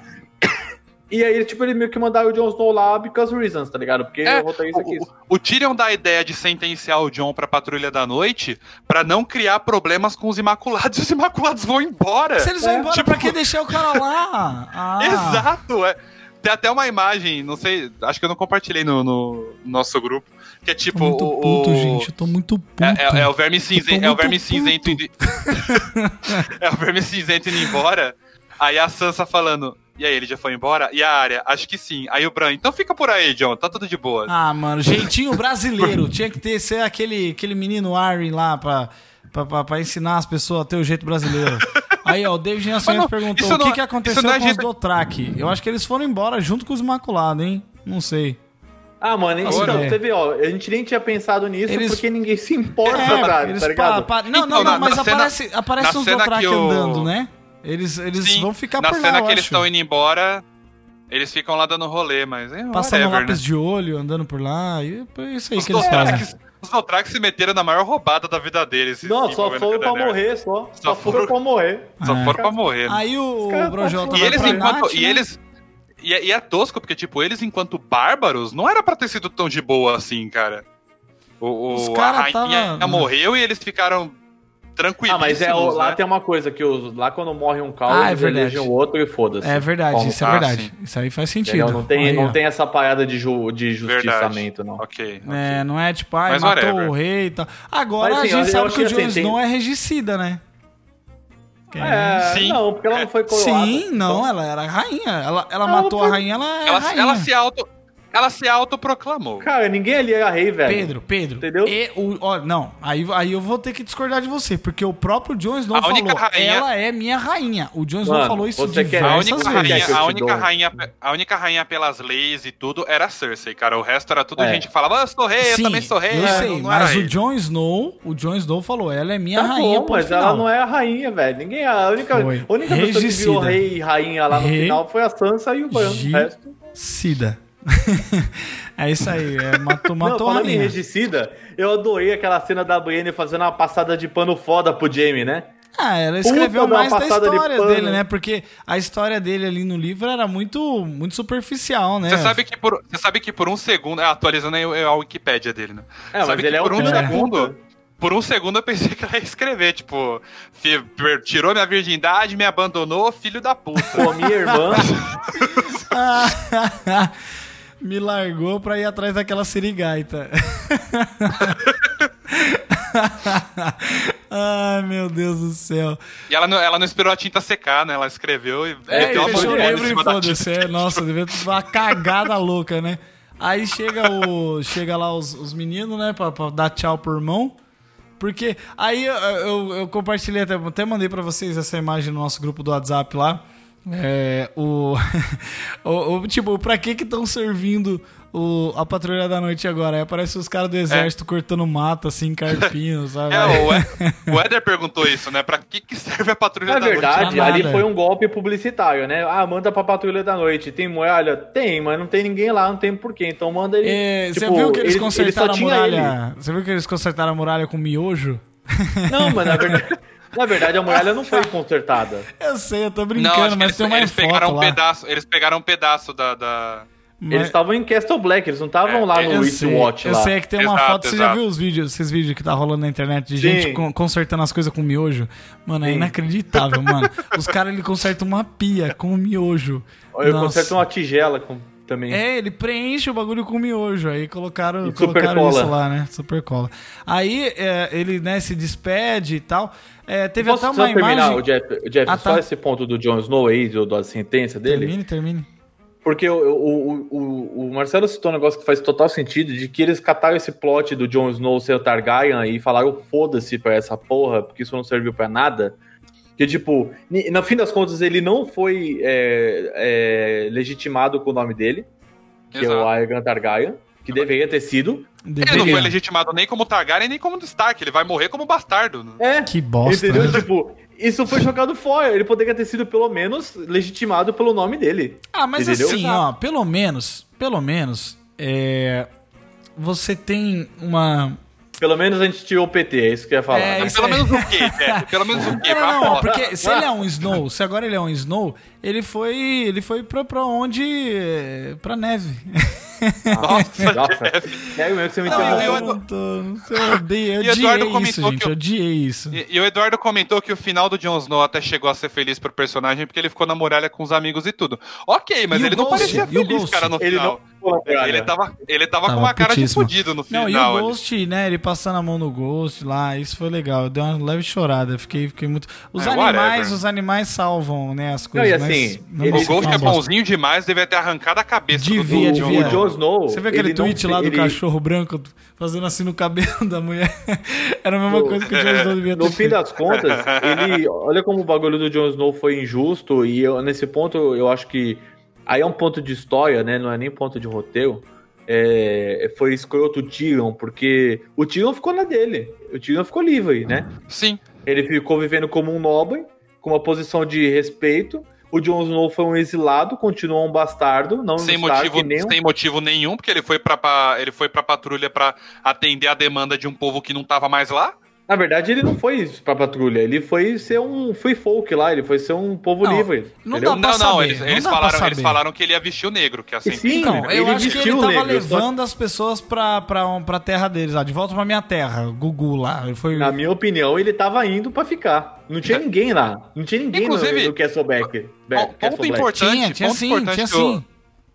Speaker 3: E aí, tipo, ele meio que mandaram o Jon Snow lá because reasons, tá ligado? Porque
Speaker 2: É,
Speaker 3: o quis.
Speaker 2: O, Tyrion dá a ideia de sentenciar o John pra Patrulha da Noite pra não criar problemas com os Imaculados e *laughs* os Imaculados vão embora.
Speaker 1: Se eles vão
Speaker 3: É,
Speaker 1: embora,
Speaker 2: tipo-
Speaker 1: pra que deixar o cara lá? *laughs* Ah,
Speaker 2: Exato, é. Tem até uma imagem, não sei, acho que eu não compartilhei no, no nosso grupo, que é
Speaker 1: Tô
Speaker 2: tipo
Speaker 1: muito
Speaker 2: o,
Speaker 1: puto,
Speaker 2: o-
Speaker 1: gente. Eu tô muito puto.
Speaker 2: É, é- é o verme cinzento, é o verme
Speaker 1: puto.
Speaker 2: cinzento indo... *laughs* É o verme cinzento indo embora. Aí a Sansa falando, e aí, ele já foi embora? E a área, acho que sim. Aí o Bran, então fica por aí, John, tá tudo de boa.
Speaker 1: Ah, mano, jeitinho brasileiro. Tinha que ter ser aquele, aquele menino Arryn lá pra, pra, pra, pra ensinar as pessoas a ter o jeito brasileiro. Aí, ó, o David Nascimento
Speaker 2: não,
Speaker 1: perguntou
Speaker 2: isso
Speaker 1: o que,
Speaker 2: não-
Speaker 1: que aconteceu
Speaker 2: não é
Speaker 1: com os
Speaker 2: jeito-
Speaker 1: Dothraki. Eu acho que eles foram embora junto com os Imaculados, hein? Não sei.
Speaker 3: Ah, mano, então,
Speaker 1: Agora-
Speaker 3: você vê, ó, a gente nem tinha pensado nisso
Speaker 1: Eles-
Speaker 3: porque ninguém se importa,
Speaker 1: É,
Speaker 3: cara, tá ligado?
Speaker 1: pa- pa- Não, não, não, mas
Speaker 2: na cena-
Speaker 1: aparece, aparece uns Dothraki
Speaker 2: o-
Speaker 1: andando, né? Eles, eles
Speaker 2: Sim,
Speaker 1: vão ficar
Speaker 2: Na
Speaker 1: por lá,
Speaker 2: cena
Speaker 1: eu
Speaker 2: que eles
Speaker 1: acho.
Speaker 2: estão indo embora, eles ficam lá dando rolê, mas é
Speaker 1: Passando
Speaker 2: whatever,
Speaker 1: lápis
Speaker 2: né?
Speaker 1: de olho, andando por lá. E é isso aí
Speaker 2: Os
Speaker 1: que eles fazem.
Speaker 2: Dothrax, os Dothrax se meteram na maior roubada da vida deles.
Speaker 3: Não, só foram pra morrer, só. Só,
Speaker 2: Só
Speaker 3: foram pra morrer.
Speaker 2: Só
Speaker 1: É.
Speaker 2: foram pra morrer. né?
Speaker 1: Aí o
Speaker 3: caras
Speaker 1: Projota
Speaker 2: E eles enquanto.
Speaker 1: Nath,
Speaker 2: E
Speaker 1: né?
Speaker 2: eles. E é, e é tosco, porque, tipo, eles enquanto bárbaros, não era pra ter sido tão de boa assim, cara. O,
Speaker 1: Os
Speaker 2: o, a rainha
Speaker 1: tava-
Speaker 2: morreu e eles ficaram
Speaker 3: Ah,
Speaker 2: tranquilos.
Speaker 3: mas é, o- lá
Speaker 2: né?
Speaker 3: tem uma coisa, que os, lá quando morre um caos,
Speaker 1: Ah, é verdade.
Speaker 3: o outro e foda-se.
Speaker 1: É verdade,
Speaker 3: Como-
Speaker 1: isso é
Speaker 2: Ah,
Speaker 1: verdade.
Speaker 2: sim.
Speaker 1: Isso aí faz sentido.
Speaker 3: Entendeu? Não, tem,
Speaker 1: Aí,
Speaker 3: não
Speaker 1: ó.
Speaker 3: tem essa parada de, ju, de
Speaker 2: Verdade.
Speaker 3: justiçamento, não.
Speaker 2: Ok.
Speaker 1: É, não é tipo, ai,
Speaker 2: Mas
Speaker 1: matou
Speaker 2: whatever.
Speaker 1: o rei e tal. Agora
Speaker 3: Mas, assim,
Speaker 1: a gente
Speaker 3: eu-
Speaker 1: sabe
Speaker 3: eu
Speaker 1: que o
Speaker 3: acho
Speaker 1: Jon
Speaker 3: que, assim,
Speaker 1: Snow
Speaker 3: tem-
Speaker 1: é regicida, né?
Speaker 3: É,
Speaker 2: Sim.
Speaker 3: não, porque ela não foi coroada.
Speaker 1: Sim, não,
Speaker 3: Então,
Speaker 1: ela era rainha. Ela, ela
Speaker 3: Ela
Speaker 1: matou a
Speaker 3: foi-
Speaker 1: rainha, ela é
Speaker 2: Ela,
Speaker 1: rainha.
Speaker 2: ela se auto. Ela se autoproclamou.
Speaker 3: Cara, ninguém ali era rei, velho.
Speaker 1: Pedro, Pedro.
Speaker 3: Entendeu?
Speaker 1: E o, ó, não, aí, aí eu vou ter que discordar de você, porque o próprio Jon Snow
Speaker 2: A única
Speaker 1: falou,
Speaker 2: rainha-
Speaker 1: ela é minha rainha. O Jon Snow
Speaker 3: Mano,
Speaker 1: falou isso
Speaker 3: você quer-
Speaker 2: A única,
Speaker 1: vezes.
Speaker 2: rainha, a, única rainha, a única rainha pelas leis e tudo era a Cersei, cara. O resto era tudo
Speaker 3: É.
Speaker 2: gente que falava, ah, eu sou rei, eu também sou rei.
Speaker 1: eu
Speaker 2: É,
Speaker 1: sei,
Speaker 2: não, não
Speaker 1: mas o. Jon Snow, o Jon Snow falou, ela é minha
Speaker 3: Tá
Speaker 1: rainha,
Speaker 3: bom, mas
Speaker 1: final.
Speaker 3: ela não é a rainha, velho. Ninguém, a única,
Speaker 1: Foi.
Speaker 3: a única pessoa que virou rei e rainha lá no
Speaker 1: Re-
Speaker 3: final foi a Sansa e o Bran. O resto...
Speaker 1: Cida. *laughs* é isso aí, é, matou,
Speaker 3: Não,
Speaker 1: matou a
Speaker 3: falando em
Speaker 1: rainha.
Speaker 3: regicida, eu adorei aquela cena da Brienne fazendo uma passada de pano foda pro Jamie, né?
Speaker 1: Ah, ela escreveu
Speaker 3: Puta,
Speaker 1: mais da
Speaker 3: de
Speaker 1: história
Speaker 3: pano.
Speaker 1: dele, né? Porque a história dele ali no livro era muito, muito superficial, né?
Speaker 2: Você sabe, que por, você sabe que por um segundo, é, atualizando aí a Wikipédia dele, né?
Speaker 3: É, mas
Speaker 2: sabe
Speaker 3: ele
Speaker 2: que
Speaker 3: é o
Speaker 2: por um
Speaker 3: filho da
Speaker 2: segundo, por um segundo eu pensei que ela ia escrever, tipo, tirou minha virgindade, me abandonou, filho da puta.
Speaker 3: Pô, minha irmã. *laughs*
Speaker 1: Me largou pra ir atrás daquela sirigaita. *laughs* Ai, meu Deus do céu.
Speaker 2: e ela não, ela não esperou a tinta secar, né? Ela escreveu e
Speaker 1: É,
Speaker 2: meteu a
Speaker 1: fechou o livro e
Speaker 2: cima da
Speaker 1: foda-se.
Speaker 2: tinta.
Speaker 1: É, nossa, devia ter uma cagada louca, né? Aí chega o. Chega lá os, os meninos, né? Pra, pra dar tchau pro irmão. Porque aí eu, eu, eu compartilhei, até, até mandei pra vocês essa imagem no nosso grupo do WhatsApp lá. É, o, *laughs* o, o- Tipo, pra que que estão servindo o, a Patrulha da Noite agora? Aí aparece os caras do exército cortando mato, assim, *laughs* carpinho, sabe?
Speaker 2: É, o, *laughs* o Éder perguntou isso, né? Pra que, que serve a patrulha
Speaker 3: Na
Speaker 2: da noite?
Speaker 3: verdade,
Speaker 1: nada.
Speaker 3: ali foi um golpe publicitário, né? Ah, manda pra patrulha da noite. Tem muralha? Tem, mas não tem ninguém lá, não tem porquê. Então manda ele.
Speaker 1: É, você
Speaker 3: tipo,
Speaker 1: viu que eles
Speaker 3: ele- ele
Speaker 1: consertaram
Speaker 3: só
Speaker 1: a muralha? Você viu que eles consertaram a muralha com miojo?
Speaker 3: ele. Não, mas na verdade, na verdade a muralha não foi consertada. *laughs*
Speaker 1: Eu sei, eu tô
Speaker 2: Não,
Speaker 1: brincando,
Speaker 2: que
Speaker 1: mas
Speaker 2: eles,
Speaker 1: tem uma
Speaker 2: eles
Speaker 1: foto
Speaker 2: pegaram um
Speaker 1: lá.
Speaker 2: pedaço, eles pegaram um pedaço da. da-
Speaker 1: Mas-
Speaker 3: Eles estavam em Castle Black, eles não estavam
Speaker 2: É,
Speaker 3: lá
Speaker 1: eu
Speaker 3: no Eastwatch
Speaker 1: eu
Speaker 3: lá.
Speaker 1: sei que tem uma
Speaker 2: Exato,
Speaker 1: foto, você já
Speaker 2: exato.
Speaker 1: viu os vídeos, esses vídeos que tá rolando na internet de
Speaker 3: Sim.
Speaker 1: gente con- consertando as coisas com miojo? Mano, é
Speaker 3: Sim.
Speaker 1: inacreditável, mano. *laughs* Os caras, ele consertam uma pia com miojo.
Speaker 3: Eu
Speaker 1: Nossa.
Speaker 3: conserto uma tigela com, também.
Speaker 1: É, ele preenche o bagulho com miojo. Aí colocaram,
Speaker 3: E
Speaker 1: colocaram isso lá, né? Super cola. Aí é, ele, né, se despede e tal. É, teve
Speaker 3: Posso
Speaker 1: até
Speaker 3: só
Speaker 1: uma
Speaker 3: terminar,
Speaker 1: imagem.
Speaker 3: o Jeff, o Jeff
Speaker 1: Ah,
Speaker 3: só
Speaker 1: tá.
Speaker 3: esse ponto do Jon Snow aí, do, da sentença dele?
Speaker 1: Termine, termine.
Speaker 3: Porque o, o, o, o Marcelo citou um negócio que faz total sentido, de que eles cataram esse plot do Jon Snow ser o Targaryen e falaram foda-se pra essa porra, porque isso não serviu pra nada. Que, tipo, no fim das contas, ele não foi é, é, legitimado com o nome dele, que é o
Speaker 2: Exato.
Speaker 3: Aegon Targaryen, que deveria ter sido.
Speaker 2: Ele não
Speaker 1: Deveria.
Speaker 2: foi legitimado nem como Targaryen, nem como Stark. Ele vai morrer como bastardo. né?
Speaker 3: É,
Speaker 1: Que bosta.
Speaker 3: entendeu?
Speaker 1: né?
Speaker 3: Tipo, isso foi jogado fora. Ele poderia ter sido, pelo menos, legitimado pelo nome dele.
Speaker 1: Ah, mas
Speaker 3: Entendeu?
Speaker 1: assim, ó, pelo menos, pelo menos, é, você tem uma.
Speaker 3: Pelo menos a gente tirou o PT, é isso que eu ia falar.
Speaker 1: É,
Speaker 3: né?
Speaker 2: Pelo menos o quê, *laughs* Jeff? Pelo menos o quê?
Speaker 1: Não, não, não, porque se ele é um Snow, se agora ele é um Snow, ele foi, ele foi pra, pra onde? É, Pra neve.
Speaker 2: Nossa, *laughs*
Speaker 3: Nossa, sério *laughs* mesmo que você me
Speaker 2: Não,
Speaker 3: interrompeu.
Speaker 2: eu-
Speaker 1: não não eu odeio, eu odiei isso,
Speaker 2: comentou
Speaker 1: gente,
Speaker 2: que eu-
Speaker 1: eu odiei isso.
Speaker 2: E, e o Eduardo comentou que o final do Jon Snow até chegou a ser feliz pro personagem porque ele ficou na muralha com os amigos e tudo. Ok, mas
Speaker 1: E
Speaker 2: ele não
Speaker 1: Ghost?
Speaker 2: parecia feliz, cara, no
Speaker 3: Ele
Speaker 2: final.
Speaker 3: não.
Speaker 2: Ele tava, ele tava,
Speaker 1: Tava
Speaker 2: com uma cara
Speaker 1: putíssimo.
Speaker 2: de fudido no
Speaker 1: Não,
Speaker 2: final.
Speaker 1: e o
Speaker 2: ali.
Speaker 1: Ghost, né, ele passando a mão no Ghost lá, isso foi legal. Deu uma leve chorada, fiquei, fiquei muito... Os
Speaker 2: É,
Speaker 1: animais,
Speaker 2: whatever.
Speaker 1: os animais salvam, né, as
Speaker 3: Não,
Speaker 1: coisas,
Speaker 3: e
Speaker 1: mas
Speaker 3: assim, ele-
Speaker 2: O Ghost é bonzinho demais, devia ter arrancado a cabeça
Speaker 1: Devia,
Speaker 2: do,
Speaker 1: devia.
Speaker 3: O Jon Snow.
Speaker 1: Você viu aquele
Speaker 3: ele não-
Speaker 1: tweet lá do
Speaker 3: ele-
Speaker 1: cachorro branco fazendo assim no cabelo da mulher? *laughs* Era a mesma coisa que o Jon Snow devia ter
Speaker 3: No fim
Speaker 1: feito.
Speaker 3: das contas, ele. Olha como o bagulho do Jon Snow foi injusto, e eu- nesse ponto eu acho que. Aí é um ponto de história, né? Não é nem ponto de roteiro. é, foi escroto o Tyrion, porque o Tyrion ficou na dele. O Tyrion ficou livre, né?
Speaker 2: Sim.
Speaker 3: Ele ficou vivendo como um nobre, com uma posição de respeito. O Jon Snow foi um exilado, continuou um bastardo, não
Speaker 2: Sem motivo,
Speaker 3: nem um-
Speaker 2: sem motivo nenhum, porque ele foi pra- ele foi pra patrulha pra atender a demanda de um povo que não tava mais lá.
Speaker 3: Na verdade, ele não foi pra patrulha, ele foi ser um free folk lá, ele foi ser um povo
Speaker 1: Não,
Speaker 3: livre.
Speaker 1: não
Speaker 3: entendeu?
Speaker 1: dá pra
Speaker 2: não, não,
Speaker 1: saber,
Speaker 2: eles,
Speaker 1: não
Speaker 2: eles
Speaker 1: dá pra
Speaker 2: falaram, eles falaram que ele ia vestir o negro, que é sempre.
Speaker 3: Sim,
Speaker 1: Então, eu
Speaker 3: ele
Speaker 1: acho que ele tava
Speaker 3: negro, só-
Speaker 1: levando as pessoas pra, pra, um- pra terra deles, lá, de volta pra minha terra, Gugu lá. Ele foi.
Speaker 3: Na minha opinião, ele tava indo pra ficar. Não tinha ninguém lá. Não tinha ninguém
Speaker 2: Inclusive,
Speaker 3: no, no Castle Black.
Speaker 2: Ponto
Speaker 3: Castle
Speaker 2: importante,
Speaker 1: Tinha, tinha
Speaker 2: ponto
Speaker 1: sim,
Speaker 2: importante
Speaker 1: tinha sim.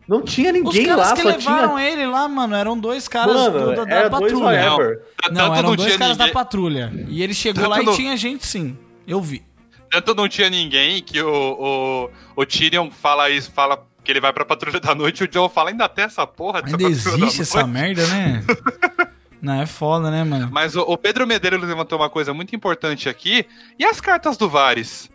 Speaker 3: Não tinha
Speaker 1: Os
Speaker 3: ninguém
Speaker 1: caras
Speaker 3: lá,
Speaker 1: que
Speaker 3: só
Speaker 1: levaram
Speaker 3: tinha.
Speaker 1: ele lá, mano, eram dois caras
Speaker 3: Mano,
Speaker 1: do- da, da
Speaker 3: era dois
Speaker 1: patrulha.
Speaker 3: whatever.
Speaker 2: Tanto
Speaker 1: Não, eram dois
Speaker 2: tinha
Speaker 1: caras da
Speaker 2: ninguém-
Speaker 1: patrulha. E ele chegou
Speaker 2: Tanto
Speaker 1: lá e
Speaker 2: não-
Speaker 1: tinha gente sim. Eu vi.
Speaker 2: Tanto não tinha ninguém que o, o, o Tyrion fala isso, fala que ele vai pra patrulha da noite, o John fala, ainda tem essa porra dessa
Speaker 1: Ainda
Speaker 2: da
Speaker 1: existe essa
Speaker 2: noite?"
Speaker 1: merda, né? *laughs* Não, é foda, né, mano?
Speaker 2: Mas o, o Pedro Medeiros levantou uma coisa muito importante aqui. E as cartas do Vares?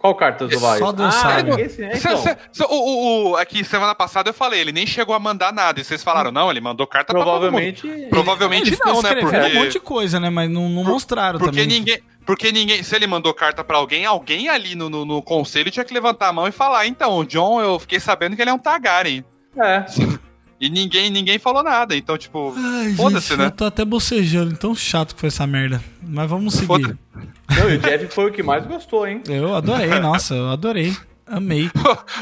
Speaker 3: Qual carta do Vai?
Speaker 1: Só Deus
Speaker 3: ah,
Speaker 1: sabe.
Speaker 3: Esse, é,
Speaker 2: Cê-
Speaker 3: então,
Speaker 2: cê- cê- o, o, aqui, semana passada eu falei, ele nem chegou a mandar nada. E vocês falaram, não, ele mandou carta pra todo mundo.
Speaker 3: provavelmente.
Speaker 2: Provavelmente
Speaker 1: Ele
Speaker 2: não, né? Porque,
Speaker 1: um monte de coisa, né? Mas não, não mostraram
Speaker 2: porque
Speaker 1: também.
Speaker 2: ninguém. Porque ninguém. Se ele mandou carta pra alguém, alguém ali no, no, no conselho tinha que levantar a mão e falar, então, o John, eu fiquei sabendo que ele é um Targaryen.
Speaker 3: É.
Speaker 2: E ninguém, ninguém falou nada. Então, tipo, foda-se, né?
Speaker 1: Eu tô até bocejando, tão chato que foi essa merda. Mas vamos seguir.
Speaker 3: Não, e o Jeff foi o que mais gostou, hein?
Speaker 1: Eu adorei, *laughs* nossa, eu adorei. Amei.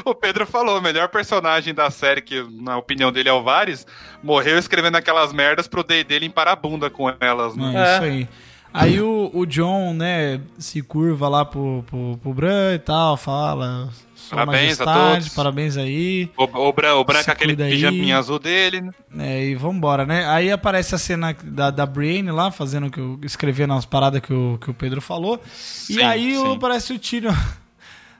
Speaker 2: o Pedro falou, o melhor personagem da série, que na opinião dele é o Varys, morreu escrevendo aquelas merdas pro D&D limpar a bunda com elas,
Speaker 1: É,
Speaker 2: né?
Speaker 3: É.
Speaker 1: isso aí. Aí o, o John, né, se curva lá pro, pro, pro Bran e tal, fala. Sua
Speaker 2: Parabéns a
Speaker 1: majestade,
Speaker 2: todos."
Speaker 1: parabéns aí.
Speaker 2: O, o, Bran, o aquele
Speaker 1: aí.
Speaker 2: pijaminha azul dele, né?
Speaker 1: É, e vambora, né? Aí aparece a cena da, da Brienne lá, fazendo que eu, escrevendo as paradas que o, que o Pedro falou. e
Speaker 2: Sim,
Speaker 1: aí o-
Speaker 2: sim.
Speaker 1: aparece o Tyrion.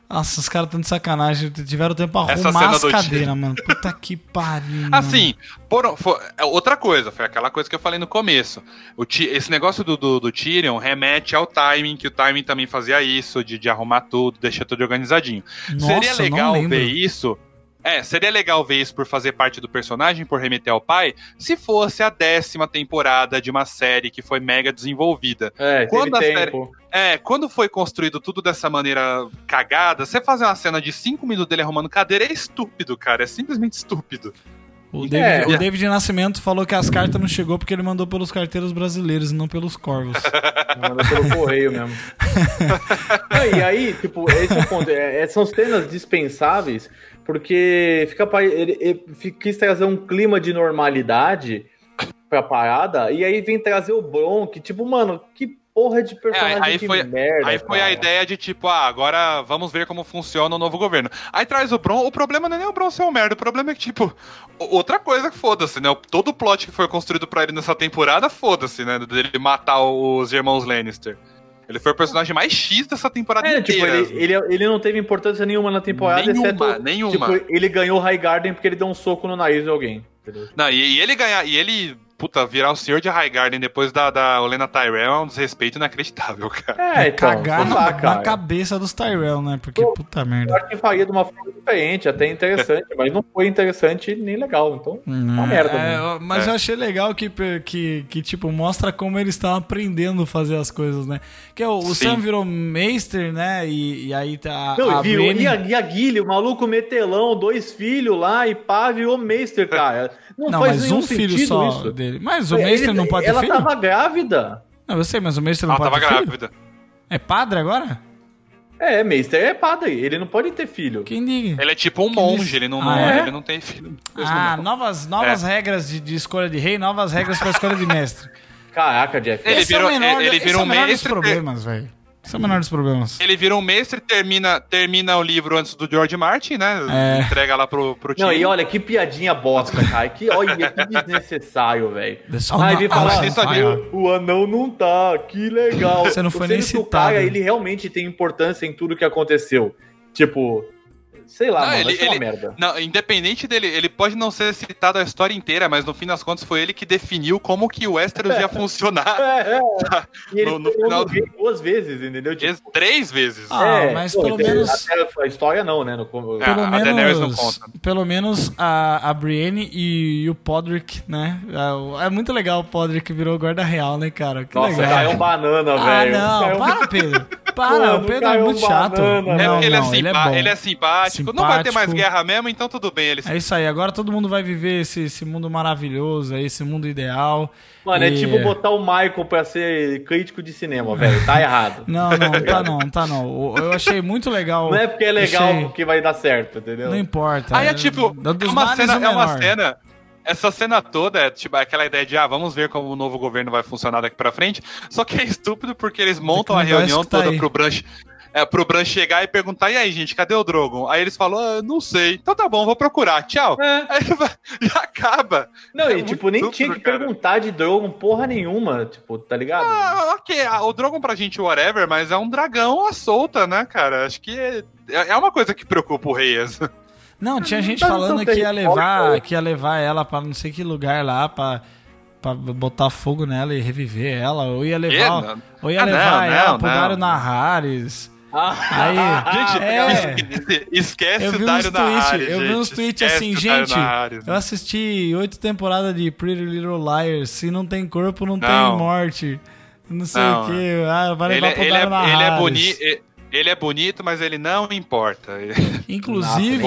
Speaker 1: Nossa, os caras estão de sacanagem. Tiveram tempo pra
Speaker 2: Essa
Speaker 1: arrumar as cadeiras, mano. Puta que pariu.
Speaker 2: Assim, por, for- é outra coisa, foi aquela coisa que eu falei no começo. O, esse negócio do, do, do Tyrion remete ao timing, que o timing também fazia isso, de, de arrumar tudo, deixar tudo organizadinho.
Speaker 1: Nossa,
Speaker 2: seria legal ver isso. É, seria legal ver isso por fazer parte do personagem, por remeter ao pai, se fosse a décima temporada de uma série que foi mega desenvolvida.
Speaker 3: É,
Speaker 2: Quando a
Speaker 3: teve
Speaker 2: série-
Speaker 3: tempo.
Speaker 2: É, quando foi construído tudo dessa maneira cagada, você fazer uma cena de cinco minutos dele arrumando cadeira é estúpido, cara. É simplesmente estúpido.
Speaker 1: O David,
Speaker 3: É.
Speaker 1: o David Nascimento falou que as cartas não chegou porque ele mandou pelos carteiros brasileiros e não pelos corvos. *laughs*
Speaker 3: Manda pelo correio mesmo. *laughs* Não, e aí, tipo, esse é o ponto. É, é- são cenas dispensáveis, porque fica ele, ele fi- quis trazer um clima de normalidade pra parada, e aí vem trazer o Bron, que, tipo, mano, que porra de personagem
Speaker 2: É, aí foi-
Speaker 3: merda.
Speaker 2: Aí foi a ideia de tipo, ah, agora vamos ver como funciona o novo governo. Aí traz o Bron, o problema não é nem o Bron ser um merda, o problema é que, tipo, outra coisa que foda-se, né? Todo o plot que foi construído pra ele nessa temporada, foda-se, né? Dele matar os irmãos Lannister. Ele foi o personagem mais X dessa temporada
Speaker 3: É, tipo,
Speaker 2: inteira.
Speaker 3: ele, ele, ele não teve importância nenhuma na temporada,
Speaker 2: Nenhuma,
Speaker 3: exceto.
Speaker 2: nenhuma.
Speaker 3: Tipo, ele ganhou High Garden porque ele deu um soco no nariz de alguém. entendeu?
Speaker 2: Não, e, e ele ganhar, e ele, puta, virar o senhor de Highgarden depois da, da Olena Tyrell é um desrespeito inacreditável, cara.
Speaker 3: É, então,
Speaker 1: Cagar
Speaker 3: sei
Speaker 1: na,
Speaker 3: lá,
Speaker 1: na cabeça dos Tyrell, né? Porque puta
Speaker 3: Eu
Speaker 1: merda.
Speaker 3: acho que faria de uma forma diferente, até interessante, mas não foi interessante nem legal. Então, uma merda.
Speaker 1: É,
Speaker 3: mesmo.
Speaker 1: eu- mas
Speaker 2: É.
Speaker 1: eu achei legal que, que, que, tipo, mostra como eles estão aprendendo a fazer as coisas, né? Que o, o. Sam virou Meister, né? E, e aí tá
Speaker 3: Não,
Speaker 1: a
Speaker 3: e, viu,
Speaker 1: Brienne-
Speaker 3: e, a, e a Guilherme, o maluco metelão, dois filhos lá e pá, virou Meister, cara. Não,
Speaker 1: Não,
Speaker 3: faz
Speaker 1: mas um filho só
Speaker 3: isso.
Speaker 1: dele. Mas o
Speaker 3: Ele-
Speaker 1: Meister não pode ter
Speaker 3: Ela
Speaker 1: filho?
Speaker 3: tava grávida.
Speaker 1: Não, eu sei, mas o Meister não
Speaker 2: Ela
Speaker 1: pode
Speaker 2: tava
Speaker 1: ter filho?
Speaker 2: grávida.
Speaker 1: É padre agora?
Speaker 3: É, Meister é padre, ele não pode ter filho.
Speaker 1: Quem diga?
Speaker 2: Ele é tipo um monge, ele não,
Speaker 1: Ah,
Speaker 2: não-
Speaker 3: é?
Speaker 2: ele não tem filho.
Speaker 1: Ah, novas, novas regras de, de escolha de rei, novas regras pra escolha de mestre. *laughs*
Speaker 3: Caraca, Jeff.
Speaker 2: Ele
Speaker 1: Esse é
Speaker 2: virou-
Speaker 1: menor,
Speaker 2: ele
Speaker 1: esse
Speaker 2: virou
Speaker 1: é o menor dos
Speaker 2: mestre-
Speaker 1: problemas, velho. Esse é o menor dos problemas.
Speaker 2: Ele vira um mestre, termina, termina o livro antes do George Martin, né?
Speaker 1: É.
Speaker 2: Entrega lá pro, pro time.
Speaker 3: Não, e olha, que piadinha bosta, cara. Que, olha, que *laughs* desnecessário, velho. Aí
Speaker 2: isso aqui-
Speaker 3: "O- anão não tá, que legal.
Speaker 1: Você não foi nem
Speaker 3: o
Speaker 1: citado.
Speaker 3: cara, ele realmente tem importância em tudo que aconteceu. Tipo, Sei lá,
Speaker 2: Não,
Speaker 3: mano,
Speaker 2: ele-
Speaker 3: uma
Speaker 2: ele-
Speaker 3: merda.
Speaker 2: Não, independente dele, ele pode não ser citado a história inteira, mas no fim das contas foi ele que definiu como que o Westeros ia *laughs* funcionar
Speaker 3: É, é. *laughs* E ele
Speaker 2: No- no final-
Speaker 3: duas vezes, entendeu? Tipo,
Speaker 2: três vezes.
Speaker 1: Ah, mas pelo
Speaker 3: até-
Speaker 1: menos-
Speaker 3: a história não, né? No,
Speaker 2: Ah,
Speaker 1: Pelo
Speaker 2: a Daenerys não
Speaker 1: menos,
Speaker 2: conta.
Speaker 1: pelo menos a, a Brienne e, e o Podrick, né? É, é muito legal o Podrick virou guarda real, né, cara? Que
Speaker 3: Nossa,
Speaker 1: legal.
Speaker 3: caiu um banana,
Speaker 1: ah,
Speaker 3: velho.
Speaker 1: não,
Speaker 3: Caiu
Speaker 1: para, Pedro. *laughs* Para,
Speaker 3: Mano,
Speaker 1: o Pedro é muito chato.
Speaker 3: banana,
Speaker 2: É
Speaker 1: não,
Speaker 2: ele, é
Speaker 1: não, ele é
Speaker 2: simpa- ele é simpático. Não vai ter mais
Speaker 1: Simpático.
Speaker 2: guerra mesmo, então tudo bem. Ele
Speaker 1: É isso aí, agora todo mundo vai viver esse, esse mundo maravilhoso, aí, esse mundo ideal.
Speaker 3: Mano, é
Speaker 1: E-
Speaker 3: tipo botar o Michael pra ser crítico de cinema, velho. Tá errado. *laughs*
Speaker 1: Não, não, tá não, tá não. Eu achei muito legal.
Speaker 3: Não é porque é legal
Speaker 1: Achei-
Speaker 3: porque vai dar certo, entendeu?
Speaker 1: Não importa.
Speaker 2: Aí é tipo, é uma, cena, é uma cena. Essa cena toda é tipo aquela ideia de, ah, vamos ver como o novo governo vai funcionar daqui pra frente. Só que é estúpido porque eles montam a reunião
Speaker 1: tá
Speaker 2: toda
Speaker 1: aí.
Speaker 2: pro Branch. É, pro Bran chegar e perguntar, e aí, gente, cadê o Drogon? Aí eles falam, ah, não sei. Então tá bom, vou procurar, tchau.
Speaker 3: É. *laughs*
Speaker 2: Aí vai- já acaba.
Speaker 3: Não,
Speaker 2: É
Speaker 3: e tipo, nem
Speaker 2: estúpido,
Speaker 3: tinha que
Speaker 2: cara.
Speaker 3: perguntar de Drogon porra nenhuma, tipo, tá ligado?
Speaker 2: Ah, ok, o Drogon pra gente, whatever, mas é um dragão à solta, né, cara? Acho que é, é uma coisa que preocupa o Reyes.
Speaker 1: Não, tinha gente
Speaker 3: no
Speaker 1: falando que ia levar,
Speaker 3: cara.
Speaker 1: que ia levar ela pra não sei que lugar lá pra, pra botar fogo nela e reviver ela, ou ia levar,
Speaker 2: Não.
Speaker 1: ou ia
Speaker 2: Ah,
Speaker 1: levar
Speaker 2: não,
Speaker 1: ela
Speaker 2: não,
Speaker 1: pro
Speaker 2: não.
Speaker 1: Dario Naharis.
Speaker 3: Ah,
Speaker 1: Aí, *laughs*
Speaker 2: Gente,
Speaker 1: é.
Speaker 2: esque- esquece
Speaker 1: Eu
Speaker 2: o
Speaker 1: vi uns
Speaker 2: Dario Naharis,
Speaker 1: tweets, eu vi uns tweets assim,
Speaker 2: o
Speaker 1: gente,
Speaker 2: Naharis.
Speaker 1: eu assisti oito temporadas de Pretty Little Liars, se não tem corpo, não, tem
Speaker 2: Não.
Speaker 1: morte. Não sei
Speaker 2: Não.
Speaker 1: o que, ah, vai
Speaker 2: Ele,
Speaker 1: levar pro
Speaker 2: ele, é,
Speaker 1: Dario Naharis.
Speaker 2: ele, é boni, ele é bonito, mas ele não importa. *laughs*
Speaker 1: Inclusive,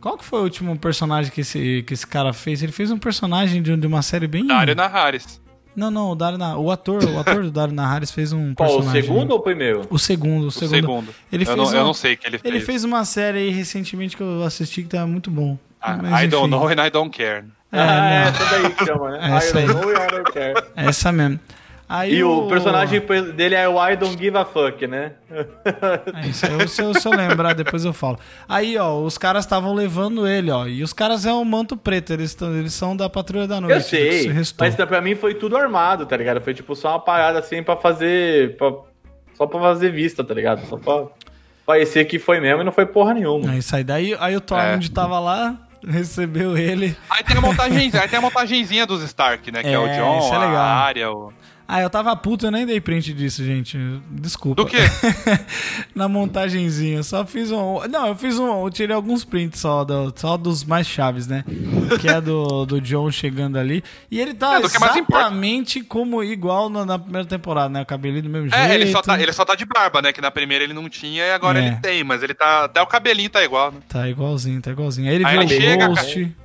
Speaker 1: qual que foi o último personagem que esse, que esse cara fez? Ele fez um personagem de, de uma série bem...
Speaker 2: Dario Naharis.
Speaker 1: Não, não, o, Dario o ator, o ator do Dario Naharis fez um
Speaker 3: qual, o
Speaker 1: personagem.
Speaker 3: segundo ou o primeiro?
Speaker 1: O segundo, o
Speaker 2: O
Speaker 1: segundo.
Speaker 2: segundo.
Speaker 1: Ele
Speaker 2: eu,
Speaker 1: fez
Speaker 2: não, eu
Speaker 1: um-
Speaker 2: não sei o que ele fez.
Speaker 1: Ele fez uma série aí recentemente que eu assisti que tá muito bom.
Speaker 2: Ah,
Speaker 1: Mas,
Speaker 2: I don't
Speaker 1: enfim.
Speaker 2: know and I don't care.
Speaker 1: É,
Speaker 3: ah,
Speaker 1: não.
Speaker 3: é essa daí que chama, né?
Speaker 1: Essa
Speaker 3: I
Speaker 1: aí.
Speaker 3: don't know e I don't care.
Speaker 1: É essa mesmo. Aí
Speaker 3: E o personagem dele é o I don't give a fuck, né?
Speaker 1: É isso, eu, se, eu, se eu lembrar, depois eu falo. Aí, ó, os caras estavam levando ele, ó. E os caras é o manto preto, eles, tão- eles são da Patrulha da Noite.
Speaker 3: Eu sei, mas pra mim foi tudo armado, tá ligado? Foi tipo só uma parada assim pra fazer. pra- só pra fazer vista, tá ligado? Só pra parecer que foi mesmo e não foi porra nenhuma.
Speaker 1: É isso aí. Daí aí o Tormund tava lá, *laughs* recebeu ele.
Speaker 2: Aí tem a montagem, aí tem a montagenzinha dos Stark, né? Que é, o
Speaker 1: É,
Speaker 2: John,
Speaker 1: isso é legal.
Speaker 2: a Arya, o...
Speaker 1: Ah, eu tava puto, eu nem dei print disso, gente. Desculpa.
Speaker 2: Do quê? *laughs*
Speaker 1: Na montagenzinha. Só fiz um. Não, eu fiz um. Eu tirei alguns prints só, do- só dos mais chaves, né? Que é do, do John chegando ali. E ele tá
Speaker 2: É, importa.
Speaker 1: exatamente como igual na, na primeira temporada, né? O cabelinho do mesmo jeito.
Speaker 2: É, ele só, tá, ele só tá de barba, né? Que na primeira ele não tinha e agora
Speaker 1: É.
Speaker 2: ele tem, mas ele tá. Até o cabelinho tá igual, né?
Speaker 1: Tá igualzinho, tá igualzinho. Aí ele
Speaker 2: Aí
Speaker 1: viu
Speaker 2: ele
Speaker 1: o
Speaker 2: chega,
Speaker 1: Ghost.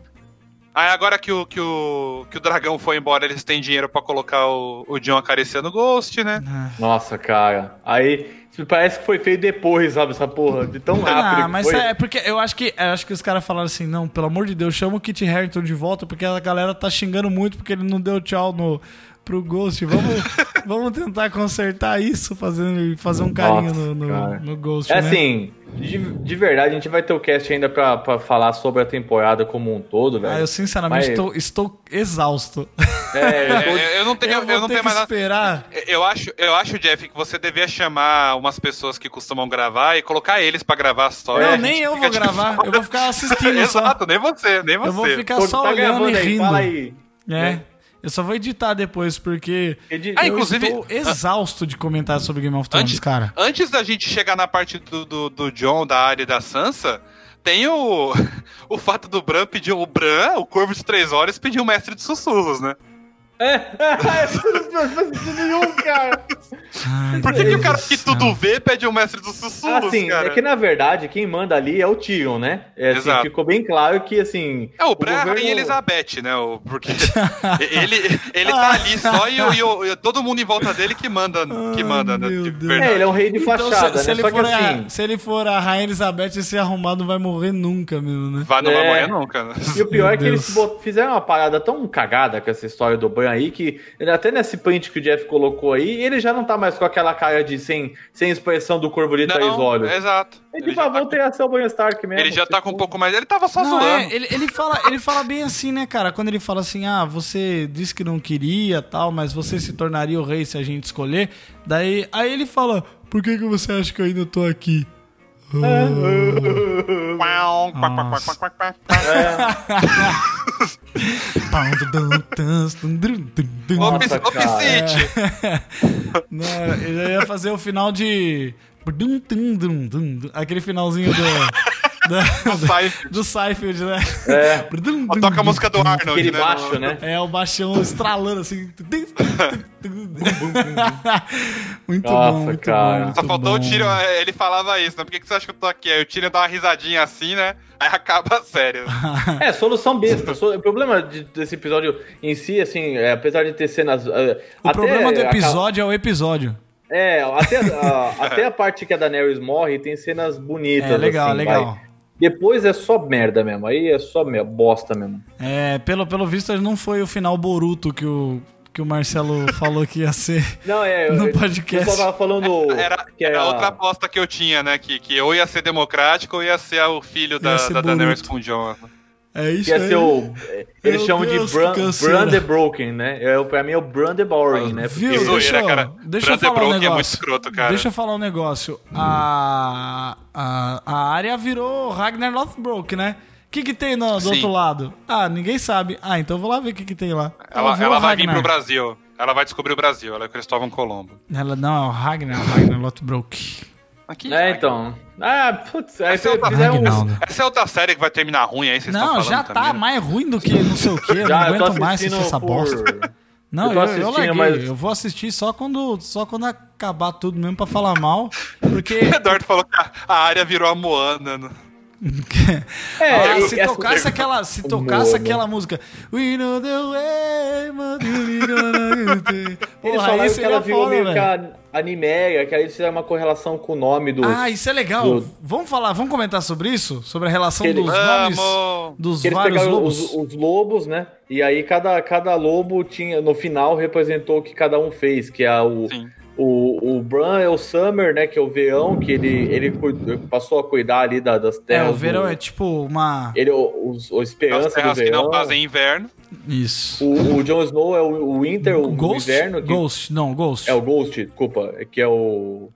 Speaker 2: Aí agora que o, que o, que o dragão foi embora, eles têm dinheiro pra colocar o, o John acariciando o Ghost, né?
Speaker 1: Ah.
Speaker 3: Nossa, cara. Aí parece que foi feito depois, sabe? Essa porra, de tão rápido.
Speaker 1: Ah, mas
Speaker 3: foi.
Speaker 1: é porque eu acho que eu acho que os caras falaram assim, não, pelo amor de Deus, chama o Kit Harington de volta, porque a galera tá xingando muito porque ele não deu tchau no pro Ghost. Vamos, *laughs* vamos tentar consertar isso, fazendo fazer um carinho
Speaker 3: Nossa,
Speaker 1: no, no, no Ghost,
Speaker 3: É
Speaker 1: né?
Speaker 3: assim, de, de verdade, a gente vai ter o cast ainda pra, pra falar sobre a temporada como um todo, velho.
Speaker 1: Ah, eu sinceramente
Speaker 3: Mas-
Speaker 1: estou, estou exausto.
Speaker 3: É, eu tô-
Speaker 2: É, eu não tenho,
Speaker 1: eu
Speaker 2: eu,
Speaker 1: vou
Speaker 2: não
Speaker 1: ter
Speaker 2: tenho
Speaker 1: que
Speaker 2: mais nada.
Speaker 1: esperar.
Speaker 2: Eu acho, eu acho, Jeff, que você devia chamar umas pessoas que costumam gravar e colocar eles pra gravar a história.
Speaker 1: Não, nem eu vou gravar,
Speaker 2: fora.
Speaker 1: eu vou ficar *laughs* assistindo só.
Speaker 2: Exato, nem você, nem você.
Speaker 1: Eu vou ficar
Speaker 3: tô-
Speaker 1: só
Speaker 3: tá
Speaker 1: olhando e
Speaker 3: aí,
Speaker 1: rindo.
Speaker 3: fala aí.
Speaker 1: É.
Speaker 3: né?
Speaker 1: Eu só vou editar depois, porque
Speaker 3: Edi-
Speaker 2: Ah,
Speaker 1: eu
Speaker 2: inclusive-
Speaker 1: estou exausto de comentar sobre Game of Thrones,
Speaker 2: Antes-
Speaker 1: cara.
Speaker 2: Antes da gente chegar na parte do, do, do John, da área da Sansa, tem o, *laughs* o fato do Bran pedir. O Bran, o Corvo de Três Horas, pediu o Mestre de Sussurros, né?
Speaker 3: Isso não faz sentido nenhum, cara.
Speaker 1: Ai,
Speaker 2: Por que, que o cara que tudo vê pede o Mestre dos Sussurros,
Speaker 3: Assim,
Speaker 2: cara?
Speaker 3: é que na verdade quem manda ali é o Tyrion, né? É, assim,
Speaker 2: Exato.
Speaker 3: ficou bem claro que assim.
Speaker 2: É, o Bran é a
Speaker 3: governo-
Speaker 2: Rainha Elizabeth, né? O, porque *laughs* ele, ele tá ali só e, o- e o- e todo mundo em volta dele que manda, que
Speaker 1: Ai,
Speaker 2: manda né?
Speaker 1: meu
Speaker 2: De verdade.
Speaker 3: É, ele é um rei de
Speaker 1: Então,
Speaker 3: fachada,
Speaker 1: se, se
Speaker 3: né?
Speaker 1: ele
Speaker 3: Só que
Speaker 1: for
Speaker 3: assim.
Speaker 1: a, se ele for a Rainha Elizabeth, esse arrumado não vai morrer nunca mesmo, né?
Speaker 2: Vai, não vai
Speaker 3: É.
Speaker 2: morrer nunca. né?
Speaker 3: E o pior
Speaker 1: Meu
Speaker 3: é que eles
Speaker 1: Deus.
Speaker 3: bot- fizeram uma parada tão cagada com essa história do Bran aí que até nesse print que o Jeff colocou aí, ele já não tá mais com aquela cara de sem, sem expressão do corvo de três olhos.
Speaker 2: exato. Ele
Speaker 3: a
Speaker 2: já, tá,
Speaker 3: volteação ao Bran Stark mesmo.
Speaker 2: ele já tá com um
Speaker 3: tipo,
Speaker 2: pouco mais. Ele tava só
Speaker 1: Não,
Speaker 2: zoando.
Speaker 1: é, ele, ele, fala, ele fala bem assim, né, cara? Quando ele fala assim, ah, você disse que não queria tal, mas você se tornaria o rei se a gente escolher. Daí, aí ele fala, por que, que você acha que eu ainda tô aqui?
Speaker 3: "Ah,
Speaker 2: Quau, quau, quau,
Speaker 1: Nossa.
Speaker 2: quau, quau, quau, quau. Ô,
Speaker 3: Nossa,
Speaker 2: Pis- Ô,
Speaker 3: cara.
Speaker 2: Piscite! *laughs*
Speaker 1: Não, eu ia fazer o final de. Dum, dum, dum, dum, dum. Aquele finalzinho do. Da- *laughs*
Speaker 2: Sai.
Speaker 1: do Seinfeld, né?
Speaker 3: É. *laughs*
Speaker 1: Dum,
Speaker 2: Ó,
Speaker 1: dum,
Speaker 2: Toca a música do. Arnold,
Speaker 3: Aquele
Speaker 2: né?
Speaker 3: baixo, né?
Speaker 1: É o baixão estralando assim. *laughs* muito
Speaker 3: Nossa,
Speaker 1: bom, muito
Speaker 3: cara.
Speaker 1: bom. muito
Speaker 2: Só faltou o
Speaker 1: bom.
Speaker 2: Tyrion, é, ele falava isso, né? Por que, que você acha que eu tô aqui? Aí o Tyrion dá uma risadinha assim, né? Aí acaba a série.
Speaker 3: É, solução besta. O problema de- desse episódio em si, assim, é, apesar de ter cenas. é,
Speaker 1: O problema do episódio é o episódio.
Speaker 3: É, até a, até a parte que a Daenerys morre tem cenas bonitas.
Speaker 1: É legal,
Speaker 3: assim,
Speaker 1: legal.
Speaker 3: vai. Depois é só merda mesmo. Aí é só me- bosta mesmo.
Speaker 1: É, pelo, pelo visto, não foi o final Boruto que o, que o Marcelo *laughs* falou que ia ser.
Speaker 3: Não, é.
Speaker 1: No
Speaker 3: eu-
Speaker 1: podcast.
Speaker 3: Eu só tava falando. *laughs*
Speaker 2: Era,
Speaker 3: que
Speaker 2: era
Speaker 3: era-
Speaker 2: outra aposta que eu tinha, né? Que, que ou ia ser democrático ou ia ser o filho da,
Speaker 1: ser
Speaker 2: da Daenerys com.
Speaker 1: É isso
Speaker 3: Que ia
Speaker 1: aí.
Speaker 3: ser o. Eles
Speaker 1: Meu
Speaker 3: chamam
Speaker 1: Deus,
Speaker 3: de Bran,
Speaker 1: que canseira.
Speaker 3: Brand Broken, né? É, o- pra mim é o Brand Boring, né?
Speaker 1: Viu?
Speaker 2: Que
Speaker 3: Porque-
Speaker 1: Deixa,
Speaker 2: cara.
Speaker 1: deixa eu falar um
Speaker 2: Broken é muito
Speaker 1: negócio.
Speaker 2: escroto, cara.
Speaker 1: Deixa eu falar um negócio. A, a, a área virou Ragnar Lothbrok, né? O que, que tem no- do
Speaker 2: Sim.
Speaker 1: outro lado? Ah, ninguém sabe. Ah, então eu vou lá ver o que, que tem lá.
Speaker 2: Ela,
Speaker 1: virou
Speaker 2: ela vai vir pro Brasil. Ela vai descobrir o Brasil. Ela é Cristóvão Colombo.
Speaker 1: Ela não, é o Ragnar, Ragnar Lothbrok.
Speaker 2: Aqui,
Speaker 3: É, então. Ah, putz, aí
Speaker 2: Essa é
Speaker 3: você
Speaker 2: outra-
Speaker 3: fizeram um.
Speaker 2: Essa é outra série que vai terminar ruim aí, vocês estão
Speaker 1: Não, já tá
Speaker 2: também, né?
Speaker 1: mais ruim do que não sei o que. Eu *laughs* não
Speaker 3: Já, eu tô
Speaker 1: aguento mais assistir
Speaker 3: assistindo
Speaker 1: essa
Speaker 3: por-
Speaker 1: bosta. *laughs* Não,
Speaker 3: Eu
Speaker 1: eu, eu, larguei.
Speaker 3: mas-
Speaker 1: Eu vou assistir só quando, só quando acabar tudo mesmo pra falar mal. Porque.
Speaker 2: O *laughs* Eduardo falou que a, a área virou a Moana. né?
Speaker 3: É,
Speaker 1: Ah, se tocasse aquela, se tocasse
Speaker 3: Moana.
Speaker 1: aquela música We know the way.
Speaker 3: Eles
Speaker 1: Porra, aí
Speaker 3: que
Speaker 1: seria foda, velho.
Speaker 3: A Animéia, que aí eles fizeram uma correlação com o nome do.
Speaker 1: Ah, isso é legal.
Speaker 3: do-
Speaker 1: Vamos falar, vamos comentar sobre isso? Sobre a relação
Speaker 3: Que ele-
Speaker 1: dos nomes
Speaker 2: Vamos!
Speaker 1: dos
Speaker 3: que eles
Speaker 1: vários
Speaker 3: pegaram
Speaker 1: lobos.
Speaker 3: os, os lobos, né? E aí cada, cada lobo tinha, no final, representou o que cada um fez, que é o,
Speaker 2: Sim.
Speaker 3: O, o Bran é o Summer, né? Que é o verão, que ele, ele passou a cuidar ali da- das
Speaker 1: É,
Speaker 3: terras.
Speaker 1: o verão
Speaker 3: do-
Speaker 1: é tipo uma.
Speaker 3: Ele é o, os- o
Speaker 2: As
Speaker 3: Esperança do
Speaker 2: terras que
Speaker 3: verão.
Speaker 2: não fazem inverno.
Speaker 1: Isso.
Speaker 3: O, o Jon Snow é o, o Winter, o, o
Speaker 1: Ghost?
Speaker 3: inverno. Que,
Speaker 1: Ghost, não, Ghost.
Speaker 3: É o Ghost, desculpa, é que é o...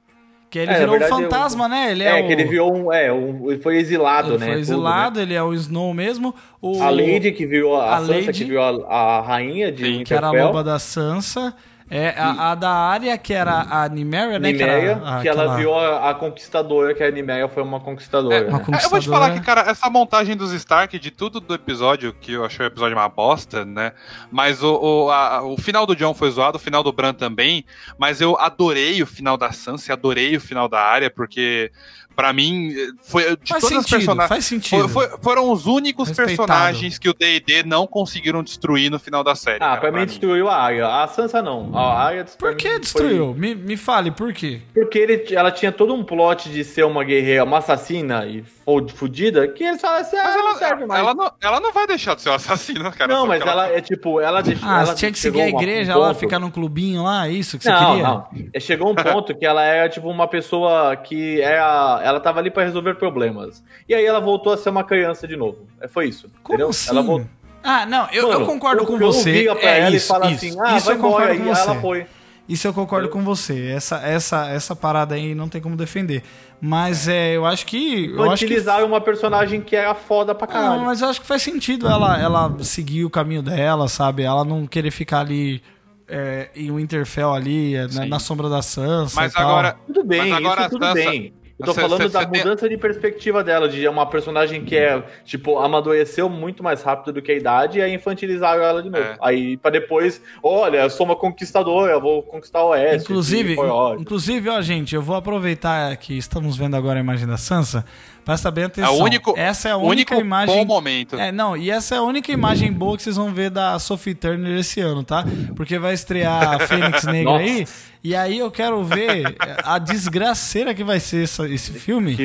Speaker 1: Que ele
Speaker 3: É,
Speaker 1: virou
Speaker 3: verdade,
Speaker 1: um fantasma, né? Ele é,
Speaker 3: É,
Speaker 1: o...
Speaker 3: que ele virou um... É, um, ele foi exilado,
Speaker 1: ele
Speaker 3: né?
Speaker 1: foi
Speaker 3: tudo,
Speaker 1: exilado, ele é o Snow mesmo. O...
Speaker 3: né? A Lady que virou a,
Speaker 1: a
Speaker 3: a Sansa,
Speaker 1: Lady-
Speaker 3: que virou a, a rainha de
Speaker 1: que era a loba da Sansa. É, a, a da área, que era a Niméria, né?
Speaker 3: Nimeia,
Speaker 1: era
Speaker 3: que,
Speaker 1: a-
Speaker 3: ela virou a, a conquistadora, que a Nimeia foi uma conquistadora.
Speaker 1: Uma
Speaker 3: né?
Speaker 1: con-
Speaker 2: É, eu vou te
Speaker 1: Conquistadora.
Speaker 2: falar que, cara, essa montagem dos Stark, de tudo do episódio, que eu achei o episódio uma bosta, né? Mas o, o, a- o final do John foi zoado, o final do Bran também. Mas eu adorei o final da Sansa, adorei o final da área, porque, pra mim, foi de
Speaker 1: Faz
Speaker 2: todas as
Speaker 1: sentido,
Speaker 2: personagens.
Speaker 1: faz sentido.
Speaker 2: foi- foi- foram os únicos
Speaker 1: Respeitável.
Speaker 2: personagens que o D&D não conseguiram destruir no final da série.
Speaker 3: Ah,
Speaker 2: cara,
Speaker 3: pra mim destruiu a Arya. A Sansa não. A Arya
Speaker 1: Por que destruiu? Me, me fale, por quê?
Speaker 3: Porque ele, ela tinha todo um plot de ser uma guerreira, uma assassina e fo- fudida, que eles falaram assim, ah,
Speaker 2: Mas
Speaker 3: não
Speaker 2: ela,
Speaker 3: serve mais.
Speaker 2: ela, não, ela não vai deixar de ser um assassino, cara.
Speaker 3: não, mas
Speaker 2: porque
Speaker 3: ela é tipo, ela deixou.
Speaker 1: Ah,
Speaker 3: ela
Speaker 1: você tinha que seguir a
Speaker 3: um
Speaker 1: igreja lá,
Speaker 3: ponto-
Speaker 1: ficar num clubinho lá, é isso que você
Speaker 3: Não,
Speaker 1: queria?
Speaker 3: não. É, Chegou um ponto que ela era tipo uma pessoa que era, ela tava ali pra resolver problemas. E aí ela voltou a ser uma criança de novo. É, Foi isso.
Speaker 1: Como
Speaker 3: entendeu?
Speaker 1: assim?
Speaker 3: Ela voltou.
Speaker 1: Ah, não, eu, eu
Speaker 3: Mano,
Speaker 1: concordo
Speaker 3: o
Speaker 1: com você.
Speaker 3: pra
Speaker 1: é
Speaker 3: ela
Speaker 1: isso,
Speaker 3: e fala
Speaker 1: isso.
Speaker 3: assim, ah,
Speaker 1: isso
Speaker 3: vai
Speaker 1: eu concordo
Speaker 3: embora.
Speaker 1: com
Speaker 3: E
Speaker 1: você.
Speaker 3: ela foi.
Speaker 1: Isso eu concordo com você. Essa, essa, essa parada aí não tem como defender. Mas é, eu acho que. Eu acho que
Speaker 3: uma personagem que era foda pra
Speaker 1: Não,
Speaker 3: caralho.
Speaker 1: mas eu acho que faz sentido ela, ela seguir o caminho dela, sabe? Ela não querer ficar ali é, em Winterfell ali, na, na sombra da Sansa.
Speaker 2: Mas
Speaker 1: e tal.
Speaker 2: agora,
Speaker 3: Tudo bem,
Speaker 2: Mas agora
Speaker 3: isso tudo
Speaker 2: a Sansa-
Speaker 3: bem. Eu tô
Speaker 2: Cê-
Speaker 3: falando
Speaker 2: cê-
Speaker 3: da
Speaker 2: cê tem-
Speaker 3: mudança de perspectiva dela, de uma personagem que é, tipo, amadureceu muito mais rápido do que a idade e aí infantilizaram ela de novo.
Speaker 2: É.
Speaker 3: Aí, pra depois, olha, eu sou uma conquistadora, eu vou conquistar o Oeste.
Speaker 1: Inclusive,
Speaker 3: foi ótimo.
Speaker 1: inclusive, ó, gente, eu vou aproveitar que estamos vendo agora a imagem da Sansa. Presta bem atenção.
Speaker 2: é o único,
Speaker 1: essa é a única
Speaker 2: único
Speaker 1: imagem.
Speaker 2: bom momento.
Speaker 1: É, não, e essa é a única imagem boa que vocês vão ver da Sophie Turner esse ano, tá? Porque vai estrear a *laughs* Fênix Negra
Speaker 3: Nossa.
Speaker 1: aí. E aí eu quero ver a desgraceira que vai ser essa- esse filme.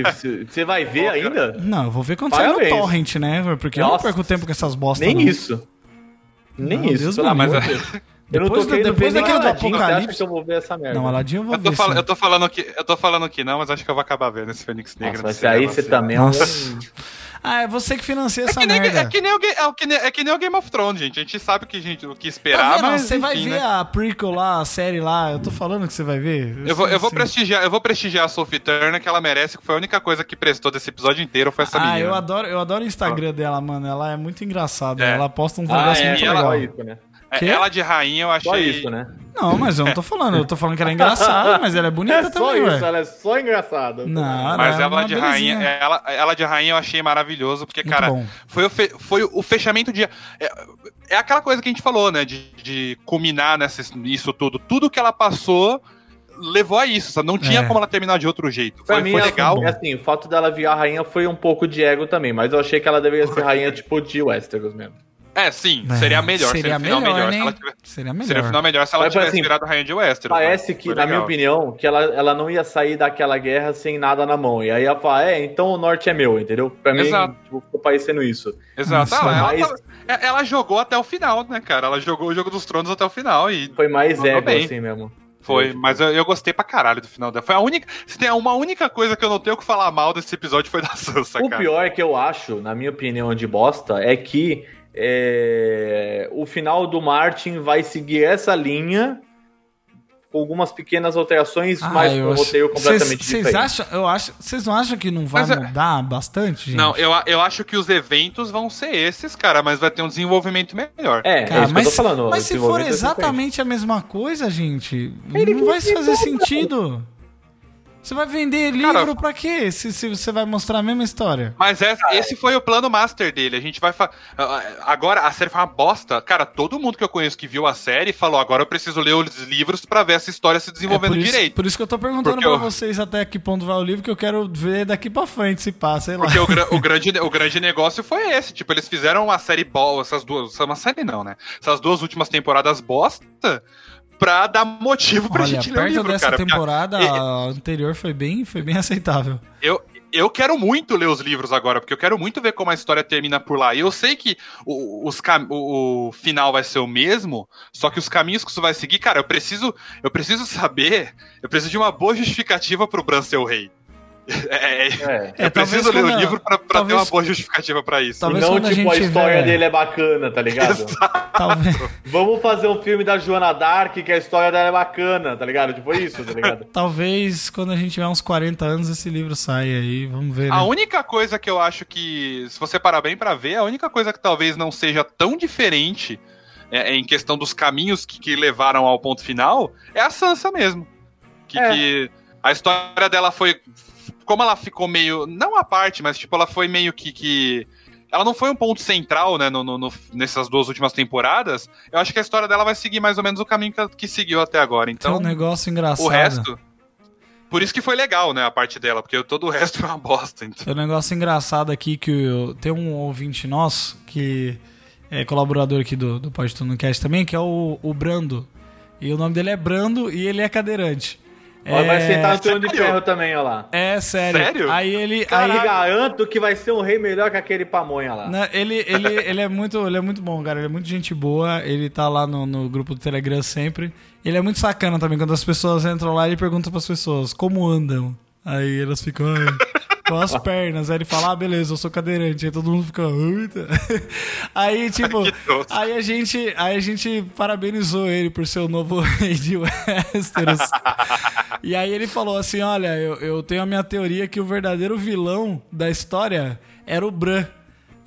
Speaker 3: Você vai ver ainda?
Speaker 1: Não, eu vou ver quando sair no torrent, né? Porque eu não
Speaker 3: Nossa.
Speaker 1: perco tempo com essas bostas.
Speaker 3: Nem
Speaker 1: não.
Speaker 3: isso. Nem
Speaker 1: Não,
Speaker 3: isso.
Speaker 1: Deus
Speaker 2: livre.
Speaker 3: de Deus. Eu não
Speaker 1: Depois
Speaker 3: tô
Speaker 1: do- depois daquele do
Speaker 3: Aladdin, você acha
Speaker 1: Apocalipse-
Speaker 3: que eu vou ver essa merda?
Speaker 1: Não, Aladdin eu vou
Speaker 2: Eu tô,
Speaker 1: ver.
Speaker 2: fal- eu, tô falando que, eu tô falando que não, mas acho que eu vou acabar vendo esse Fênix Negra.
Speaker 3: Nossa,
Speaker 2: no
Speaker 3: mas aí
Speaker 2: cinema,
Speaker 3: você
Speaker 2: assim.
Speaker 3: também é.
Speaker 1: Nossa. *laughs* Ah, é você que financia
Speaker 2: É
Speaker 1: essa
Speaker 2: que, nem,
Speaker 1: merda.
Speaker 2: é, que nem o, é, que nem, é que nem o Game of Thrones, gente. A gente sabe o que, gente, o que
Speaker 1: Tá
Speaker 2: esperar,
Speaker 1: vendo?
Speaker 2: mas.
Speaker 1: Você vai
Speaker 2: enfim,
Speaker 1: ver
Speaker 2: né?
Speaker 1: a prequel lá, a série lá. Eu tô falando que você vai ver.
Speaker 2: Eu vou, eu, vou prestigiar, eu vou prestigiar a Sophie Turner, que ela merece, que foi a única coisa que prestou desse episódio inteiro, foi essa
Speaker 1: Ah,
Speaker 2: menina.
Speaker 1: eu adoro, eu adoro o Instagram dela, mano. Ela é muito engraçada.
Speaker 2: É.
Speaker 1: Ela posta um
Speaker 3: Ah,
Speaker 1: negócio
Speaker 3: é,
Speaker 1: muito
Speaker 2: e ela-
Speaker 1: legal.
Speaker 3: isso, né?
Speaker 2: É,
Speaker 1: Quê?
Speaker 2: Ela de rainha eu achei.
Speaker 3: Só isso, né?
Speaker 1: Não, mas eu não tô falando. Eu tô falando que ela é *laughs* engraçada, mas ela é bonita
Speaker 3: É só
Speaker 1: também,
Speaker 3: isso,
Speaker 1: ué.
Speaker 3: ela é só engraçada.
Speaker 1: Não,
Speaker 2: Mas
Speaker 1: é
Speaker 2: ela
Speaker 1: uma
Speaker 2: de
Speaker 1: belezinha.
Speaker 2: rainha, ela, ela de rainha eu achei maravilhoso, porque,
Speaker 1: Muito
Speaker 2: cara,
Speaker 1: bom.
Speaker 2: foi o, fe- foi o fechamento de. É, é aquela coisa que a gente falou, né? De, de culminar nessa, nisso tudo. Tudo que ela passou levou a isso, sabe? Não tinha
Speaker 1: É.
Speaker 2: como ela terminar de outro jeito.
Speaker 3: Pra
Speaker 2: Foi,
Speaker 3: mim,
Speaker 2: foi
Speaker 3: ela-
Speaker 2: legal.
Speaker 1: bom.
Speaker 3: assim, o fato dela virar rainha foi um pouco de ego também, mas eu achei que ela deveria ser rainha tipo de Westeros mesmo.
Speaker 2: É, sim,
Speaker 1: É,
Speaker 2: seria melhor.
Speaker 1: Seria
Speaker 2: o final
Speaker 1: melhor,
Speaker 2: se
Speaker 1: né?
Speaker 2: ela tiver-
Speaker 1: Seria melhor.
Speaker 2: Seria o final melhor se ela
Speaker 3: Mas,
Speaker 2: tivesse
Speaker 3: assim,
Speaker 2: virado rainha de Westeros.
Speaker 3: Parece
Speaker 2: né?
Speaker 3: que,
Speaker 2: Foi
Speaker 3: na minha opinião, que ela, ela não ia sair daquela guerra sem nada na mão. E aí ela fala, é, então o norte é meu, entendeu? Pra mim,
Speaker 2: Exato.
Speaker 3: tipo, ficou parecendo isso.
Speaker 2: Exato. Ah, ela,
Speaker 3: mas-
Speaker 2: tava- é- ela jogou até o final, né, cara? Ela jogou o jogo dos tronos até o final e
Speaker 3: Foi mais ego,
Speaker 2: bem.
Speaker 3: assim mesmo.
Speaker 2: foi. Mas eu, eu gostei pra caralho do final dela. Foi a única. Se tem uma única coisa que eu não tenho que falar mal desse episódio foi da Sansa,
Speaker 3: O
Speaker 2: cara.
Speaker 3: pior que eu acho, na minha opinião de bosta, é que é, o final do Martin vai seguir essa linha com algumas pequenas alterações,
Speaker 1: Ah,
Speaker 3: mas com
Speaker 1: eu
Speaker 3: um
Speaker 1: acho-
Speaker 3: roteiro completamente
Speaker 1: Vocês- Vocês
Speaker 3: diferente.
Speaker 1: acham, eu acho, vocês não acham que não vai
Speaker 2: Mas é-
Speaker 1: mudar bastante, gente?
Speaker 2: Não, eu, eu acho que os eventos vão ser esses, cara, mas vai ter um desenvolvimento melhor.
Speaker 3: É,
Speaker 1: Cara,
Speaker 3: é isso
Speaker 1: mas,
Speaker 3: que eu tô falando.
Speaker 1: mas
Speaker 3: o
Speaker 1: se for
Speaker 3: é
Speaker 1: exatamente a mesma coisa, gente,
Speaker 3: Ele
Speaker 1: não vai fazer sentido. Você vai vender
Speaker 2: Cara,
Speaker 1: livro pra quê? Se, se você vai mostrar a mesma história.
Speaker 2: Mas é- esse foi o plano master dele. A gente vai. fa- Agora, a série foi uma bosta. Cara, todo mundo que eu conheço que viu a série falou: agora eu preciso ler os livros pra ver essa história se
Speaker 1: É
Speaker 2: desenvolvendo
Speaker 1: por, isso,
Speaker 2: direito.
Speaker 1: por isso que eu tô perguntando
Speaker 2: Porque
Speaker 1: pra
Speaker 2: eu-
Speaker 1: vocês até que ponto vai o livro, que eu quero ver daqui pra frente, se passa, sei lá.
Speaker 2: Porque o, gra- o *laughs* grande, o grande negócio foi esse. Tipo, eles fizeram uma série boa, essas duas. Uma série não, né? Essas duas últimas temporadas bosta pra dar motivo pra
Speaker 1: Olha,
Speaker 2: gente ler o livro,
Speaker 1: dessa
Speaker 2: cara.
Speaker 1: temporada, a anterior foi bem, foi bem aceitável.
Speaker 2: Eu, eu quero muito ler os livros agora, porque eu quero muito ver como a história termina por lá. E eu sei que o, os cam- o, o final vai ser o mesmo, só que os caminhos que isso vai seguir, cara, eu preciso, eu preciso saber, eu preciso de uma boa justificativa pro Bran ser o rei. É, é,
Speaker 3: É.
Speaker 1: É,
Speaker 2: eu preciso
Speaker 1: talvez
Speaker 2: ler o livro pra, pra
Speaker 1: talvez-
Speaker 2: ter uma boa justificativa pra isso.
Speaker 1: Talvez
Speaker 3: não,
Speaker 1: quando a
Speaker 3: tipo, a,
Speaker 1: gente
Speaker 3: história
Speaker 1: tiver-
Speaker 3: dele é bacana, tá ligado?
Speaker 1: Talvez,
Speaker 3: Vamos fazer um filme da Joana Dark que a história dela é bacana, tá ligado? Tipo isso, tá ligado? *laughs*
Speaker 1: talvez quando a gente tiver uns 40 anos esse livro saia aí, vamos ver.
Speaker 2: A
Speaker 1: Né?
Speaker 2: única coisa que eu acho que, se você parar bem pra ver, a única coisa que talvez não seja tão diferente é, em questão dos caminhos que, que levaram ao ponto final é a Sansa mesmo. Que,
Speaker 3: É.
Speaker 2: que a história dela foi. Como ela ficou meio. Não a parte, mas tipo, ela foi meio que. que ela não foi um ponto central, né, no, no- no- nessas duas últimas temporadas. Eu acho que a história dela vai seguir mais ou menos o caminho que, que seguiu até agora.
Speaker 1: Tem um
Speaker 2: Então,
Speaker 1: negócio engraçado.
Speaker 2: o resto. Por isso que foi legal, né, a parte dela, porque todo o resto foi *laughs* uma bosta. Então.
Speaker 1: Tem um negócio engraçado aqui que eu, tem um ouvinte nosso que é colaborador aqui do, do Pode Tudo no Cast também, que é o, o Brando. E o nome dele é Brando e ele é cadeirante.
Speaker 3: Ó, Vai sentar no trono de ferro também, ó lá.
Speaker 1: É sério.
Speaker 2: Sério?
Speaker 1: Aí ele.
Speaker 3: Aí
Speaker 1: Aí,
Speaker 3: garanto que vai ser um rei melhor que aquele pamonha lá.
Speaker 1: né, ele, ele, *laughs* ele, é muito, ele é muito bom, cara. Ele é muito gente boa. Ele tá lá no, no grupo do Telegram sempre. Ele é muito sacana também. Quando as pessoas entram lá, ele pergunta pras pessoas como andam. Aí elas ficam. "Ai, Com as pernas. Aí ele fala, ah, beleza, eu sou cadeirante. Aí todo mundo fica. "Eita." *laughs* Aí, tipo.
Speaker 2: Doce.
Speaker 1: Aí a gente, aí a gente parabenizou ele por ser o novo *laughs* rei de Westeros. e aí ele falou assim: Olha, eu, eu tenho a minha teoria que o verdadeiro vilão da história era o Bran.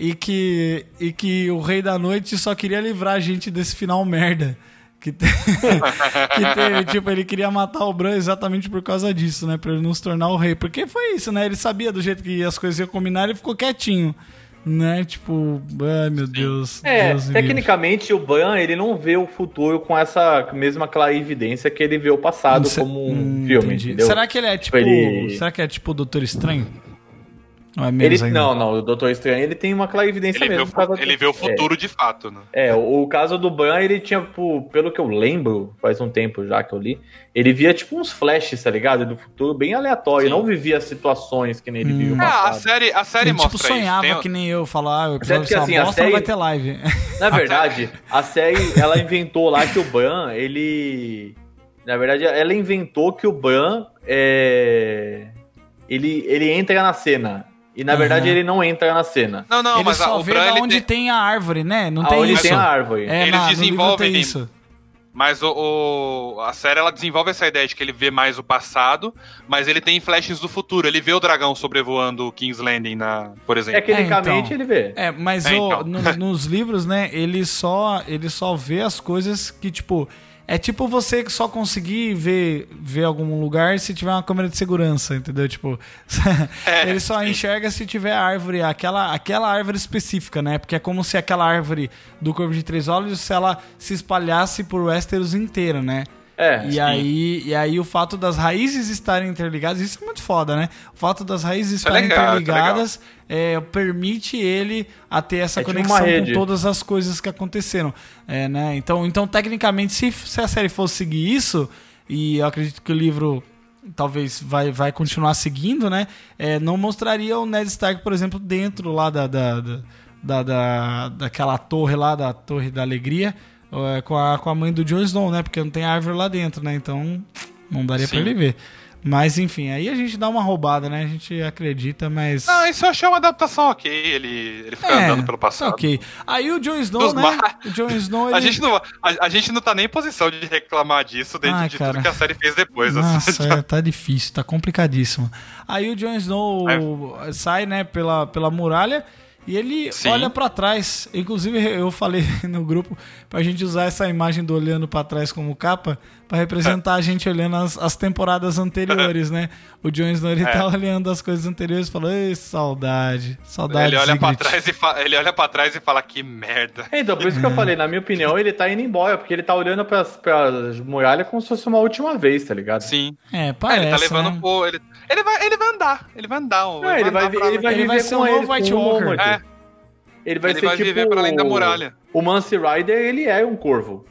Speaker 1: E que, e que o Rei da Noite só queria livrar a gente desse final merda. Que, te- *laughs* que teve, tipo, ele queria matar o Bran exatamente por causa disso, né? Pra ele não se tornar o rei. Porque foi isso, né? Ele sabia do jeito que as coisas iam combinar, ele ficou quietinho. Né? Tipo, ai meu Deus.
Speaker 3: É,
Speaker 1: Deus
Speaker 3: tecnicamente o Ban ele não vê o futuro com essa mesma clarividência que ele vê o passado
Speaker 1: Cê-
Speaker 3: como um
Speaker 1: Hum,
Speaker 3: filme,
Speaker 1: entendi.
Speaker 3: entendeu?
Speaker 1: Será que ele é tipo.
Speaker 3: Ele-
Speaker 1: Será que é tipo o Doutor Estranho? Ou é
Speaker 3: Ele,
Speaker 1: menos ainda?
Speaker 3: não, não, o Doutor Estranho ele tem uma clarividência
Speaker 2: Ele vê,
Speaker 3: mesmo.
Speaker 2: o,
Speaker 3: por causa
Speaker 2: ele
Speaker 3: do-
Speaker 2: vê o futuro de fato, né?
Speaker 3: É, é, o caso do Ban, ele tinha, tipo, pelo que eu lembro, faz um tempo já que eu li, ele via tipo uns flashes, tá ligado? Do futuro bem aleatório,
Speaker 2: Sim.
Speaker 3: não vivia situações que nem ele
Speaker 1: Hum.
Speaker 3: o
Speaker 2: É, a
Speaker 3: passado.
Speaker 2: série, a série
Speaker 1: Ele tipo
Speaker 2: mostra
Speaker 1: sonhava
Speaker 2: isso. Tem-
Speaker 1: que nem eu, falar, ah, o episódio
Speaker 3: que, assim, a
Speaker 1: não
Speaker 3: série-
Speaker 1: vai ter live.
Speaker 3: Na verdade, a série, ela inventou lá que o Bran, ele... Na verdade, ela inventou que o Bran, é... ele, ele entra na cena. E na verdade
Speaker 1: Aham.
Speaker 3: ele não entra na cena.
Speaker 2: Não, não,
Speaker 1: ele
Speaker 2: mas a-
Speaker 1: só
Speaker 2: o
Speaker 1: vê
Speaker 2: Bran,
Speaker 1: da
Speaker 2: ele
Speaker 1: onde
Speaker 2: tem-
Speaker 1: tem... a árvore, né? Não
Speaker 3: Ah,
Speaker 1: tem
Speaker 3: onde
Speaker 1: isso.
Speaker 3: tem a árvore.
Speaker 1: É,
Speaker 2: Eles
Speaker 1: na,
Speaker 2: desenvolvem
Speaker 1: isso.
Speaker 2: Mas o, o- a série ela desenvolve essa ideia de que ele vê mais o passado, mas ele tem flashes do futuro. Ele vê o dragão sobrevoando o King's Landing, na, por exemplo.
Speaker 3: Tecnicamente
Speaker 1: É, então.
Speaker 3: ele vê.
Speaker 1: É, mas
Speaker 2: É,
Speaker 1: o-
Speaker 2: então.
Speaker 1: no- nos livros, né, ele só, ele só vê as coisas que, tipo. É tipo você que só conseguir ver, ver algum lugar se tiver uma câmera de segurança, entendeu? Tipo, *laughs*
Speaker 2: É,
Speaker 1: ele só enxerga se tiver árvore, aquela, aquela árvore específica, né? Porque é como se aquela árvore do Corvo de Três Olhos, se ela se espalhasse por Westeros inteiro, né?
Speaker 3: É.
Speaker 1: E aí, e aí o fato das raízes estarem interligadas, isso é muito foda, né? O fato das raízes
Speaker 2: é
Speaker 1: estarem
Speaker 2: legal, é
Speaker 1: interligadas é, permite ele a ter essa
Speaker 3: É tipo
Speaker 1: conexão com todas as coisas que aconteceram. É, né? então, então, tecnicamente, se, se a série fosse seguir isso, e eu acredito que o livro talvez vai, vai continuar seguindo, né? É, não mostraria o Ned Stark, por exemplo, dentro lá da, da, da, da- daquela torre lá, da Torre da Alegria, é, com, a, com a mãe do Jon Snow, né? Porque não tem árvore lá dentro, né? Então não daria pra
Speaker 2: Sim.
Speaker 1: ele ver. Mas enfim, aí a gente dá uma roubada, né? A gente acredita, mas.
Speaker 2: Não, isso eu achei uma adaptação ok. Ele, ele fica andando pelo passado.
Speaker 1: Ok. Aí o Jon Snow,
Speaker 2: Dos
Speaker 1: né?
Speaker 2: mar-
Speaker 1: O Jon Snow, *laughs* ele...
Speaker 2: A, gente não, a, a gente não tá nem em posição de reclamar disso dentro
Speaker 1: Ai,
Speaker 2: de tudo que a série fez depois. assim.
Speaker 1: Nossa, *laughs* é, tá difícil, tá complicadíssimo. Aí o Jon Snow sai, né, pela, pela muralha e ele
Speaker 2: Sim.
Speaker 1: olha pra trás. Inclusive, eu falei *laughs* no grupo pra gente usar essa imagem do olhando pra trás como capa pra representar a gente olhando as, as temporadas anteriores, *laughs* né? O Jon Snow, ele
Speaker 2: É.
Speaker 1: tá olhando as coisas anteriores e fala, Ei, saudade, saudade
Speaker 2: ele, olha pra
Speaker 1: Sigrid."
Speaker 2: trás e fa- ele olha pra trás e fala que merda.
Speaker 3: Então, por isso que eu falei, na minha opinião, ele tá indo embora, porque ele tá olhando pras, pras muralhas como se fosse uma última vez, tá ligado?
Speaker 2: Sim.
Speaker 1: É,
Speaker 2: É,
Speaker 1: parece,
Speaker 2: ele tá levando
Speaker 1: né?
Speaker 2: pro. Ele, ele, vai, ele vai andar. Ele vai andar.
Speaker 3: Não, ele vai,
Speaker 2: andar pra-
Speaker 3: ele vai
Speaker 1: Ele
Speaker 3: viver
Speaker 1: vai ser um
Speaker 3: ele,
Speaker 1: novo White Walker.
Speaker 2: É.
Speaker 3: Ele vai
Speaker 2: Ele
Speaker 3: ser
Speaker 2: vai
Speaker 3: tipo
Speaker 2: viver pra além da muralha.
Speaker 3: O Mance Rider, ele é um corvo.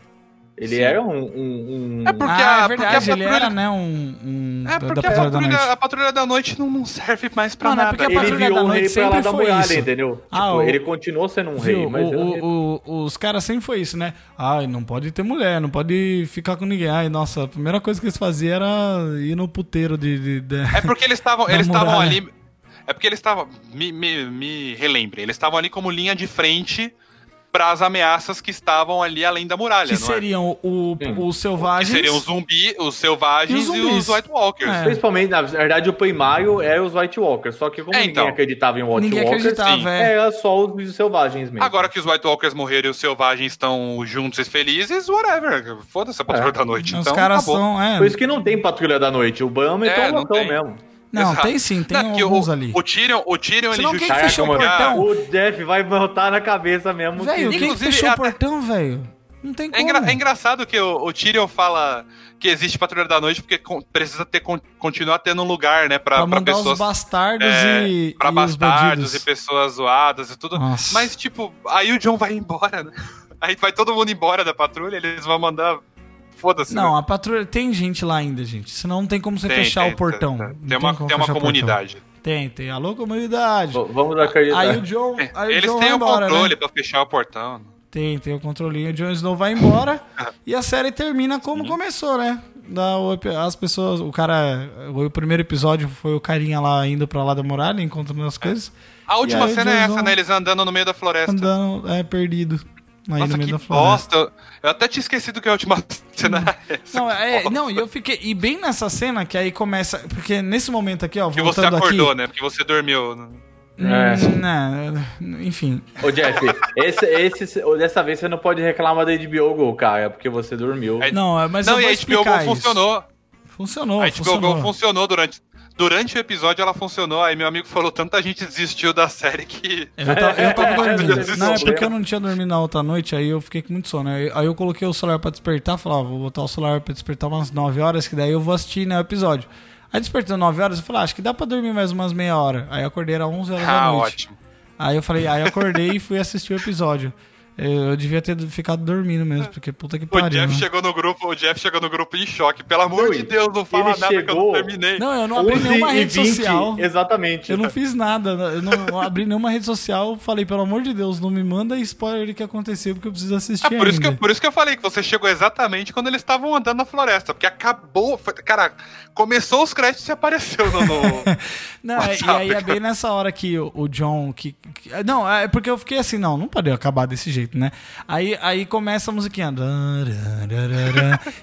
Speaker 3: Ele
Speaker 2: Sim.
Speaker 3: era um... um, um-
Speaker 2: É porque
Speaker 1: ah,
Speaker 2: a-
Speaker 1: é verdade,
Speaker 2: porque a
Speaker 1: ele
Speaker 2: patrulha-
Speaker 1: era, né, um... um
Speaker 2: É
Speaker 1: da-
Speaker 2: porque
Speaker 1: da
Speaker 2: a,
Speaker 1: Patrulha da Noite.
Speaker 2: a patrulha da noite não, não serve mais pra
Speaker 1: é
Speaker 2: nada.
Speaker 1: porque a
Speaker 3: ele
Speaker 1: Patrulha
Speaker 3: virou
Speaker 1: da
Speaker 3: um
Speaker 1: Noite
Speaker 3: rei pra lá
Speaker 1: sempre
Speaker 3: da muralha,
Speaker 1: isso.
Speaker 3: entendeu?
Speaker 1: Ah,
Speaker 3: tipo,
Speaker 1: o-
Speaker 3: ele continuou sendo um rei,
Speaker 1: Viu,
Speaker 3: mas...
Speaker 1: o- o- o- os caras sempre foi isso, né? Ai, não pode ter mulher, não pode ficar com ninguém. Ai, nossa, a primeira coisa que eles faziam era ir no puteiro de. de- de-
Speaker 2: É porque eles estavam *laughs*
Speaker 1: Da
Speaker 2: eles ali. É porque eles estavam. Me, me, me relembrem, eles estavam ali como linha de frente para as ameaças que estavam ali além da muralha,
Speaker 1: que
Speaker 2: não é?
Speaker 1: seriam o,
Speaker 3: Sim.
Speaker 1: os
Speaker 2: Que
Speaker 1: selvagens.
Speaker 2: seriam os zumbi, os selvagens
Speaker 1: E os
Speaker 2: e os White Walkers.
Speaker 1: É.
Speaker 3: Principalmente, na verdade, o primário era os White Walkers. Só que como
Speaker 2: É,
Speaker 3: ninguém
Speaker 2: então.
Speaker 3: acreditava em White
Speaker 1: Ninguém
Speaker 3: Walkers,
Speaker 1: acreditava,
Speaker 2: sim.
Speaker 1: é.
Speaker 3: era só os selvagens mesmo.
Speaker 2: Agora que os White Walkers morreram e os selvagens estão juntos e felizes, whatever. Foda-se a patrulha
Speaker 3: É.
Speaker 2: da noite.
Speaker 1: Os
Speaker 2: então,
Speaker 1: caras
Speaker 2: acabou.
Speaker 1: são. É,
Speaker 3: Por isso que não tem patrulha da noite. O Bram é,
Speaker 2: É,
Speaker 3: tão
Speaker 2: não
Speaker 3: loucão mesmo.
Speaker 1: Não,
Speaker 2: Exato.
Speaker 1: tem sim, tem
Speaker 2: Não, que
Speaker 1: alguns
Speaker 2: o,
Speaker 1: ali.
Speaker 2: O Tyrion, o Tyrion ele
Speaker 1: quem
Speaker 2: justifica-
Speaker 1: fechou o portão?
Speaker 3: O Jeff vai botar na cabeça mesmo.
Speaker 1: Velho,
Speaker 3: que...
Speaker 1: quem
Speaker 2: Inclusive,
Speaker 1: fechou o
Speaker 2: até-
Speaker 1: portão, velho? Não tem
Speaker 2: É,
Speaker 1: como.
Speaker 2: engra- é engraçado que o, o Tyrion fala que existe Patrulha da Noite porque con- precisa ter, con- continuar tendo um lugar, né, pra,
Speaker 1: pra
Speaker 2: pra pessoas.
Speaker 1: os bastardos
Speaker 2: é,
Speaker 1: e,
Speaker 2: pra
Speaker 1: e os
Speaker 2: bastardos e pessoas zoadas e tudo.
Speaker 1: Nossa.
Speaker 2: Mas, tipo, aí o John vai *laughs* embora, né? Aí vai todo mundo embora da patrulha, eles vão mandar. Foda-se.
Speaker 1: Não,
Speaker 2: né?
Speaker 1: a patrulha tem gente lá ainda, gente. Senão não tem como você
Speaker 2: Tem,
Speaker 1: fechar
Speaker 2: tem,
Speaker 1: o portão.
Speaker 2: Tem, tem uma, tem uma
Speaker 1: o
Speaker 2: comunidade.
Speaker 1: Tem, tem. Alô, comunidade.
Speaker 3: V- Vamos acreditar.
Speaker 1: Aí o John. Aí o
Speaker 2: Eles
Speaker 1: John
Speaker 2: têm
Speaker 1: vai
Speaker 2: o
Speaker 1: embora,
Speaker 2: controle
Speaker 1: né?
Speaker 2: pra fechar o portão.
Speaker 1: Tem, tem o controlinho. O Jon Snow vai embora *laughs* e a série termina como começou, né? Da, o as pessoas, o cara, o primeiro episódio foi o carinha lá indo pra lá da muralha, encontrando as coisas,
Speaker 2: A última
Speaker 1: aí o
Speaker 2: cena é essa,
Speaker 1: Snow-
Speaker 2: né? Eles andando no meio da floresta.
Speaker 1: andando, é, perdido. Aí
Speaker 2: Nossa,
Speaker 1: no meio
Speaker 2: que
Speaker 1: da floresta.
Speaker 2: bosta. Eu- Eu até tinha esquecido que a última *laughs* cena era essa.
Speaker 1: Não, é, não, e eu fiquei. E bem nessa cena que aí começa. Porque nesse momento aqui, ó,
Speaker 2: Que você acordou,
Speaker 1: aqui.
Speaker 2: né? Porque você dormiu. né?
Speaker 3: É.
Speaker 1: Hum, né, enfim.
Speaker 3: Ô, Jeff, esse, esse, dessa vez você não pode reclamar da HBO Go, cara, porque você dormiu.
Speaker 1: Não, é, mas
Speaker 2: não,
Speaker 1: eu
Speaker 2: e
Speaker 1: vou
Speaker 2: a HBO Go funcionou.
Speaker 1: Funcionou,
Speaker 2: a HBO
Speaker 1: funcionou.
Speaker 2: Go funcionou durante. Durante o episódio ela funcionou. Aí meu amigo falou: tanta gente desistiu da série que.
Speaker 1: Eu tava, eu tava *laughs* dormindo. Não, é porque eu não tinha dormido na outra noite, aí eu fiquei com muito sono. Aí, aí eu coloquei o celular pra despertar, falava, vou botar o celular pra despertar umas 9 horas, que daí eu vou assistir né, o episódio. Aí despertou 9 horas, eu falei, ah, acho que dá pra dormir mais umas meia hora. Aí acordei, era 11 horas da
Speaker 2: Ah,
Speaker 1: noite.
Speaker 2: ótimo.
Speaker 1: Aí eu falei, aí acordei e fui assistir o episódio. Eu devia ter ficado dormindo mesmo, porque puta que
Speaker 2: O
Speaker 1: pariu.
Speaker 2: Jeff
Speaker 1: né?
Speaker 2: chegou no grupo, o Jeff chegou no grupo em choque. Pelo amor
Speaker 3: Não,
Speaker 2: de Deus, não fala nada que eu não terminei.
Speaker 1: Não, eu não abri nenhuma
Speaker 3: 11
Speaker 1: rede
Speaker 3: 20,
Speaker 1: social.
Speaker 3: Exatamente.
Speaker 1: Eu não fiz nada, eu não abri nenhuma rede social. Falei, pelo amor de Deus, não me manda spoiler do que aconteceu, porque eu preciso assistir
Speaker 2: Ah, por, isso que,
Speaker 1: ainda.
Speaker 2: eu- por isso que eu falei que você chegou exatamente quando eles estavam andando na floresta. Porque acabou. foi- cara, começou os créditos e apareceu no. no- *laughs*
Speaker 1: Não, é- e
Speaker 2: WhatsApp,
Speaker 1: aí é
Speaker 2: cara.
Speaker 1: bem nessa hora que o, o John. Que, que- não, é porque eu fiquei assim, não, não pode acabar desse jeito, né? Aí, aí começa a musiquinha.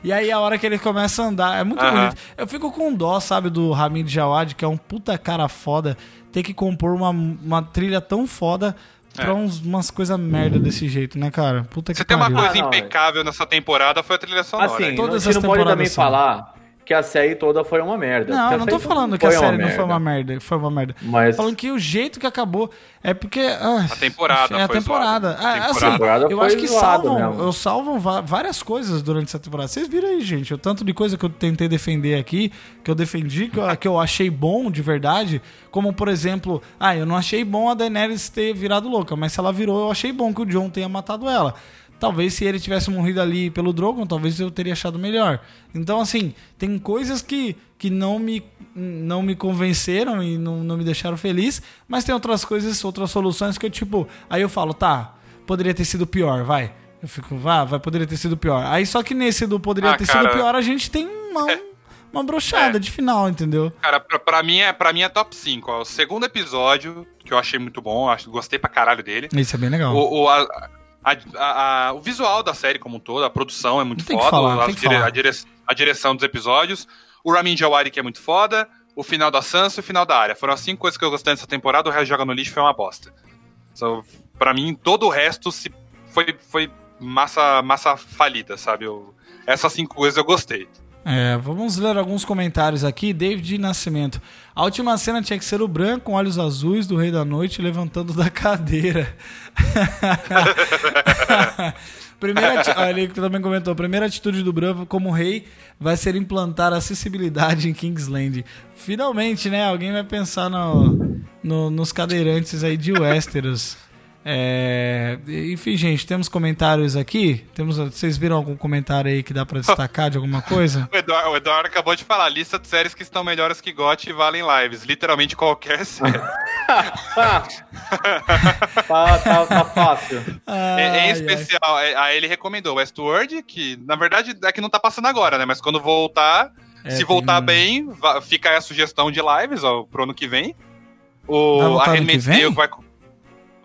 Speaker 1: E aí a hora que ele começa a andar, é muito bonito. Eu fico com dó, sabe, do Hamid Jawad, que é um puta cara foda, ter que compor uma, uma trilha tão foda pra
Speaker 2: É.
Speaker 1: uns, umas coisas merda desse jeito, né, cara? Puta que
Speaker 2: Você tem uma coisa
Speaker 3: Ah,
Speaker 2: impecável nessa temporada, foi a trilha sonora.
Speaker 3: Assim,
Speaker 2: hein?
Speaker 1: Todas
Speaker 3: não,
Speaker 1: as
Speaker 3: você não pode também
Speaker 1: temporadas são.
Speaker 3: falar que a série toda foi uma merda.
Speaker 1: Não, eu não tô falando que a série não foi uma
Speaker 3: merda.
Speaker 1: foi uma merda.
Speaker 3: Mas
Speaker 1: Falando que o jeito que acabou é porque. ah,
Speaker 2: A temporada
Speaker 1: É a
Speaker 2: foi
Speaker 1: temporada.
Speaker 2: zoada.
Speaker 1: Ah,
Speaker 2: A
Speaker 1: assim,
Speaker 3: temporada
Speaker 1: eu
Speaker 3: foi
Speaker 1: acho que salvam,
Speaker 3: mesmo.
Speaker 1: eu salvam va- várias coisas durante essa temporada. Vocês viram aí, gente, o tanto de coisa que eu tentei defender aqui, que eu defendi, que eu, que eu achei bom de verdade. Como, por exemplo, ah, eu não achei bom a Daenerys ter virado louca, mas se ela virou, eu achei bom que o John tenha matado ela. Talvez se ele tivesse morrido ali pelo Drogon, talvez eu teria achado melhor. Então, assim, tem coisas que, que não, me, não me convenceram e não, não me deixaram feliz, mas tem outras coisas, outras soluções que eu, tipo, aí eu falo, tá, poderia ter sido pior, vai. Eu fico, vá, vai, poderia ter sido pior. Aí só que nesse do poderia
Speaker 2: Ah,
Speaker 1: ter
Speaker 2: cara.
Speaker 1: sido pior, a gente tem uma, uma brochada
Speaker 2: É.
Speaker 1: de final, entendeu?
Speaker 2: Cara, pra, pra mim é, pra mim é top 5. Ó. O segundo episódio, que eu achei muito bom, acho, gostei pra caralho dele.
Speaker 1: Isso é bem legal.
Speaker 2: O, o, a- a- a- a- o visual da série como um todo, a produção é muito
Speaker 1: Tem
Speaker 2: foda,
Speaker 1: falar,
Speaker 2: dire- a dire- a direção dos episódios, o Ramin Djawadi que é muito foda, o final da Sansa e o final da área. Foram as cinco coisas que eu gostei dessa temporada, o resto joga no lixo foi uma bosta. So, pra mim, todo o resto se foi, foi massa, massa falida, sabe? Eu- essas cinco coisas eu gostei.
Speaker 1: É, vamos ler alguns comentários aqui. David Nascimento. A última cena tinha que ser o branco com olhos azuis do Rei da Noite levantando da cadeira. *laughs* Primeira ele também comentou: primeira atitude do Bran como rei vai ser implantar acessibilidade em Kingsland. Finalmente, né? Alguém vai pensar no, no- nos cadeirantes aí de Westeros. É, enfim, gente, temos comentários aqui. Temos, vocês viram algum comentário aí que dá pra destacar de alguma coisa? *laughs*
Speaker 2: O Eduardo, o Eduardo acabou de falar, lista de séries que estão melhores que GOT e valem lives. Literalmente qualquer *laughs* série. *laughs*
Speaker 3: tá, tá, tá fácil.
Speaker 2: É, em
Speaker 1: Ai, ai.
Speaker 2: especial, é, aí ele recomendou Westworld, que na verdade é que não tá passando agora, né? Mas quando voltar,
Speaker 1: É,
Speaker 2: se voltar
Speaker 1: um-
Speaker 2: bem, fica aí a sugestão de lives ó, pro ano que vem. O
Speaker 1: voltar
Speaker 2: a
Speaker 1: ano que
Speaker 2: Handmaid's
Speaker 1: vem?
Speaker 2: Tale vai,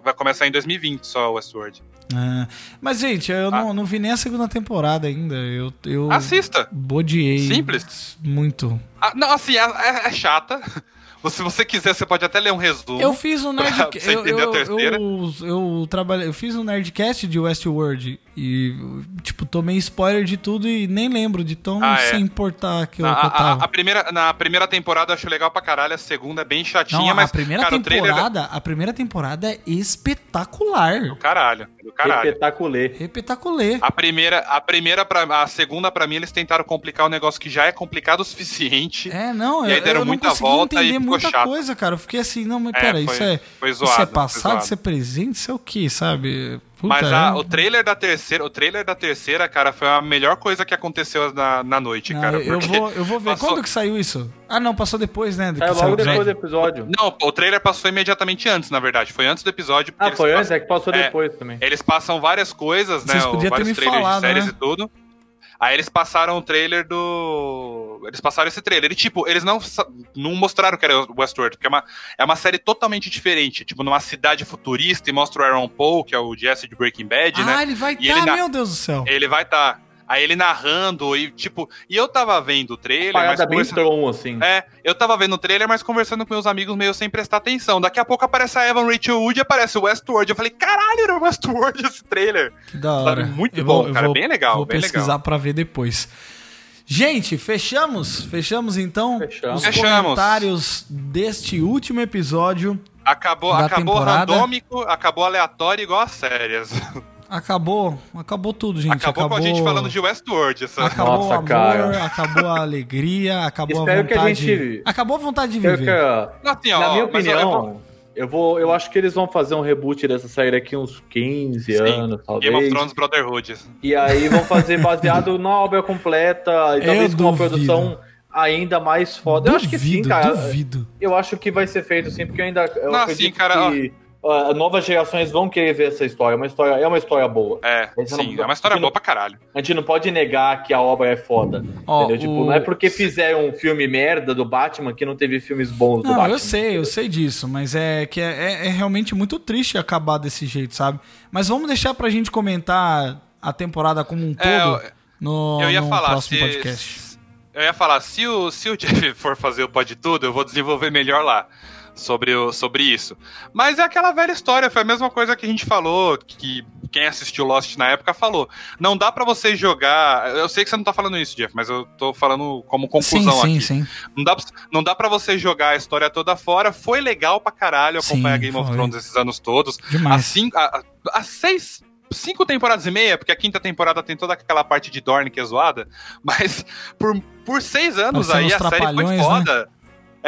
Speaker 2: vai começar em 2020 só o Westworld.
Speaker 1: Ah, mas, gente, eu não, não vi nem a segunda temporada ainda. Eu, eu
Speaker 2: Assista.
Speaker 1: bodiei
Speaker 2: Simples.
Speaker 1: muito.
Speaker 2: Ah, não, assim, é, é- é chata. *laughs* Se você quiser, você pode até ler um resumo.
Speaker 1: Eu fiz um Nerdcast. *laughs*
Speaker 2: você
Speaker 1: Eu,
Speaker 2: a
Speaker 1: eu,
Speaker 2: terceira.
Speaker 1: eu, eu trabalhei, eu fiz um Nerdcast de Westworld e, tipo, tomei spoiler de tudo e nem lembro de tão
Speaker 2: Ah, é.
Speaker 1: sem importar que eu,
Speaker 2: Na,
Speaker 1: que eu
Speaker 2: a,
Speaker 1: tava.
Speaker 2: a primeira, na primeira temporada eu acho legal pra caralho, a segunda é bem chatinha,
Speaker 1: Não,
Speaker 2: mas
Speaker 1: a primeira
Speaker 2: cara, trailer
Speaker 1: temporada, a primeira temporada é espetacular.
Speaker 2: do caralho, do caralho.
Speaker 3: Espetaculê.
Speaker 1: Espetacular.
Speaker 2: A primeira, a primeira pra, a segunda pra mim eles tentaram complicar um negócio que já é complicado o suficiente.
Speaker 1: É, não,
Speaker 2: E aí
Speaker 1: eu,
Speaker 2: deram
Speaker 1: eu não
Speaker 2: muita
Speaker 1: consegui
Speaker 2: volta e
Speaker 1: muita
Speaker 2: chato.
Speaker 1: coisa, cara. Eu fiquei assim, não, mas
Speaker 2: É,
Speaker 1: pera,
Speaker 2: foi-
Speaker 1: isso é,
Speaker 2: foi
Speaker 1: isso
Speaker 2: zoado,
Speaker 1: é passado,
Speaker 2: zoado.
Speaker 1: isso é presente, isso é o que, sabe? Puta,
Speaker 2: Mas a-
Speaker 1: é-
Speaker 2: o trailer da terceira, o trailer da terceira, cara, foi a melhor coisa que aconteceu na, na noite,
Speaker 1: Ah,
Speaker 2: cara.
Speaker 1: eu, eu vou, eu vou ver.
Speaker 2: passou-
Speaker 1: Quando que saiu isso? Ah, não, passou depois, né?
Speaker 3: Saiu logo
Speaker 1: o
Speaker 3: depois do
Speaker 1: episódio.
Speaker 2: Não, o trailer passou imediatamente antes, na verdade. Foi antes do episódio.
Speaker 3: Ah,
Speaker 2: eles
Speaker 3: foi
Speaker 2: passam-
Speaker 3: antes? É que passou
Speaker 2: É.
Speaker 3: depois também.
Speaker 2: Eles passam várias coisas, né?
Speaker 1: Vocês podiam ter
Speaker 2: vários
Speaker 1: me
Speaker 2: trailers
Speaker 1: falado,
Speaker 2: de séries
Speaker 1: né?
Speaker 2: e tudo. Aí eles passaram o trailer do. Eles passaram esse trailer. E, tipo, eles não, não mostraram que era o Westworld, porque é uma, é uma série totalmente diferente. Tipo, numa cidade futurista e mostra o Aaron Paul, que é o Jesse de Breaking Bad,
Speaker 1: Ah,
Speaker 2: né?
Speaker 1: ele vai estar,
Speaker 2: ele na-
Speaker 1: meu Deus do céu.
Speaker 2: Ele vai estar. Tá. Aí ele narrando e, tipo. E eu tava vendo o trailer, mas.
Speaker 3: Bem Tron, assim.
Speaker 2: É, eu tava vendo o trailer, mas conversando com meus amigos meio sem prestar atenção. Daqui a pouco aparece a Evan Rachel Wood e aparece o Westworld. Eu falei, caralho, era o Westworld *laughs* esse trailer.
Speaker 1: Que da hora.
Speaker 2: muito
Speaker 1: Eu
Speaker 2: bom,
Speaker 1: eu
Speaker 2: cara, bem legal,
Speaker 1: Vou
Speaker 2: bem
Speaker 1: pesquisar
Speaker 2: legal.
Speaker 1: pra ver depois. Gente, fechamos? Fechamos então
Speaker 3: Fechamos.
Speaker 1: os
Speaker 2: Fechamos.
Speaker 1: comentários deste último episódio.
Speaker 2: Acabou,
Speaker 1: Da
Speaker 2: acabou
Speaker 1: temporada.
Speaker 2: randômico, acabou aleatório igual as séries. *laughs*
Speaker 1: Acabou, acabou tudo, gente.
Speaker 2: acabou, com a gente falando de Westworld. Essa...
Speaker 1: Acabou
Speaker 3: Nossa,
Speaker 1: o amor,
Speaker 3: cara.
Speaker 1: acabou a alegria, acabou
Speaker 3: Espero
Speaker 1: a
Speaker 3: que a
Speaker 1: vontade.
Speaker 3: gente-
Speaker 1: Acabou a vontade de
Speaker 3: Eu
Speaker 1: viver.
Speaker 3: que-
Speaker 2: Assim, ó,
Speaker 3: na minha
Speaker 2: eu- eu
Speaker 3: opinião,
Speaker 2: vou-
Speaker 3: Eu, vou, eu acho que eles vão fazer um reboot dessa série daqui uns 15
Speaker 2: Sim.
Speaker 3: anos, talvez.
Speaker 2: Game of Thrones Brotherhood.
Speaker 3: E aí vão fazer baseado na obra completa, e *laughs* talvez com uma
Speaker 1: duvido.
Speaker 3: produção ainda mais foda. eu acho que sim,
Speaker 1: Duvido,
Speaker 3: cara.
Speaker 1: Duvido.
Speaker 3: Eu acho que vai ser feito sim, porque eu ainda eu
Speaker 2: Não, cara,
Speaker 3: que novas gerações vão querer ver essa história. É uma história, é uma história boa.
Speaker 2: É, sim,
Speaker 3: não-
Speaker 2: é uma história
Speaker 3: não-
Speaker 2: boa pra caralho.
Speaker 3: A gente não pode negar que a obra é foda.
Speaker 1: Ó,
Speaker 3: entendeu? Tipo,
Speaker 1: o-
Speaker 3: não é porque fizeram um filme merda do Batman que não teve filmes bons do
Speaker 1: Não,
Speaker 3: Batman.
Speaker 1: eu sei, eu sei disso, mas é que é, é- é realmente muito triste acabar desse jeito, sabe? Mas vamos deixar pra gente comentar a temporada como um todo
Speaker 2: É, eu-
Speaker 1: no,
Speaker 2: Eu ia
Speaker 1: no
Speaker 2: falar,
Speaker 1: próximo
Speaker 2: se,
Speaker 1: podcast.
Speaker 2: eu ia falar, se o, se o *laughs* Jeff for fazer o Pode Tudo, eu vou desenvolver melhor lá sobre, o, sobre isso. Mas é aquela velha história, foi a mesma coisa que a gente falou, que quem assistiu Lost na época falou. Não dá pra você jogar. Eu sei que você não tá falando isso, Jeff, mas eu tô falando como conclusão
Speaker 1: sim, sim,
Speaker 2: aqui.
Speaker 1: sim.
Speaker 2: Não dá, pra- não dá pra você jogar a história toda fora. Foi legal pra caralho acompanhar
Speaker 1: Sim,
Speaker 2: Game of
Speaker 1: foi.
Speaker 2: Thrones esses anos todos.
Speaker 1: Demais.
Speaker 2: As, cinco, a- seis. Cinco temporadas e meia, porque a quinta temporada tem toda aquela parte de Dorne que é zoada, mas por, por seis anos
Speaker 1: Parecendo
Speaker 2: aí a série foi
Speaker 1: Trapalhões, né?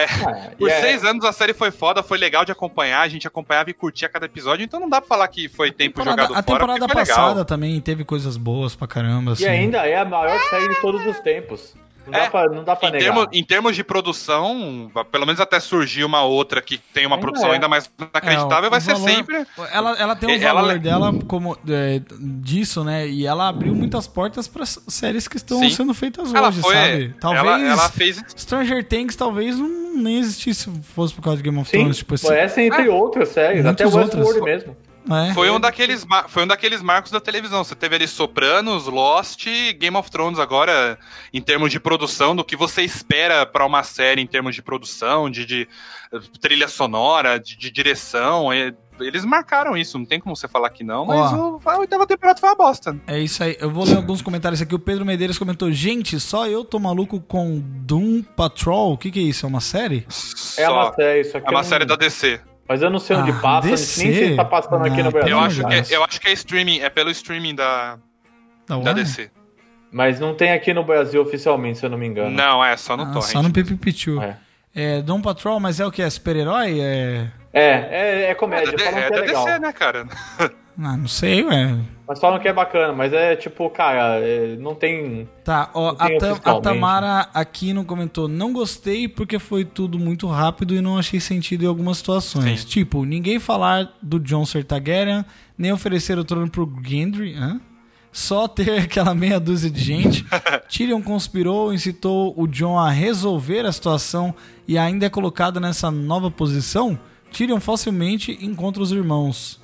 Speaker 2: Foda.
Speaker 3: Ah,
Speaker 2: Por
Speaker 3: e é-
Speaker 2: seis anos a série foi foda, foi legal de acompanhar, a gente acompanhava e curtia cada episódio, então não dá pra falar que foi tempo
Speaker 1: Temporada-
Speaker 2: jogado
Speaker 1: a
Speaker 2: fora,
Speaker 1: temporada
Speaker 2: porque foi
Speaker 1: passada
Speaker 2: legal.
Speaker 1: também teve coisas boas pra caramba. Assim.
Speaker 3: E ainda é a maior série de todos os tempos. Não dá
Speaker 2: É,
Speaker 3: pra, não dá pra
Speaker 2: Em,
Speaker 3: negar.
Speaker 2: termo- em termos de produção, pelo menos até surgir uma outra que tem uma
Speaker 3: Ainda
Speaker 2: produção
Speaker 3: é.
Speaker 2: ainda mais inacreditável,
Speaker 1: É, o
Speaker 2: vai ser
Speaker 1: valor-
Speaker 2: sempre.
Speaker 1: Ela, ela tem um
Speaker 2: Ela-
Speaker 1: valor dela como é, disso, né? E ela abriu muitas portas pra s- séries que estão
Speaker 2: Sim.
Speaker 1: sendo feitas
Speaker 2: Ela
Speaker 1: hoje,
Speaker 2: foi.
Speaker 1: sabe? Talvez
Speaker 2: Ela, ela fez.
Speaker 1: Stranger Things talvez não nem existisse se fosse por causa de Game of
Speaker 3: Sim,
Speaker 1: Thrones, tipo assim.
Speaker 3: essa entre outras séries, até Westworld
Speaker 1: outras.
Speaker 3: mesmo.
Speaker 1: É.
Speaker 2: Foi um, daqueles, foi um daqueles marcos da televisão. Você teve ali Sopranos, Lost e Game of Thrones agora, em termos de produção, do que você espera pra uma série em termos de produção, de, de, eh, trilha sonora, de, de direção. e- Eles marcaram isso, não tem como você falar que não, mas
Speaker 1: Ó.
Speaker 2: o, a oitava temporada foi uma bosta.
Speaker 1: É isso aí. Eu vou ler alguns comentários aqui. O Pedro Medeiros comentou: Gente, só eu tô maluco com Doom Patrol. O que, que é isso? É uma série?
Speaker 3: É
Speaker 2: Só.
Speaker 3: uma série, isso aqui
Speaker 2: É uma
Speaker 3: eu não-
Speaker 2: série da DC.
Speaker 3: Mas eu não sei onde
Speaker 1: Ah,
Speaker 3: passa,
Speaker 1: DC?
Speaker 3: nem sei se tá passando aqui
Speaker 1: Ah,
Speaker 3: no Brasil.
Speaker 2: Eu acho, que,
Speaker 1: Deus.
Speaker 2: eu acho que é streaming, é pelo streaming da,
Speaker 1: Da
Speaker 2: da? DC.
Speaker 3: Mas não tem aqui no Brasil oficialmente, se eu não me engano.
Speaker 2: Não, é só no
Speaker 1: Ah,
Speaker 2: torrent.
Speaker 1: só no Pipi Pichu.
Speaker 3: É.
Speaker 1: É. Doom Patrol, mas é o que? É super-herói? É.
Speaker 3: É, é, é
Speaker 2: É
Speaker 3: comédia,
Speaker 2: da,
Speaker 3: falam
Speaker 2: é
Speaker 3: é
Speaker 2: da
Speaker 3: legal.
Speaker 2: DC, né, cara? *laughs*
Speaker 1: Ah, não sei, ué.
Speaker 3: Mas falam que é bacana, mas é tipo, cara, é, não tem.
Speaker 1: Tá, ó,
Speaker 3: tem
Speaker 1: a, Tam- a. Tamara aqui não comentou. Não gostei porque foi tudo muito rápido e não achei sentido em algumas situações.
Speaker 2: Sim.
Speaker 1: Tipo, ninguém falar do Jon Ser Targaryen, nem oferecer o trono pro Gendry, hã? Só ter *laughs* aquela meia dúzia de gente. *laughs* Tyrion conspirou, incitou o Jon a resolver a situação e ainda é colocado nessa nova posição. Tyrion facilmente encontra os irmãos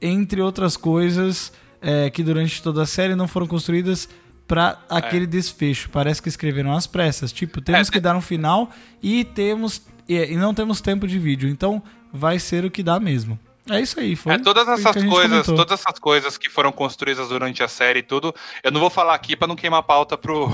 Speaker 1: entre outras coisas é, que durante toda a série não foram construídas pra aquele desfecho. Parece que escreveram às pressas. Tipo, temos
Speaker 2: É,
Speaker 1: que dar um final e temos e, não temos tempo de vídeo. Então vai ser o que dá mesmo. É isso aí. Foi,
Speaker 2: É, todas essas coisas,
Speaker 1: comentou.
Speaker 2: todas essas coisas que foram construídas durante a série e tudo, eu não vou falar aqui pra não queimar a pauta pro,